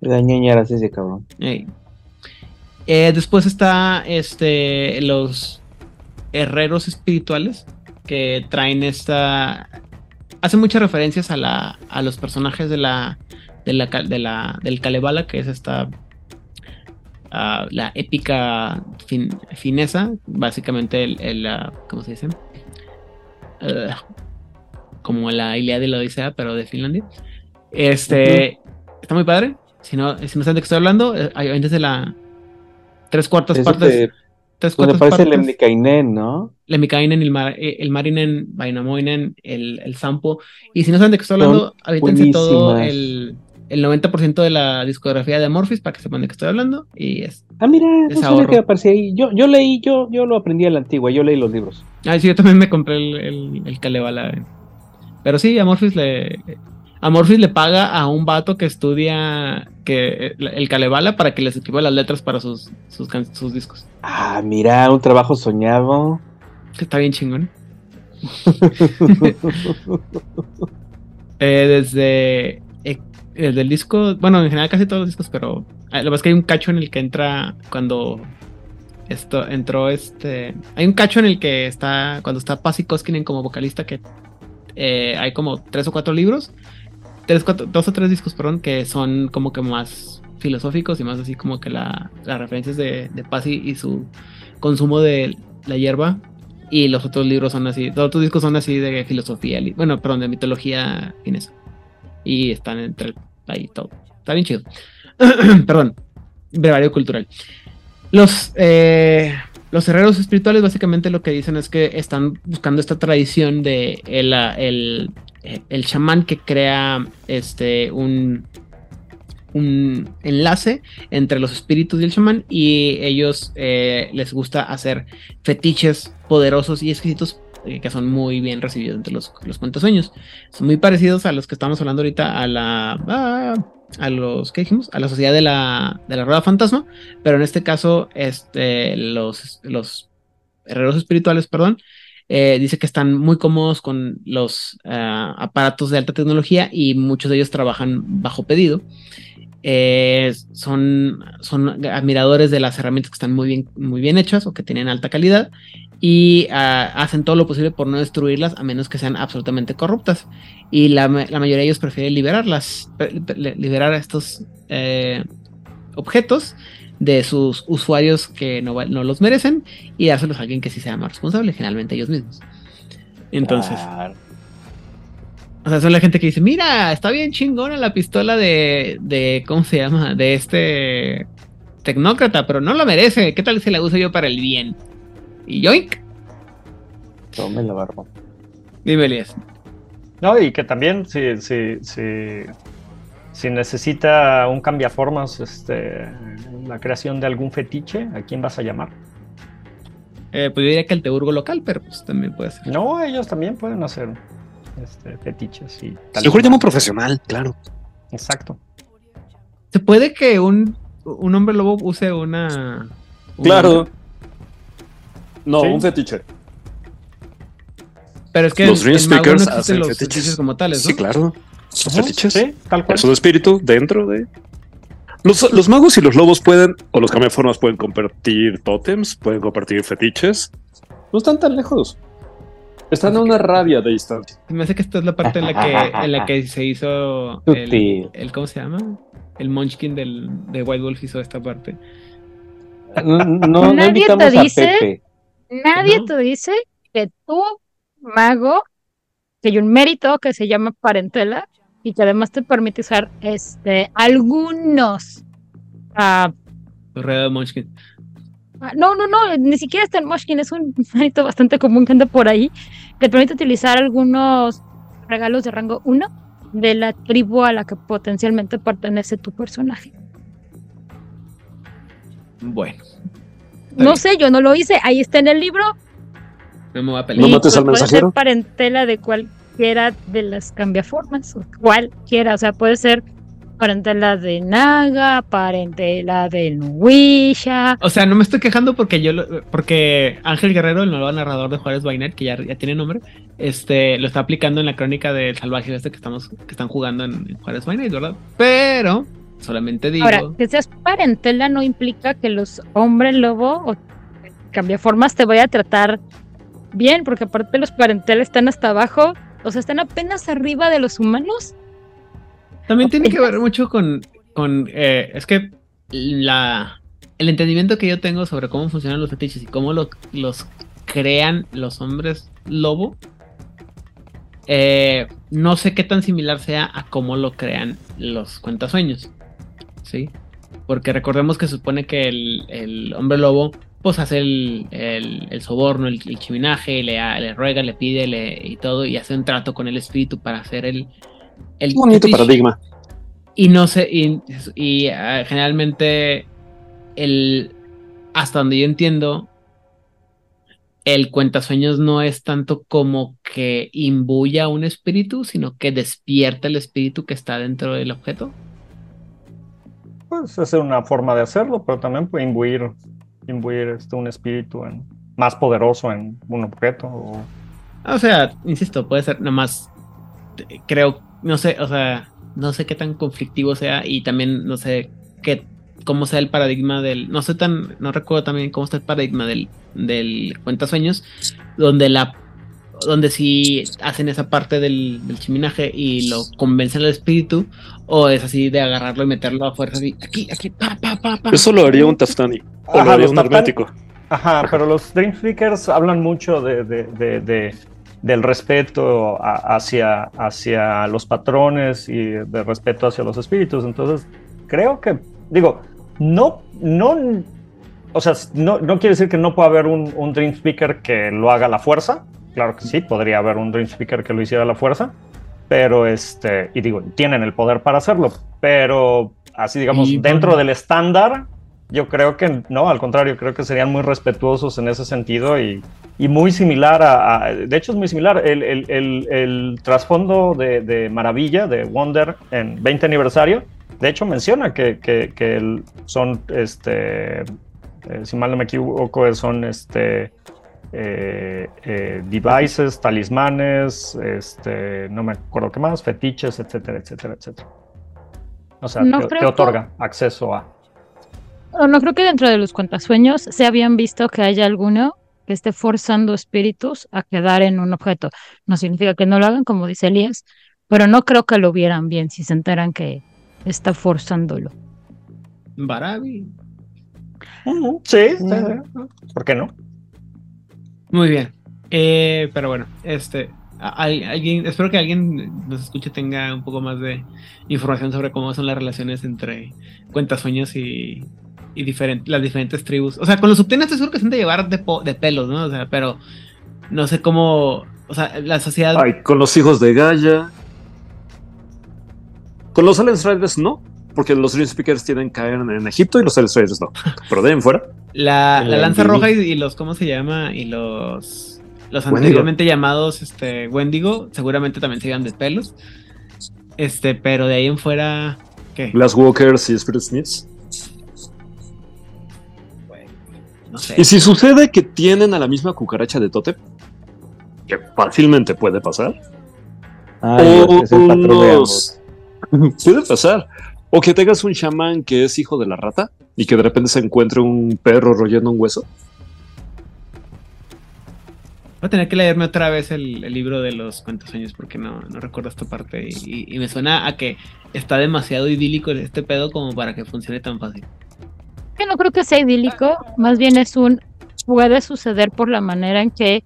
Me ese cabrón. Eh, después está este los herreros espirituales que traen esta hacen muchas referencias a la a los personajes de la de la, de la del Kalevala que es esta la épica finesa, básicamente el, ¿cómo se dice? como la Ilíada de la Odisea, pero de Finlandia. Este, está muy padre. Si no, si no saben de qué estoy hablando, eh, hay de la tres cuartas partes. Tres cuartas parece el Lemnikainen, ¿no? Lemnikainen, el, mar, eh, el Marinen, Vainamoinen, el, el Sampo. Y si no saben de qué estoy hablando, avítense todo el el 90% de la discografía de Amorphis para que sepan de qué estoy hablando. Y es. Ah, mira, no que aparecía ahí. Yo, yo leí, yo, yo lo aprendí a la antigua, yo leí los libros. Ah, sí, yo también me compré el, el, el Kalevala. Pero sí, Amorphis le. Amorphis le paga a un vato que estudia que el Kalevala para que les escriba las letras para sus, sus, sus discos. Ah, mira, un trabajo soñado. Que está bien chingón. Eh, desde, eh, desde el disco, bueno, en general casi todos los discos, pero eh, lo que pasa es que hay un cacho en el que entra cuando esto entró este. Hay un cacho en el que está. Cuando está Pasi Koskinen como vocalista, que hay como tres o cuatro libros. Tres, dos o tres discos, perdón, que son como que más filosóficos y más así como que la, las referencias de, de Pasi y su consumo de la hierba. Y los otros libros son así. Los otros discos son así de filosofía. Bueno, perdón, de mitología finesa. Y están entre ahí todo. Está bien chido. perdón. Brevario cultural. Los, eh, los herreros espirituales básicamente lo que dicen es que están buscando esta tradición de el, el, el chamán que crea este un, un enlace entre los espíritus y el chamán y ellos eh, les gusta hacer fetiches poderosos y exquisitos eh, que son muy bien recibidos entre los, los cuentasueños. Son muy parecidos a los que estamos hablando ahorita a la... a- a los ¿qué dijimos? A la sociedad de la, de la rueda fantasma, pero en este caso, este, los, los herreros espirituales, perdón, eh, dice que están muy cómodos con los ah, aparatos de alta tecnología y muchos de ellos trabajan bajo pedido. Eh, son, son admiradores de las herramientas que están muy bien, muy bien hechas o que tienen alta calidad y ah, hacen todo lo posible por no destruirlas a menos que sean absolutamente corruptas. Y la, la mayoría de ellos prefieren liberarlas, liberar a estos eh, objetos de sus usuarios que no, no los merecen y dárselos a alguien que sí sea más responsable, generalmente ellos mismos. Entonces, Claro. o sea, son la gente que dice, mira, está bien chingona la pistola de, de ¿cómo se llama? De este tecnócrata, pero no la merece. ¿Qué tal si la uso yo para el bien? Y yoink, Tome la barba. dime Elías. No, y que también si, si, si, si necesita un cambiaformas, este, la creación de algún fetiche, ¿a quién vas a llamar? Eh, pues yo diría que el teurgo local, pero pues también puede ser. No, ellos también pueden hacer este, fetiches y A lo mejor llama un profesional, claro. Exacto. ¿Se puede que un, un hombre lobo use una... un- Claro. No, Sí. un fetiche. Pero es que Los Dream no Speakers hacen los fetiches. fetiches como tales, ¿no? Sí, claro. Son Ujú, fetiches. Sí, tal cual. Es un espíritu dentro de. Los, los magos y los lobos pueden, o los cambiaformas pueden compartir tótems, pueden compartir fetiches. No están tan lejos. Están a una rabia de distancia. Me hace que esta es la parte en la que, en la que se hizo el, ¿cómo se llama? El Munchkin del, de White Wolf hizo esta parte. No, no, no Nadie te a dice- Pepe. Nadie ¿No? te dice que tú, mago, que hay un mérito que se llama parentela y que además te permite usar este algunos. ah, Munchkin. ah, no, no, no, ni siquiera está en Moshkin, es un mérito bastante común que anda por ahí, que te permite utilizar algunos regalos de rango 1 de la tribu a la que potencialmente pertenece tu personaje. Bueno, No sé, yo no lo hice, ahí está en el libro, no me voy a ¿No pelear. Mates al mensajero? parentela de cualquiera de las cambiaformas, o cualquiera, o sea, puede ser parentela de Naga, parentela de Nuisha. O sea, no me estoy quejando porque yo lo- porque Ángel Guerrero, el nuevo narrador de Juárez Bainet, que ya, ya tiene nombre, este lo está aplicando en la crónica del salvaje este que estamos, que están jugando en, en Juárez Bainet, ¿verdad? Pero solamente digo. Ahora, que seas parentela no implica que los hombres lobo o cambiaformas te vaya a tratar bien, porque aparte los parentelas están hasta abajo, o sea, están apenas arriba de los humanos. También tiene que ver mucho con, con eh, es que la, el entendimiento que yo tengo sobre cómo funcionan los fetiches y cómo lo- los crean los hombres lobo, eh, no sé qué tan similar sea a cómo lo crean los cuentasueños, ¿sí? Porque recordemos que supone que el, el hombre lobo pues hace el, el- el soborno, el, el chiminaje, le, le ruega, le pide le- y todo, y hace un trato con el espíritu para hacer el... el Bonito paradigma. Y no sé, y, y, ah, generalmente el hasta donde yo entiendo, el cuentasueños no es tanto como que imbuya un espíritu, sino que despierta el espíritu que está dentro del objeto. Pues esa es una forma de hacerlo, pero también puede imbuir, imbuir este, un espíritu en- más poderoso en un objeto o O sea, insisto, puede ser nada más. Creo, no sé, o sea, no sé qué tan conflictivo sea y también no sé qué cómo sea el paradigma del. No sé tan. No recuerdo también cómo está el paradigma del, del cuentasueños, donde la. Donde si hacen esa parte del, del chiminaje y lo convencen al espíritu, o es así de agarrarlo y meterlo a fuerza así, aquí, aquí, pa, pa, pa, pa. Eso lo haría un Taftani. O lo haría un hermético. Ajá, pero los Dream Speakers hablan mucho de, de- de- de- del respeto a- hacia, hacia los patrones y del respeto hacia los espíritus. Entonces, creo que, digo, no, no, o sea, no, no quiere decir que no pueda haber un, un Dream Speaker que lo haga a la fuerza. Claro que sí, podría haber un Dream Speaker que lo hiciera a la fuerza, pero este, y digo, tienen el poder para hacerlo, pero así digamos, Y, dentro bueno. del estándar, yo creo que no, al contrario, creo que serían muy respetuosos en ese sentido y, y muy similar a, a- de hecho es muy similar, el, el- el- el trasfondo de, de Maravilla, de Wonder en 20 aniversario, de hecho menciona que, que- que son, este, eh, si mal no me equivoco, son este, eh, eh, devices, talismanes, este, no me acuerdo qué más, fetiches, etcétera, etcétera, etcétera. O sea, No te, te que- otorga acceso a... No creo que dentro de los cuentasueños se habían visto que haya alguno que esté forzando espíritus a quedar en un objeto. No significa que no lo hagan, como dice Elías, pero no creo que lo vieran bien si se enteran que está forzándolo. Barabi. Sí, sí, sí. ¿por qué no? Muy bien. Eh, pero bueno, este. alguien, espero que alguien nos escuche tenga un poco más de información sobre cómo son las relaciones entre cuentasueños y, y diferen- las diferentes tribus. O sea, con los subtenas estoy seguro que se han de llevar de, po- de pelos, ¿no? O sea, pero no sé cómo. O sea, la sociedad. Ay, con los hijos de Gaia. Con los Alien Riders no, porque los Dream Speakers tienen que caer en, Egipto y los Riders no. Pero de ahí en fuera. La, la lanza Wendigo. roja y, y los, ¿cómo se llama? Y los, los Wendigo. anteriormente llamados este, Wendigo, seguramente también se llevan de pelos. Este, pero de ahí en fuera, ¿qué? Glass Walkers y Spirit Smiths. No sé. Y si sucede que tienen a la misma cucaracha de Totem, que fácilmente puede pasar. Ay, o es el unos- puede pasar. O que tengas un chamán que es hijo de la rata y que de repente se encuentre un perro royendo un hueso. Voy a tener que leerme otra vez el, el libro de los cuentos sueños porque no, no recuerdo esta parte y, y me suena a que está demasiado idílico este pedo como para que funcione tan fácil. Que no creo que sea idílico, más bien es un puede suceder por la manera en que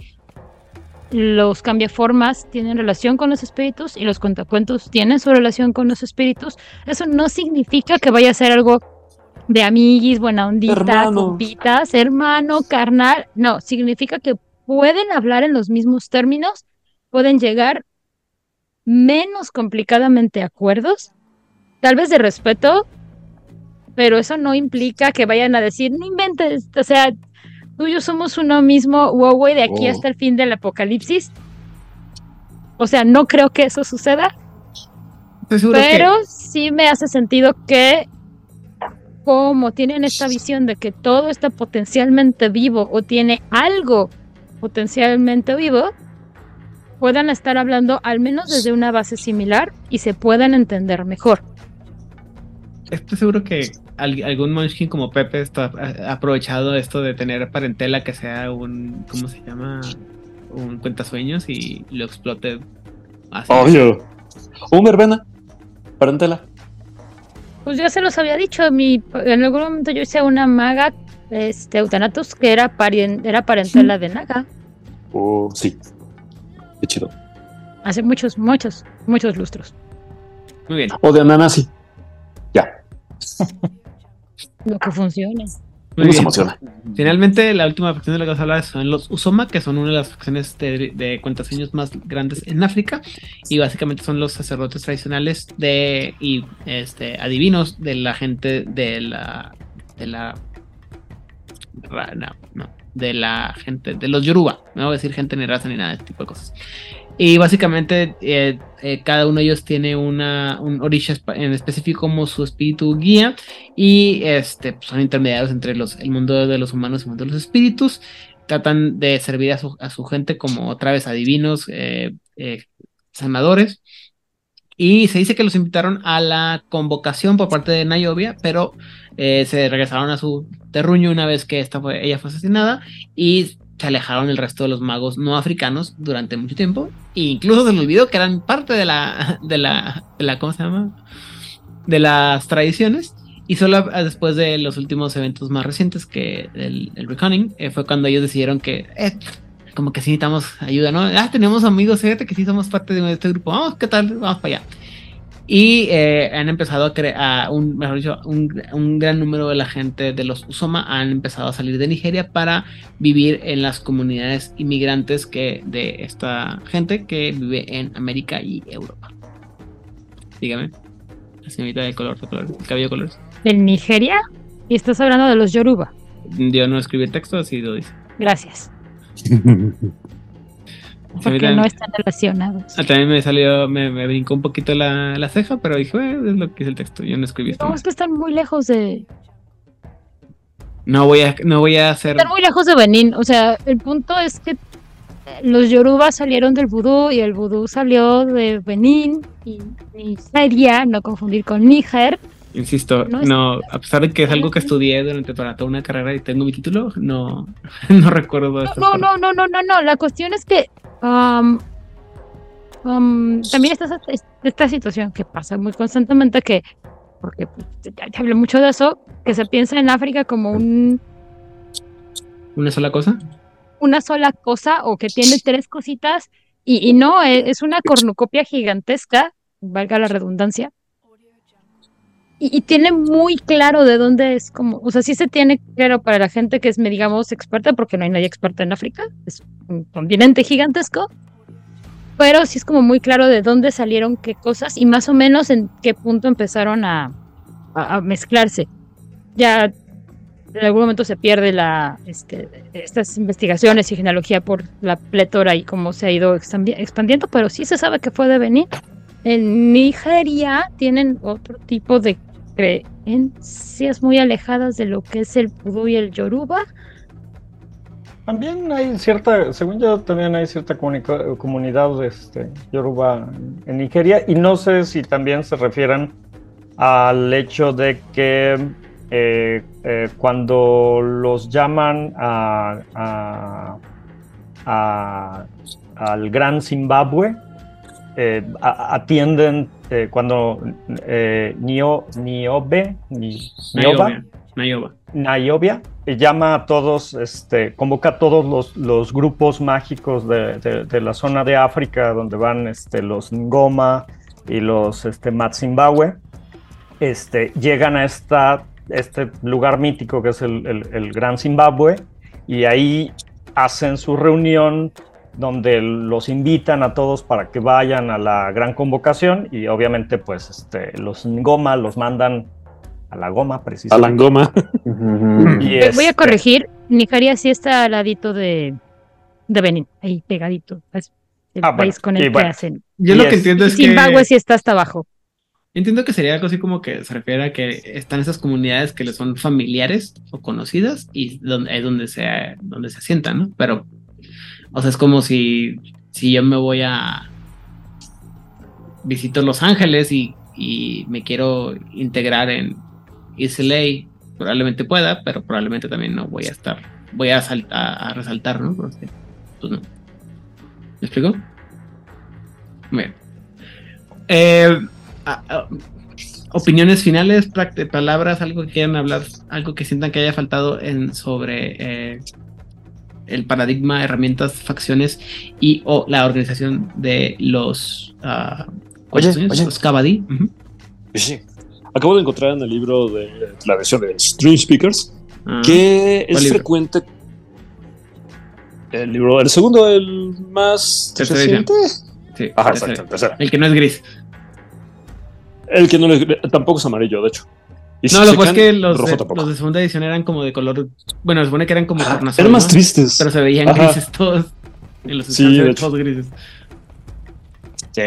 los cambiaformas tienen relación con los espíritus y los cuentacuentos tienen su relación con los espíritus. Eso no significa que vaya a ser algo de amiguis, buena ondita, Hermano. compitas, hermano, carnal. No, significa que pueden hablar en los mismos términos, pueden llegar menos complicadamente a acuerdos, tal vez de respeto, pero eso no implica que vayan a decir, no inventes, o sea, tú y yo somos uno mismo, güey, de aquí Oh. hasta el fin del apocalipsis. O sea, no creo que eso suceda, que- pero sí me hace sentido que como tienen esta visión de que todo está potencialmente vivo o tiene algo potencialmente vivo, puedan estar hablando al menos desde una base similar y se puedan entender mejor. Estoy seguro que al- algún munchkin como Pepe está ha aprovechado esto de tener parentela que sea un, ¿cómo se llama? Un cuentasueños y lo explote así. Obvio. Un verbena. Parentela. Pues ya se los había dicho, mi, en algún momento yo hice una maga, este, Eutanatus, que era, parien- era parentela de Naga, Oh, sí. Qué chido. hace muchos, muchos, muchos lustros. Muy bien. O de Ananasi. Ya. Lo que. Muy bien. emociona. Finalmente, la última facción de la que vamos a hablar son los Usoma, que son una de las facciones de, de cuentasueños más grandes en África. Y básicamente son los sacerdotes tradicionales de y este adivinos de la gente de la de la no, no, de la gente de los Yoruba. No voy a decir gente ni raza ni nada de este tipo de cosas. Y básicamente eh, eh, cada uno de ellos tiene una, un orisha en específico como su espíritu guía y este pues, son intermediarios entre los, el mundo de los humanos y el mundo de los espíritus. tratan de servir a su, a su gente como otra vez adivinos, eh, eh, sanadores. Y se dice que los invitaron a la convocación por parte de Nayobia, pero se regresaron a su terruño una vez que esta fue, ella fue asesinada y se alejaron el resto de los magos no africanos durante mucho tiempo. E incluso se olvidó que eran parte de la, de la, de la, ¿cómo se llama? De las tradiciones. Y solo después de los últimos eventos más recientes que el, el Reconning, eh, fue cuando ellos decidieron que eh, como que sí necesitamos ayuda, ¿no? Ah, tenemos amigos, fíjate que sí somos parte de este grupo, vamos, ¿qué tal? Vamos para allá. Y eh, han empezado a crear, un, mejor dicho, un, un, gran número de la gente de los Usoma han empezado a salir de Nigeria para vivir en las comunidades inmigrantes que de esta gente que vive en América y Europa. Dígame, la señorita de color, de color, cabello de colores. ¿De Nigeria? ¿Y estás hablando de los Yoruba? Yo no escribí el texto, así lo dice. Gracias. Porque no están relacionados. Ah, también me salió, me, me brincó un poquito la, la ceja, pero dije, es lo que es el texto. Yo no escribí esto. No, es que están muy lejos de. No voy a, no voy a hacer. Están muy lejos de Benín. O sea, el punto es que los Yoruba salieron del vudú y el vudú salió de Benín y Nigeria, no confundir con Níger. Insisto, no, no, a pesar de que es algo que estudié durante toda una carrera y tengo mi título, no, no recuerdo. No, no, no, no, no, no, la cuestión es que um, um, también está esta situación que pasa muy constantemente que, porque ya, ya hablé mucho de eso, que se piensa en África como un... ¿Una sola cosa? Una sola cosa o que tiene tres cositas y, y no, es, es una cornucopia gigantesca, valga la redundancia, y, tiene muy claro de dónde es como, o sea, sí se tiene claro para la gente que es, digamos, experta, porque no hay nadie experta en África, es un continente gigantesco, pero sí es como muy claro de dónde salieron qué cosas y más o menos en qué punto empezaron a, a, a mezclarse. Ya en algún momento se pierde la, este, estas investigaciones y genealogía por la plétora y cómo se ha ido expandiendo, pero sí se sabe que fue de venir. En Nigeria tienen otro tipo de creencias muy alejadas de lo que es el pudú y el yoruba. También hay cierta, según yo, también hay cierta comunidad este, yoruba en Nigeria y no sé si también se refieren al hecho de que eh, eh, cuando los llaman a, a, a, al Gran Zimbabue, eh, atienden cuando eh, Nio, Niobe, Nioba, Nayobia llama a todos, este, convoca a todos los, grupos mágicos de, la zona de África, donde van este, los Ngoma y los este, Matzimbabwe, este, llegan a este lugar mítico que es el Gran Zimbabue, y ahí hacen su reunión donde los invitan a todos para que vayan a la gran convocación y obviamente pues este, los Ngoma los mandan a la goma precisamente. A la goma. y este... Voy a corregir, Nigeria sí está al ladito de, de Benin, ahí pegadito. Es el ah, país bueno, con el bueno. que hacen. Yo lo que entiendo es Zimbabue que... Zimbabue sí está hasta abajo. Entiendo que sería algo así como que se refiere a que están esas comunidades que les son familiares o conocidas y donde, es donde se, donde se asientan, ¿no? Pero o sea, es como si, si yo me voy a visito Los Ángeles y, y me quiero integrar en Islay, probablemente pueda, pero probablemente también no voy a estar, voy a, a, a resaltar, ¿no? Porque, pues no. ¿Me explico? Bien. Eh, a, opiniones finales, palabras, algo que quieran hablar, algo que sientan que haya faltado en sobre eh, el paradigma, herramientas, facciones y o la organización de los, uh, oye, oye. los Kabaddi. Uh -huh. Sí. Acabo de encontrar en el libro de la versión de Stream Speakers que es frecuente. El libro, el segundo, el más reciente. Sí, Ajá, exacto, tercero. El que no es gris. El que no es tampoco es amarillo, de hecho. Y no, lo que es que los de, los de, segunda edición eran como de color. Bueno, se supone que eran como ah, Eran más tristes. Pero se veían Ajá. grises todos. En los sí, de todos grises. Sí.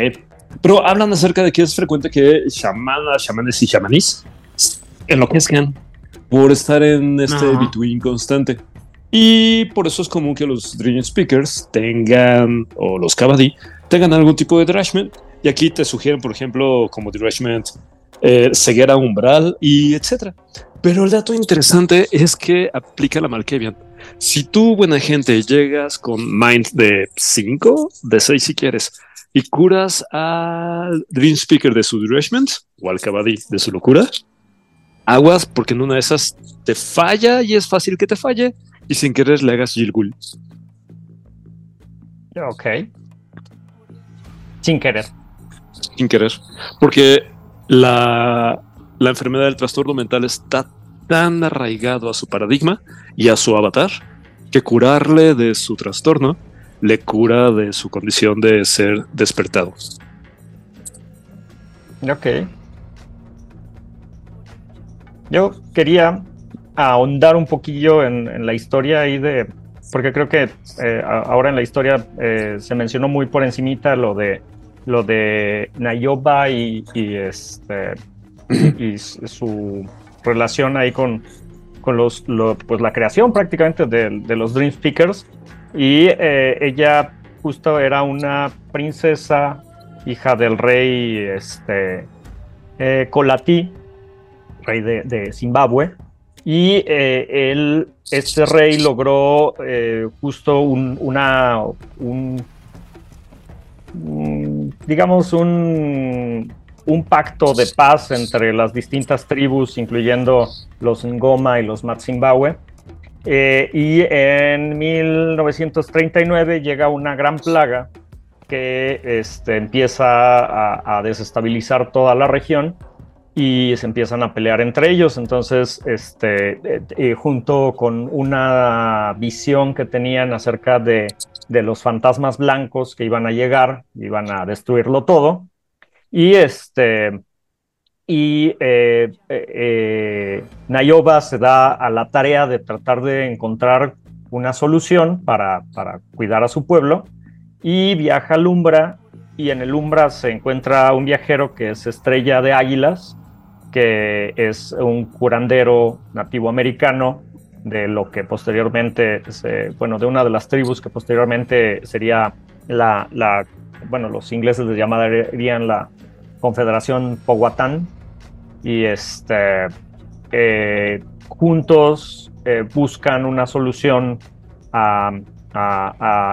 Pero hablan acerca de que es frecuente que chamanas, chamanes y chamanis enloquezcan por estar en este Ajá. between constante. Y por eso es común que los Dream Speakers tengan, o los Kabaddi, tengan algún tipo de Drashment. Y aquí te sugieren, por ejemplo, como Drashment, eh, ceguera umbral y etcétera. Pero el dato interesante es que aplica la Malkavian. Si tú, buena gente, llegas con Mind de 5, de 6 si quieres, y curas al Dream Speaker de su Drashment o al Kabaddi de su locura, aguas porque en una de esas te falla y es fácil que te falle y sin querer le hagas Gilgul. Ok. Sin querer. Sin querer. Porque la, la enfermedad del trastorno mental está tan arraigado a su paradigma y a su avatar que curarle de su trastorno le cura de su condición de ser despertado. Ok. Yo quería ahondar un poquillo en, la historia ahí de, porque creo que eh, ahora en la historia eh, se mencionó muy por encimita lo de lo de Nayoba y, este y su relación ahí con, con los, pues la creación prácticamente de, los Dream Speakers y eh, ella justo era una princesa hija del rey este eh, rey de, Zimbabue y eh, él este rey logró justo un, digamos un pacto de paz entre las distintas tribus, incluyendo los Ngoma y los Matzimbabwe. Eh, y en 1939 llega una gran plaga que este, empieza a, desestabilizar toda la región y se empiezan a pelear entre ellos. Entonces, este, eh, eh, junto con una visión que tenían acerca de, de los fantasmas blancos que iban a llegar, iban a destruirlo todo, y este. Y eh, eh, eh, Nayoba se da a la tarea de tratar de encontrar una solución para, cuidar a su pueblo y viaja al Umbra y en el Umbra se encuentra un viajero que es Estrella de Águilas, que es un curandero nativo americano de lo que posteriormente, bueno, de una de las tribus que posteriormente sería la, la bueno, los ingleses les llamarían la Confederación Powhatan y este, eh, juntos eh, buscan una solución a,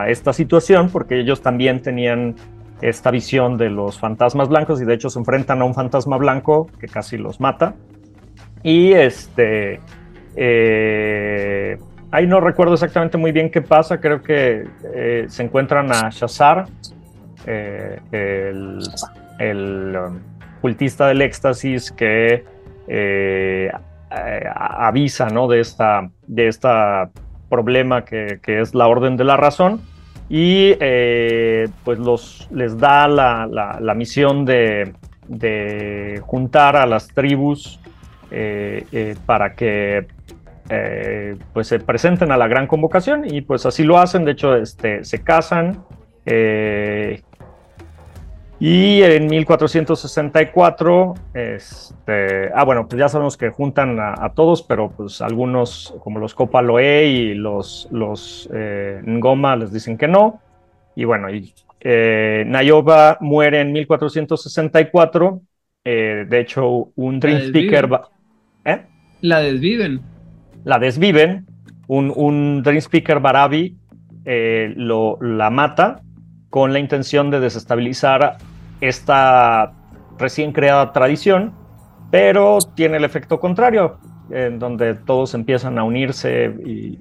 esta situación porque ellos también tenían esta visión de los fantasmas blancos y de hecho se enfrentan a un fantasma blanco que casi los mata. Y este, eh, ahí no recuerdo exactamente muy bien qué pasa, creo que se encuentran a Shazar, el el um, cultista del éxtasis que eh, avisa ¿no? de esta, de esta problema que, es la orden de la razón y eh, pues los, les da la, misión de, juntar a las tribus eh, para que pues se presenten a la gran convocación y pues así lo hacen, de hecho este, se casan, y en 1464, este, ah, bueno, pues ya sabemos que juntan a, todos, pero pues algunos, como los Copaloe y los, los eh, Ngoma, les dicen que no. Y bueno, y, eh, Nayoba muere en 1464. Eh, de hecho, un Dream Speaker. ¿eh? La desviven. La desviven. Un, un Dream Speaker Barabi lo, la mata con la intención de desestabilizar esta recién creada tradición, pero tiene el efecto contrario, en donde todos empiezan a unirse y,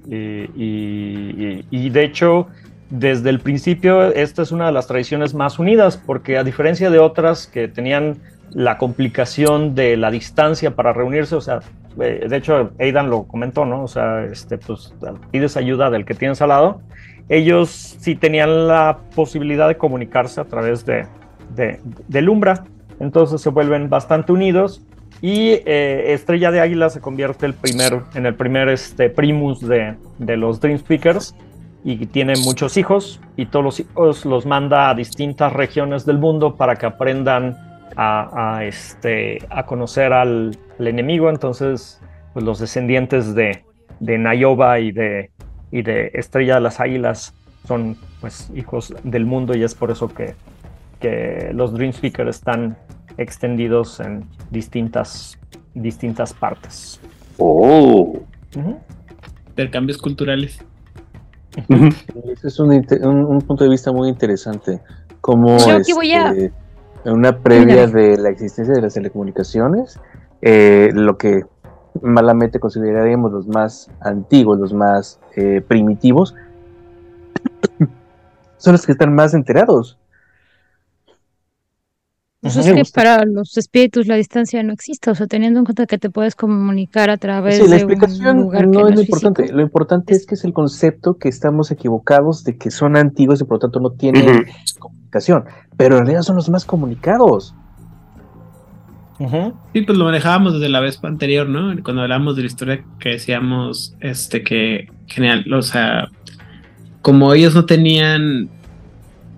de hecho desde el principio esta es una de las tradiciones más unidas porque a diferencia de otras que tenían la complicación de la distancia para reunirse, o sea, eh, de hecho Aidan lo comentó, ¿no? O sea, este, pues pides ayuda del que tienes al lado. Ellos sí tenían la posibilidad de comunicarse a través de, de, Umbra. Entonces se vuelven bastante unidos y eh, Estrella de Águila se convierte el primer, en el primer este, primus de, de, los Dream Speakers y tiene muchos hijos y todos los hijos los manda a distintas regiones del mundo para que aprendan a, este, a conocer al, enemigo. Entonces, pues los descendientes de, de Nayoba y de, y de Estrella de las Águilas son pues hijos del mundo y es por eso que, que los Dream Speakers están extendidos en distintas, distintas partes. Oh. Intercambios culturales. Ese es un, punto de vista muy interesante. Como este, en una previa de la existencia de las telecomunicaciones, eh, lo que malamente consideraríamos los más antiguos, los más eh, primitivos, son los que están más enterados. Pues es que para los espíritus la distancia no existe, o sea, teniendo en cuenta que te puedes comunicar a través sí, la explicación un lugar no es lo importante, lo importante es que es el concepto que estamos equivocados de que son antiguos y por lo tanto no tienen comunicación, pero en realidad son los más comunicados. Sí, pues lo manejábamos desde la vez anterior, ¿no? Cuando hablábamos de la historia que decíamos, este, que genial, o sea, como ellos no tenían,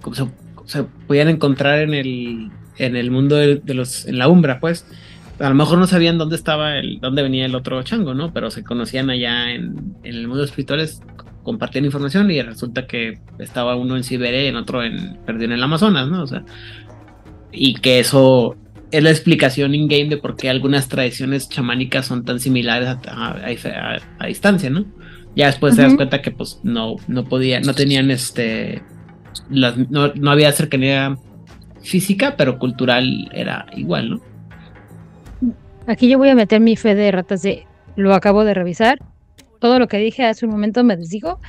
como se, se podían encontrar en el en el mundo de, los, en la Umbra, pues. A lo mejor no sabían dónde estaba el, dónde venía el otro chango, ¿no? Pero se conocían allá en, en el mundo de espirituales, compartían información y resulta que estaba uno en Siberia y en otro en, perdido en el Amazonas, ¿no? O sea, y que eso es la explicación in-game de por qué algunas tradiciones chamánicas son tan similares a, distancia, ¿no? Ya después te das cuenta que pues no, no podían, no tenían este, no, no había cercanía física, pero cultural era igual, ¿no? Aquí yo voy a meter mi fe de ratas de lo acabo de revisar. Todo lo que dije hace un momento me desdigo.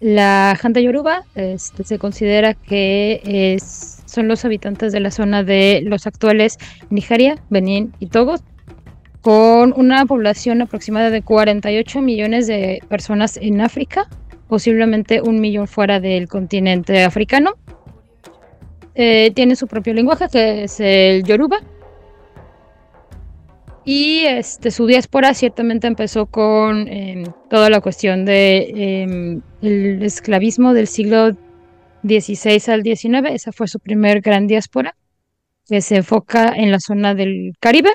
La Janta Yoruba este, se considera que es, son los habitantes de la zona de los actuales Nigeria, Benín y Togo, con una población aproximada de 48 millones de personas en África, posiblemente un millón fuera del continente africano. Eh, tiene su propio lenguaje, que es el Yoruba. Y este, su diáspora ciertamente empezó con em, toda la cuestión del em, el esclavismo del siglo XVI al XIX. Esa fue su primer gran diáspora, que se enfoca en la zona del Caribe,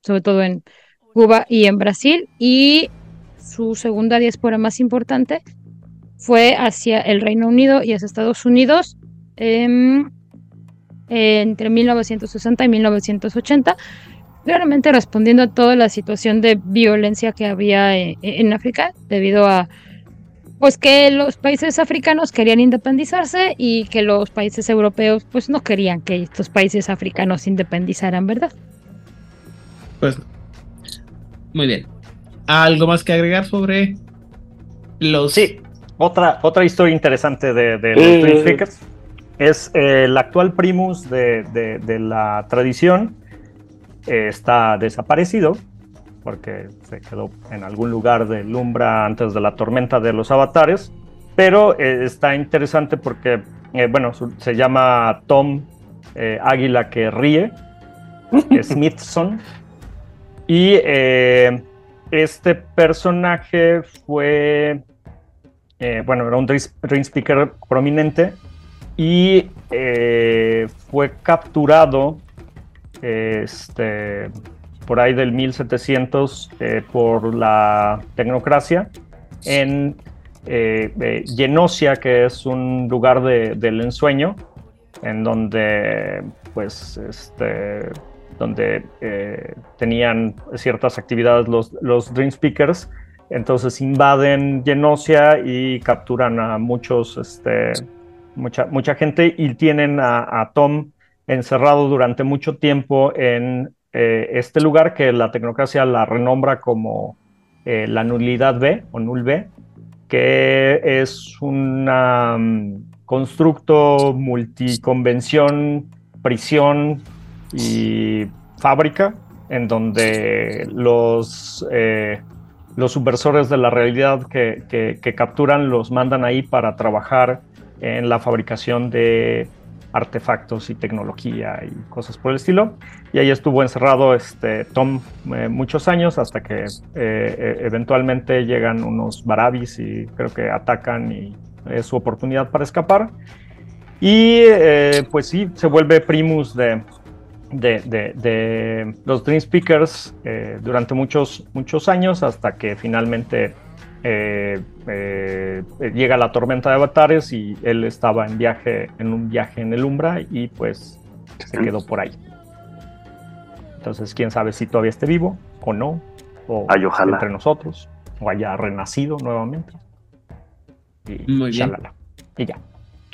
sobre todo en Cuba y en Brasil. Y su segunda diáspora más importante fue hacia el Reino Unido y hacia Estados Unidos. Em, entre 1960 y 1980, claramente respondiendo a toda la situación de violencia que había eh, en, África debido a pues que los países africanos querían independizarse y que los países europeos pues no querían que estos países africanos se independizaran, ¿verdad? Pues muy bien. ¿Algo más que agregar sobre los Sí, otra otra historia interesante de, de los eh, es eh, el actual primus de, la tradición. Eh, está desaparecido porque se quedó en algún lugar de Lumbra antes de la tormenta de los avatares. Pero eh, está interesante porque, bueno, se llama Tom Águila que ríe, Smithson. Y este personaje fue, bueno, era un dream speaker prominente y eh, fue capturado este, por ahí del 1700 eh, por la tecnocracia en eh, Genosia, que es un lugar del ensueño, en donde pues este, donde tenían ciertas actividades los, los Dream Speakers. Entonces invaden Genosia y capturan a muchos este, mucha, mucha gente y tienen a, Tom encerrado durante mucho tiempo en eh, este lugar que la tecnocracia la renombra como eh, la nulidad B o null B, que es un constructo multiconvención, prisión y fábrica en donde los, eh, los subversores de la realidad que, que, capturan los mandan ahí para trabajar en la fabricación de artefactos y tecnología y cosas por el estilo. Y ahí estuvo encerrado este, Tom eh, muchos años hasta que eh, eh, eventualmente llegan unos barabis y creo que atacan y es su oportunidad para escapar. Y pues sí, se vuelve primus de, de, de, los Dream Speakers durante muchos, muchos años hasta que finalmente eh, eh, llega la tormenta de avatares y él estaba en viaje, en un viaje en el Umbra y pues se quedó por ahí. Entonces, quién sabe si todavía esté vivo o no, o entre nosotros, o haya renacido nuevamente. Y, Muy bien. y ya,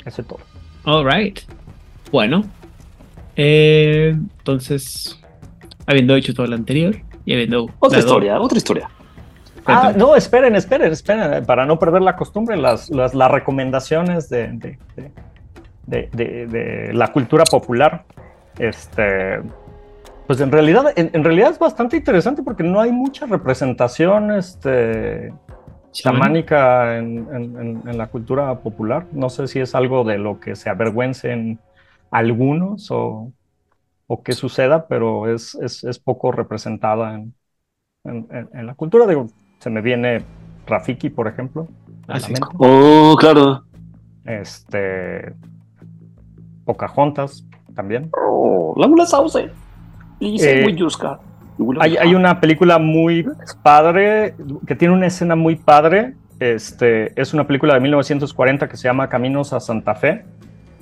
eso es todo. All right. Bueno, eh, entonces, habiendo hecho todo lo anterior y habiendo. Otra historia, otra historia. Ah, no, esperen, esperen, esperen, para no perder la costumbre, las, las, recomendaciones de, de, de, la cultura popular. Este, pues en realidad, en, realidad es bastante interesante porque no hay mucha representación este, chamánica en, en, la cultura popular. No sé si es algo de lo que se avergüencen algunos o, o qué suceda, pero es, es, es poco representada en, la cultura. Digo, se me viene Rafiki, por ejemplo. Así. Oh, claro. Este. Pocahontas también. Oh, la mula sauce. Eh, hay, hay, una película muy padre, que tiene una escena muy padre. Este, es una película de 1940 que se llama Caminos a Santa Fe,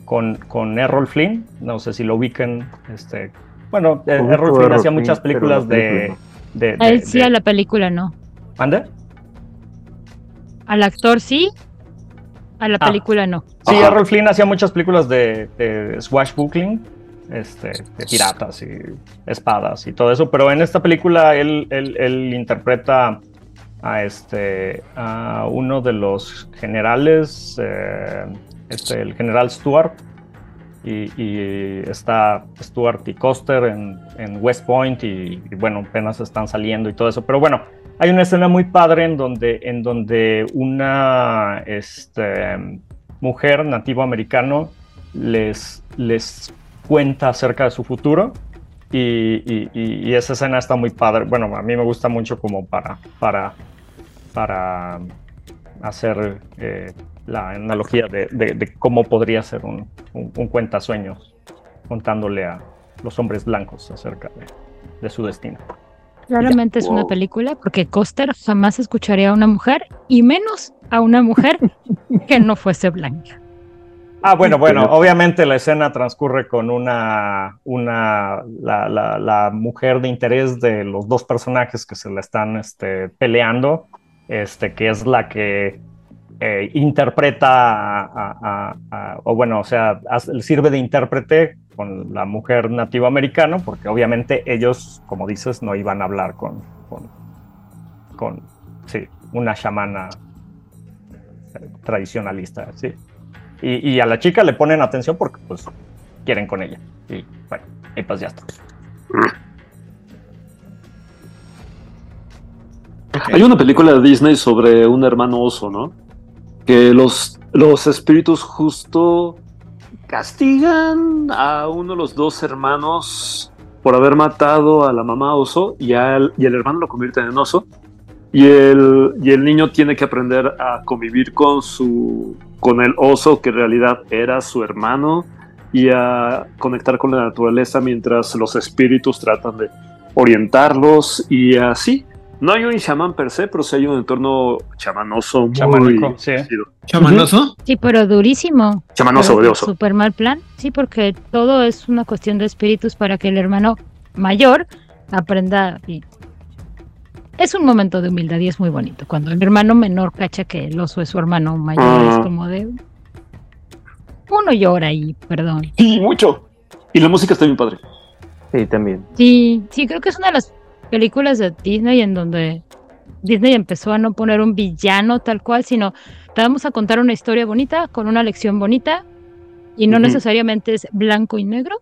con, con Errol Flynn. No sé si lo ubiquen. Este, bueno, Errol Flynn hacía muchas películas de, de, él sí, a la película no. ¿Ande? Al actor sí, a la ah. película no. Sí, Errol Flynn hacía muchas películas de, de swashbuckling, este, de piratas y espadas y todo eso, pero en esta película él, él, interpreta a, este, a uno de los generales, eh, este, el general Stuart, y, está Stuart y Coster en, en West Point y, y, bueno, apenas están saliendo y todo eso, pero bueno, hay una escena muy padre en donde, en donde una este, mujer nativo americano les, les cuenta acerca de su futuro y, esa escena está muy padre. Bueno, a mí me gusta mucho como para, para, para hacer eh, la analogía de, cómo podría ser un, un, cuentasueños contándole a los hombres blancos acerca de su destino. Claramente es una película porque Coster jamás escucharía a una mujer y menos a una mujer que no fuese blanca. Ah, bueno, bueno, obviamente la escena transcurre con una, una la, mujer de interés de los dos personajes que se la están este, peleando, este, que es la que eh, interpreta, o bueno, o sea, sirve de intérprete con la mujer nativo americano, porque obviamente ellos, como dices, no iban a hablar con, con, sí, una chamana tradicionalista, sí. Y, a la chica le ponen atención porque, pues, quieren con ella. Y bueno, y pues ya está. Hay una película de Disney sobre un hermano oso, ¿no? Que los, los espíritus justo castigan a uno de los dos hermanos por haber matado a la mamá oso y, al, y el hermano lo convierte en oso. Y el, y el niño tiene que aprender a convivir con, su, con el oso que en realidad era su hermano y a conectar con la naturaleza mientras los espíritus tratan de orientarlos y así. No hay un chamán per se, pero sí hay un entorno chamanoso muy sí. ¿Chamanoso? Sí, pero durísimo. Chamanoso, odioso. Súper mal plan. Sí, porque todo es una cuestión de espíritus para que el hermano mayor aprenda. Y... Es un momento de humildad y es muy bonito. Cuando el hermano menor cacha que el oso es su hermano mayor, es como de. Uno llora ahí, perdón. Sí, mucho. Y la música está bien padre. Sí, también. Sí, sí, creo que es una de las películas de Disney en donde Disney empezó a no poner un villano tal cual, sino te vamos a contar una historia bonita con una lección bonita y no necesariamente es blanco y negro.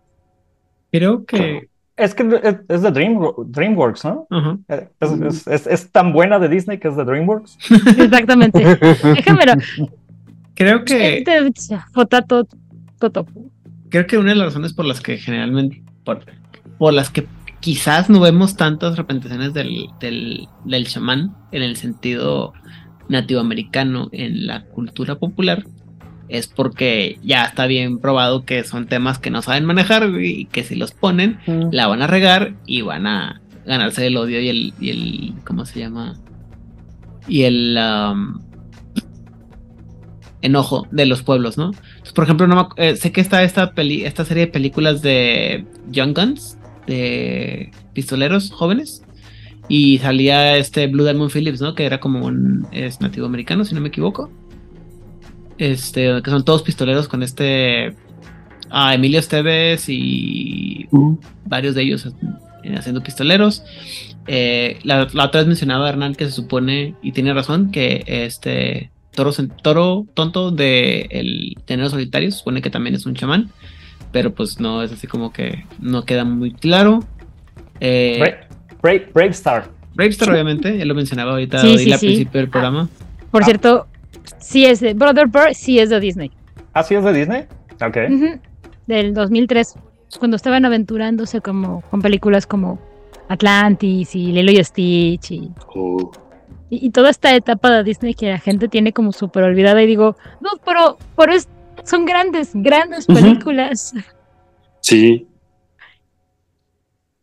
Creo que... Es que es de Dream, DreamWorks, ¿no? es, tan buena de Disney que es de DreamWorks. Exactamente. Déjamelo. Creo que... Fotato, Creo que una de las razones por las que generalmente... por las que quizás no vemos tantas representaciones del, del, del chamán en el sentido nativoamericano en la cultura popular es porque ya está bien probado que son temas que no saben manejar y que si los ponen la van a regar y van a ganarse el odio y el, y el ¿cómo se llama? y el um, enojo de los pueblos, ¿no? por ejemplo, no eh, sé que está esta, peli esta serie de películas de Young Guns, de pistoleros jóvenes, y salía este Blue Diamond Phillips, ¿no? Que era como un es nativo americano, si no me equivoco. Este, que son todos pistoleros con este a Emilio Esteves y varios de ellos haciendo pistoleros. Eh, la, otra vez mencionaba Hernán que se supone, y tiene razón, que este Toro, toro tonto de el Tenero Solitario supone que también es un chamán, pero pues no es así como que no queda muy claro. Eh, Brave, Brave, Star. Brave Star, obviamente, él lo mencionaba ahorita al principio del programa. Por cierto, sí es de Brother Bird, sí es de Disney. ¿Ah, sí es de Disney? Ok. Del 2003, cuando estaban aventurándose como con películas como Atlantis y Lilo y Stitch y, oh. y, toda esta etapa de Disney que la gente tiene como súper olvidada y digo, no, pero, pero es, son grandes, grandes películas. Sí.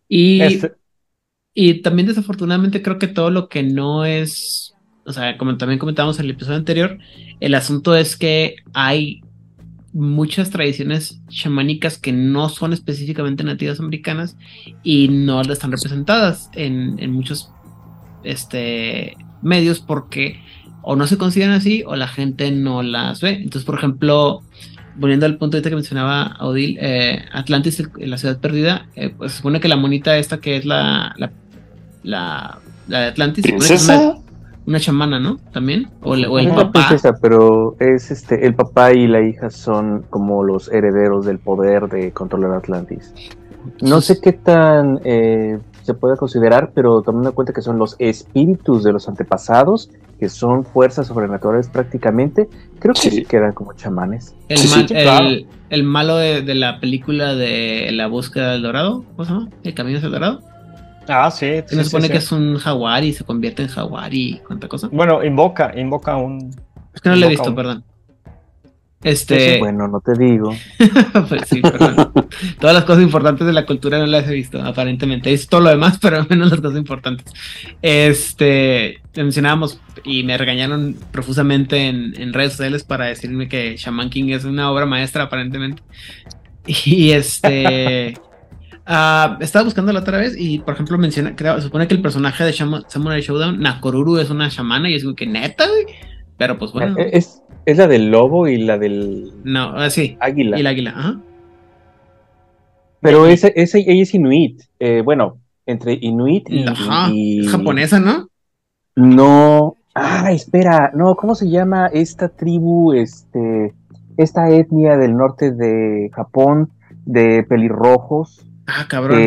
Y, este y también desafortunadamente creo que todo lo que no es, o sea, como también comentábamos en el episodio anterior, el asunto es que hay muchas tradiciones chamánicas que no son específicamente nativas americanas y no están representadas en, en muchos este, medios porque o no se consideran así o la gente no las ve. Entonces, por ejemplo, volviendo al punto de que mencionaba Odil, eh, Atlantis, la ciudad perdida, eh, pues se supone que la monita esta que es la, la, la, de Atlantis, ¿Princesa? una chamana, ¿no? También. O, el, o el papá. pero es este, el papá y la hija son como los herederos del poder de controlar Atlantis. No sé qué tan eh, se puede considerar, pero tomando en cuenta que son los espíritus de los antepasados, que son fuerzas sobrenaturales prácticamente, creo que sí, quedan como chamanes. El, el, malo de, de, la película de La búsqueda del dorado, ¿cómo se llama? El camino hacia el dorado. Ah, sí. Se supone que es un jaguar y se convierte en jaguar y cuánta cosa. Bueno, invoca, invoca un. Es que no lo he visto, perdón. Este. bueno, no te digo. pues sí, perdón. Todas las cosas importantes de la cultura no las he visto, aparentemente. Es todo lo demás, pero menos las cosas importantes. Este. Mencionábamos y me regañaron profusamente en, en redes sociales para decirme que Shaman King es una obra maestra, aparentemente. Y este. Uh, estaba buscando la otra vez y, por ejemplo, menciona, creo, supone que el personaje de Samurai Showdown, Nakoruru, es una chamana y es como que neta, güey. Pero pues bueno. Eh, es, es la del lobo y la del. No, ah, sí. Águila. Y el águila, ajá. Pero ese, ese, ella es inuit. Eh, bueno, entre inuit y, ajá. Es japonesa, ¿no? No. Ah, espera. No, ¿cómo se llama esta tribu? Este. Esta etnia del norte de Japón de pelirrojos Ah, cabrón.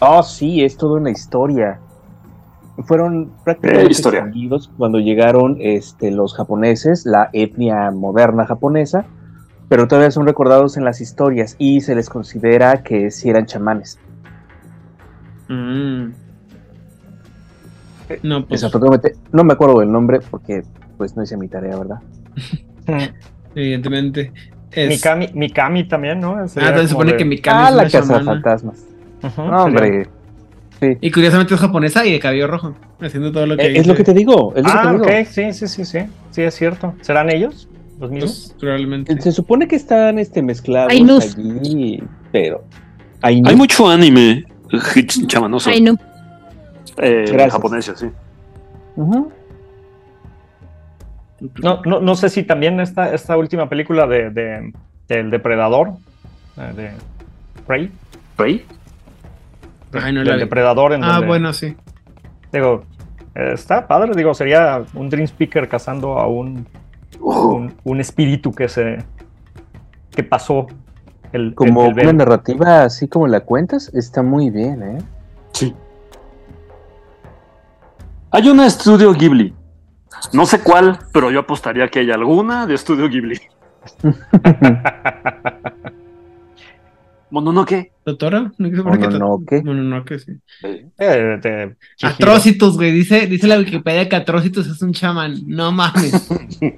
oh, sí, es toda una historia. Fueron prácticamente eh, cuando llegaron este, los japoneses, la etnia moderna japonesa, pero todavía son recordados en las historias y se les considera que sí eran chamanes. Mm. No, pues. no me acuerdo del nombre porque pues no hice mi tarea, ¿verdad? Evidentemente. Mikami, Mikami también, ¿no? ah, entonces se supone que Mikami ah, es la casa de fantasmas. hombre. Sí. Y curiosamente es japonesa y de cabello rojo, haciendo todo lo que. Eh, es, lo que te digo. Es lo ah, que te ok, sí, sí, sí, sí. Sí, es cierto. ¿Serán ellos? ¿Los mismos? Pues, probablemente. Se supone que están este, mezclados allí, pero. Hay, mucho anime chamanoso. Ay, no. Eh, japonés, sí. Ajá. No, no, no sé si también esta, esta última película de, de del depredador, eh, de Prey. ¿Prey? El depredador en Ah, bueno, sí. Digo, está padre, digo, sería un Dream Speaker cazando a un, un, espíritu que se que pasó el, como una narrativa así como la cuentas, está muy bien, ¿eh? Sí. Hay un estudio Ghibli no sé cuál, pero yo apostaría que hay alguna de Estudio Ghibli. Mononoke. ¿Doctora? Mononoke. Mononoke, sí. Eh, Atrocitus, güey. Dice, dice la Wikipedia que Atrocitus es un chamán. No mames.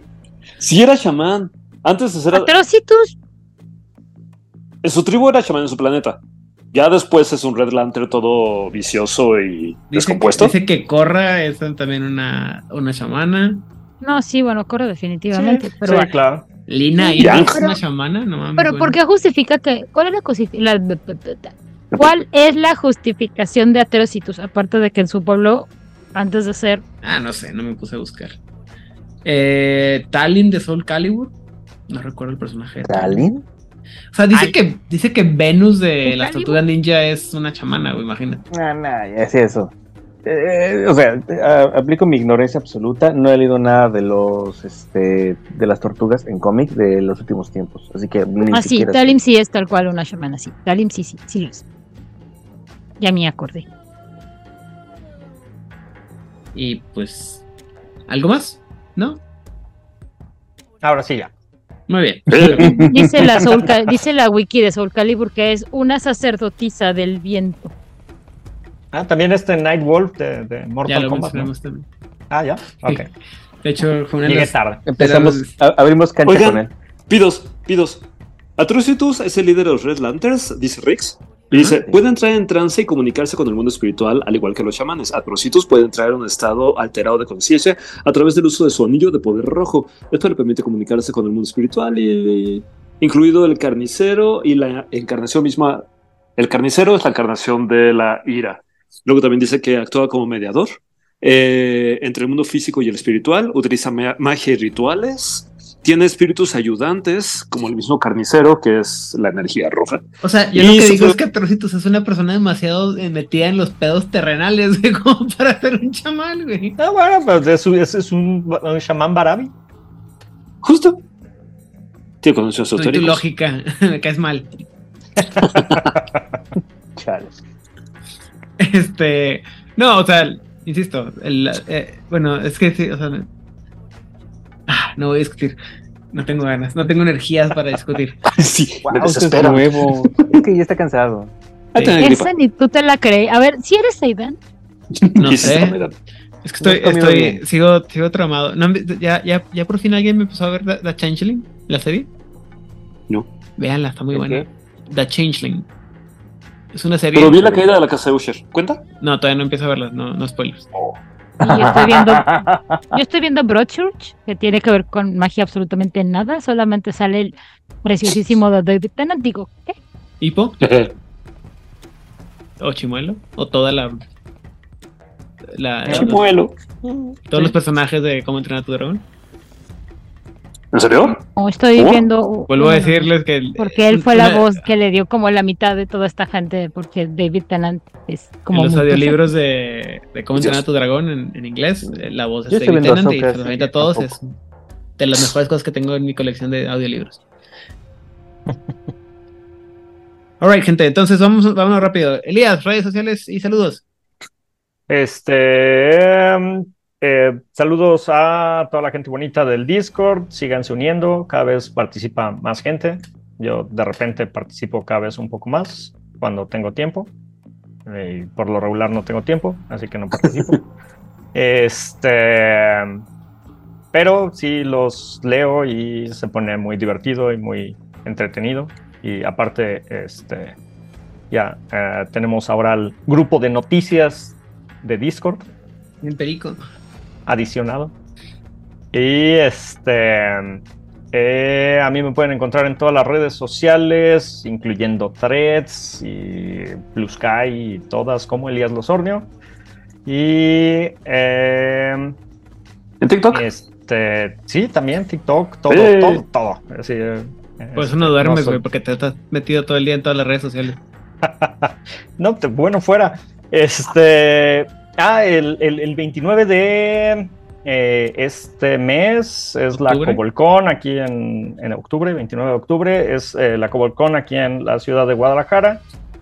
sí era chamán. Antes de ser... Atrocitus. En su tribu era chamán en su planeta. Ya después es un Red Lantern todo vicioso y descompuesto. dice que Corra es también una, una chamana. No, sí, bueno, Corra definitivamente. Sí, pero sí, claro. Lina y es una chamana, no mames. Pero bueno. ¿por qué justifica que cuál es la, justi- la- cuál es la justificación de Atrocitus aparte de que en su pueblo antes de ser Ah, no sé, no me puse a buscar. Eh, Talin de Soul Calibur. No recuerdo el personaje. de ¿Talin? O sea, dice que, dice que Venus de ¿Soul las Calibur? tortugas ninja es una chamana, güey, imagínate. No, no, ya es eso. Eh, o sea, a- aplico mi ignorancia absoluta. No he leído nada de los, este, de las tortugas en cómic de los últimos tiempos. Así que ni Ah, sí. Talim sí es tal cual una shamana, sí. Talim sí, sí, sí lo es. Ya me acordé. Y pues. ¿Algo más? ¿No? Ahora sí, ya. Muy bien. Dice la, Soul dice la wiki de Soul Calibur que es una sacerdotisa del viento. Ah, también este Nightwolf de, de Ya Mortal lo Kombat. ¿no? mencionamos también. Ah, ya. Ok. De hecho, Llegué tarde. Empezamos, a- abrimos cancha Oigan. con él. Pidos, pidos. Atrocitus es el líder de los Red Lanterns, dice Rix. Y dice, puede entrar en trance y comunicarse con el mundo espiritual, al igual que los chamanes. Atrocitus puede entrar en un estado alterado de conciencia a través del uso de su anillo de poder rojo. Esto le permite comunicarse con el mundo espiritual, y, incluido el carnicero y la encarnación misma. El carnicero es la encarnación de la ira. Luego también dice que actúa como mediador eh, entre el mundo físico y el espiritual, utiliza ma- magia y rituales, tiene espíritus ayudantes, como el mismo carnicero, que es la energía roja. O sea, yo Y lo que su digo es que Atrocitus es una persona demasiado eh, metida en los pedos terrenales, güey, como para ser un chamán, güey. Ah, bueno, pues es, un- es, es un, un chamán barabi. Justo. Tiene conocimientos Soy tu esotéricos. lógica, me caes mal. Chale. Este, no, o sea, insisto, el, eh, bueno, es que sí, o sea, no, ah, no voy a discutir, no tengo ganas, no tengo energías para discutir. sí, Wow, es nuevo. Es que ya está cansado. Esa ni tú te la crees. A ver, si eres Aidan, No sé, es que estoy, No estoy, bien. sigo, sigo tramado. No, ya, ya, ya por fin alguien me empezó a ver The, The Changeling, la serie. No. Véanla, está muy ¿El buena. qué? The Changeling. Es una serie. Pero vi la caída de la casa de Usher. ¿Cuenta? No, todavía no empiezo a verla, no, no spoilers. y yo estoy viendo, yo estoy viendo Broadchurch, que tiene que ver con magia absolutamente nada, solamente sale el preciosísimo de David Tennant. Digo, ¿qué? ¿Hipo? ¿O Chimuelo? ¿O toda la. la Chimuelo. todos los personajes de cómo entrenar a tu dragón? ¿En serio? O estoy ¿Oh? viendo. Vuelvo a no, decirles que. el- Porque él fue la una- voz que le dio como la mitad de toda esta gente, porque David Tennant es como. en los audiolibros de, de cómo entrenar a tu dragón en, en inglés, eh, la voz es estoy David Tennant y se los a todos. Es de las mejores cosas que tengo en mi colección de audiolibros. Alright, gente, entonces vamos, vámonos rápido. Elías, redes sociales y saludos. Este, em, eh, saludos a toda la gente bonita del Discord. Síganse uniendo, cada vez participa más gente. Yo de repente participo cada vez un poco más cuando tengo tiempo. Eh, por lo regular no tengo tiempo, así que no participo. este, pero sí los leo y se pone muy divertido y muy entretenido. Y aparte, este, ya eh, tenemos ahora el grupo de noticias de Discord En Perico. Adicionado. Y este. eh, a mí me pueden encontrar en todas las redes sociales, incluyendo Threads y Blue Sky y todas como Elías Losornio. Y. eh, ¿En TikTok? este. Sí, también TikTok, todo, Sí. todo, todo. Así, eh, Por eso este, no duermes, soy- güey, porque te estás metido todo el día en todas las redes sociales. no, te- bueno, fuera. Este. Ah, el, el- el 29 de eh, este mes es la ¿Octubre? Cobolcon aquí en, en octubre, 29 de octubre, es eh, la Cobolcon aquí en la ciudad de Guadalajara.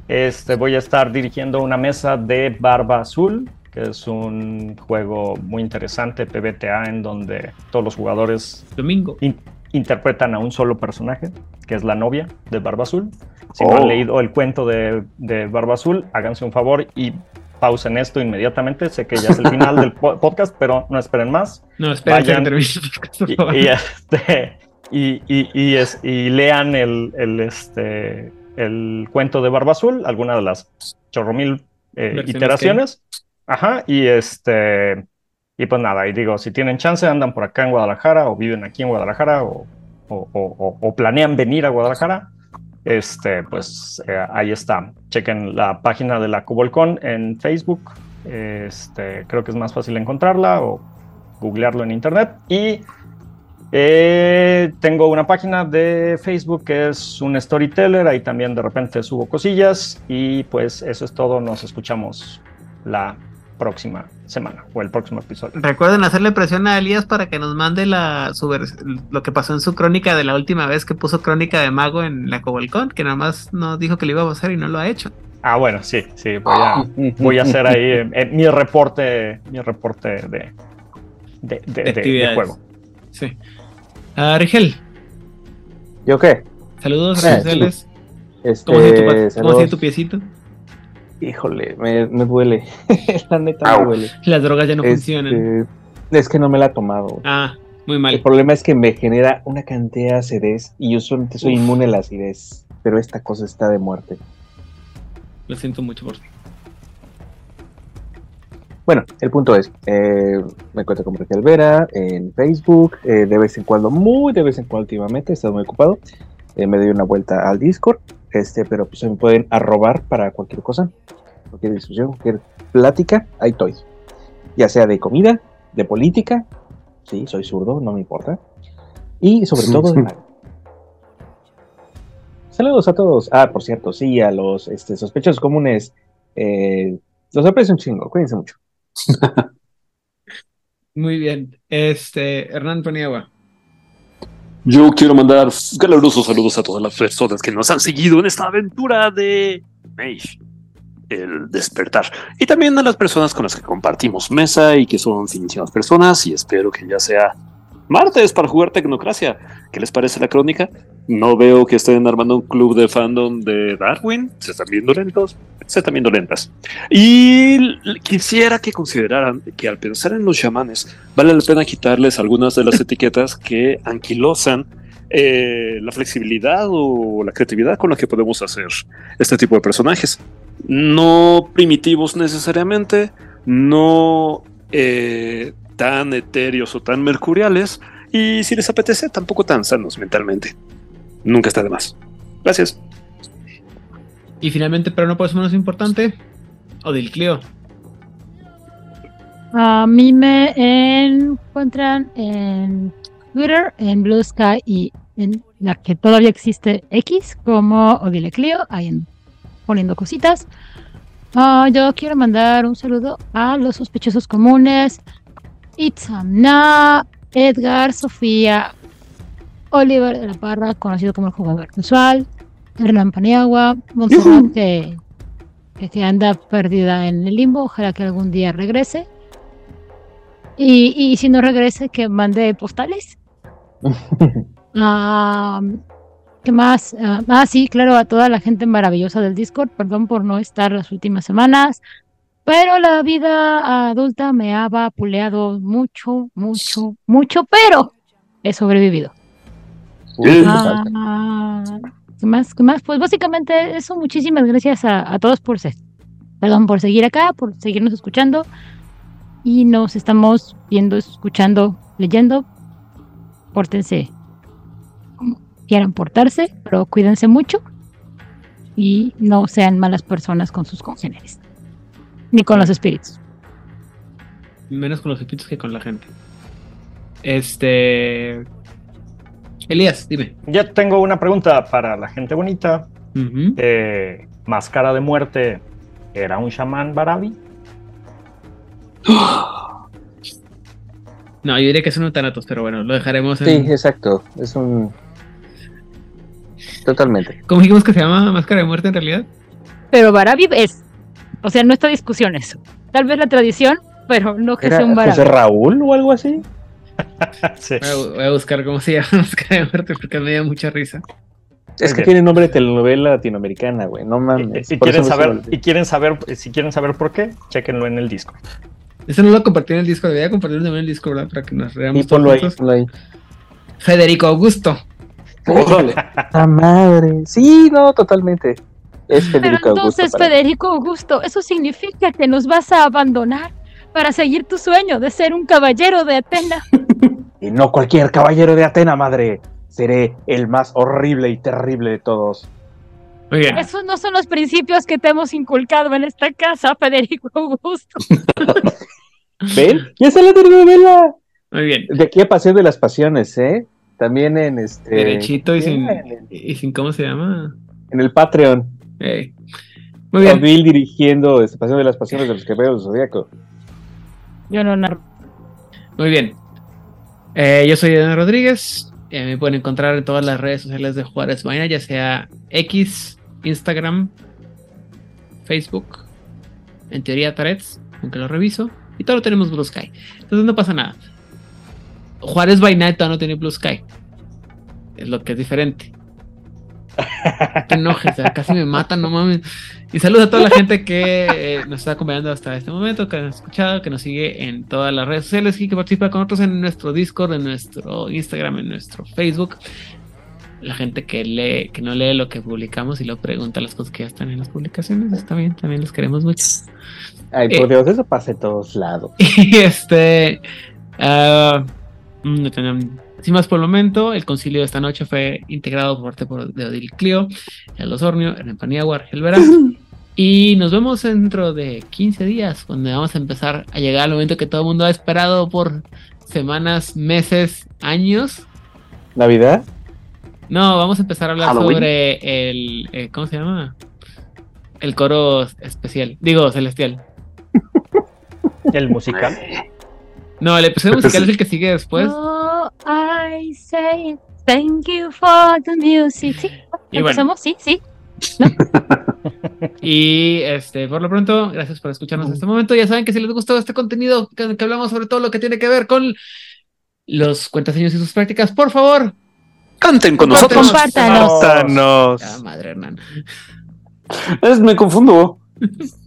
Este, voy a estar dirigiendo una mesa de Barba Azul, que es un juego muy interesante, PBTA, en donde todos los jugadores Domingo. in- interpretan a un solo personaje, que es la novia de Barba Azul. Si no Oh. han leído el cuento de, de Barba Azul, háganse un favor y pausen esto inmediatamente. Sé que ya es el final del po- podcast, pero no esperen más. No, espera que Vayan. termine el podcast, por Y, y, este, y, y- y es- y lean el, el, este, el cuento de Barba Azul, alguna de las chorromil eh, iteraciones. Ajá, y este, y pues nada, y digo, si tienen chance, andan por acá en Guadalajara o viven aquí en Guadalajara o, o, planean venir a Guadalajara, este, pues eh, ahí está. Chequen la página de la Cubolcon en Facebook. Este, creo que es más fácil encontrarla o googlearlo en internet. Y eh, tengo una página de Facebook que es un storyteller, ahí también de repente subo cosillas y pues eso es todo, nos escuchamos la próxima semana o el próximo episodio. Recuerden hacerle presión a Elías para que nos mande la lo que pasó en su crónica de la última vez que puso crónica de mago en la Cobolcon, que nada más nos dijo que lo iba a hacer y no lo ha hecho. Ah, bueno, sí, sí, voy a, hacer ahí eh, eh, mi reporte, mi reporte de, de, de, juego. Sí. Ah, Rigel. ¿Yo qué? Saludos, eh, este, ¿Cómo sigue tu, piecito? Híjole, me, me duele. la neta me duele. Las drogas ya no este, funcionan. Es que no me la he tomado. Ah, muy mal. El problema es que me genera una cantidad de acidez y yo solamente soy inmune a la acidez. Pero esta cosa está de muerte. Lo siento mucho por ti. Bueno, el punto es, eh, me encuentro con Raquel Vera en Facebook, eh, de vez en cuando, muy de vez en cuando últimamente, he estado muy ocupado, eh, me doy una vuelta al Discord, este, pero pues me pueden arrobar para cualquier cosa, cualquier discusión, cualquier plática, ahí estoy. Ya sea de comida, de política, sí, soy zurdo, no me importa, y sobre todo de Saludos a todos. Ah, por cierto, sí, a los este, sospechosos comunes. los aprecio un chingo, cuídense mucho. Muy bien. Este, Hernán Paniagua. Yo quiero mandar calurosos saludos a todas las personas que nos han seguido en esta aventura de Mage, el despertar. Y también a las personas con las que compartimos mesa y que son finísimas personas. Y espero que ya sea martes para jugar Tecnocracia. ¿Qué les parece la crónica? No veo que estén armando un club de fandom de Darwin. Se están viendo lentos, se están viendo lentas. Y quisiera que consideraran que al pensar en los chamanes, vale la pena quitarles algunas de las etiquetas que anquilosan eh, la flexibilidad o la creatividad con la que podemos hacer este tipo de personajes. No primitivos necesariamente, no eh, tan etéreos o tan mercuriales, y si les apetece, tampoco tan sanos mentalmente nunca está de más. Gracias. Y finalmente, pero no por eso menos importante, Odil Clio. A mí me encuentran en Twitter, en Blue Sky y en la que todavía existe X como Odile Clio, ahí poniendo cositas. Ah, yo quiero mandar un saludo a los sospechosos comunes, Itzamna, Edgar, Sofía, Oliver de la Parra, conocido como el jugador casual, Hernán Paniagua, Montserrat, que, que, anda perdida en el limbo, ojalá que algún día regrese. Y, y si no regrese, que mande postales. Ah, ¿Qué más? ah, ah sí, claro, a toda la gente maravillosa del Discord, perdón por no estar las últimas semanas, pero la vida adulta me ha vapuleado mucho, mucho, mucho, pero he sobrevivido. Ah, ¿Qué más? ¿Qué más? Pues básicamente eso, muchísimas gracias a, todos por ser, perdón, por seguir acá, por seguirnos escuchando y nos estamos viendo, escuchando, leyendo. Pórtense como quieran portarse, pero cuídense mucho y no sean malas personas con sus congéneres, ni con los espíritus. Menos con los espíritus que con la gente. Este, Elías, dime. Ya tengo una pregunta para la gente bonita. Eh, Máscara de muerte, ¿era un chamán Barabi? No, yo diría que es un Thanatos, pero bueno, lo dejaremos en... Sí, exacto. Es un. Totalmente. ¿Cómo dijimos que se llama Máscara de Muerte en realidad? Pero Barabi es. O sea, no está discusión eso. Tal vez la tradición, pero no que sea un Barabi. ¿José Raúl o algo así? voy, a, buscar cómo se llama Máscara de Muerte porque me da mucha risa. Es que tiene nombre de telenovela latinoamericana, güey. No mames. Y, quieren saber, y quieren saber, si quieren saber por qué, chequenlo en el disco. Eso no lo compartí en el disco, debería compartirlo en el disco, ¿verdad? Para que nos veamos todos ahí, Federico Augusto. Órale. ¡La madre! Sí, no, totalmente. Es Pero Federico Augusto. entonces. Federico Augusto, eso significa que nos vas a abandonar para seguir tu sueño de ser un caballero de Atena. Y no cualquier caballero de Atena, madre. Seré el más horrible y terrible de todos. Muy bien. Esos no son los principios que te hemos inculcado en esta casa, Federico Augusto. ¿Ven? ¡Ya está la telenovela! Muy bien. De aquí a Paseo de las Pasiones, ¿eh? También en este. Derechito y sin, y sin. ¿Cómo se llama? en el Patreon. Muy bien. Bill dirigiendo este Paseo de las Pasiones de los Caballeros del Zodíaco. Yo no narro. Muy bien. Eh, yo soy Adrián Rodríguez. Eh, me pueden encontrar en todas las redes sociales de Juárez Vaina, ya sea X, Instagram, Facebook, en teoría Threads, aunque lo reviso, y todo lo tenemos Blue Sky. Entonces no pasa nada. Juárez Vaina todavía no tiene Blue Sky. Es lo que es diferente. Te enojes, casi me matan, no mames. Y saludos a toda la gente que eh, nos está acompañando hasta este momento, que nos ha escuchado, que nos sigue en todas las redes sociales y que participa con nosotros en nuestro Discord, en nuestro Instagram, en nuestro Facebook. La gente que lee, que no lee lo que publicamos y lo pregunta las cosas que ya están en las publicaciones, está bien, también los queremos mucho. Ay, por Eh. Dios, eso pasa en todos lados. Y este. no tenemos- sin más por el momento, el concilio de esta noche fue integrado por parte por- de Odil Clio, el Osornio, Hernán Paniagua, Argel Vera. Y nos vemos dentro de 15 días, donde vamos a empezar a llegar al momento que todo el mundo ha esperado por semanas, meses, años. ¿Navidad? No, vamos a empezar a hablar Halloween. sobre el. eh, ¿Cómo se llama? El coro especial. Digo, celestial. El musical. No, el episodio musical es el que sigue después. Oh, I say thank you for the music. Sí, Y bueno. empezamos, sí, sí. Y este, por lo pronto, gracias por escucharnos en este momento. Ya saben que si les gustó este contenido, que, que hablamos sobre todo lo que tiene que ver con los cuentaseños y sus prácticas, por favor, Canten con nosotros. Compártanos. Compártanos. Ah, madre Hernán. Es, me confundo.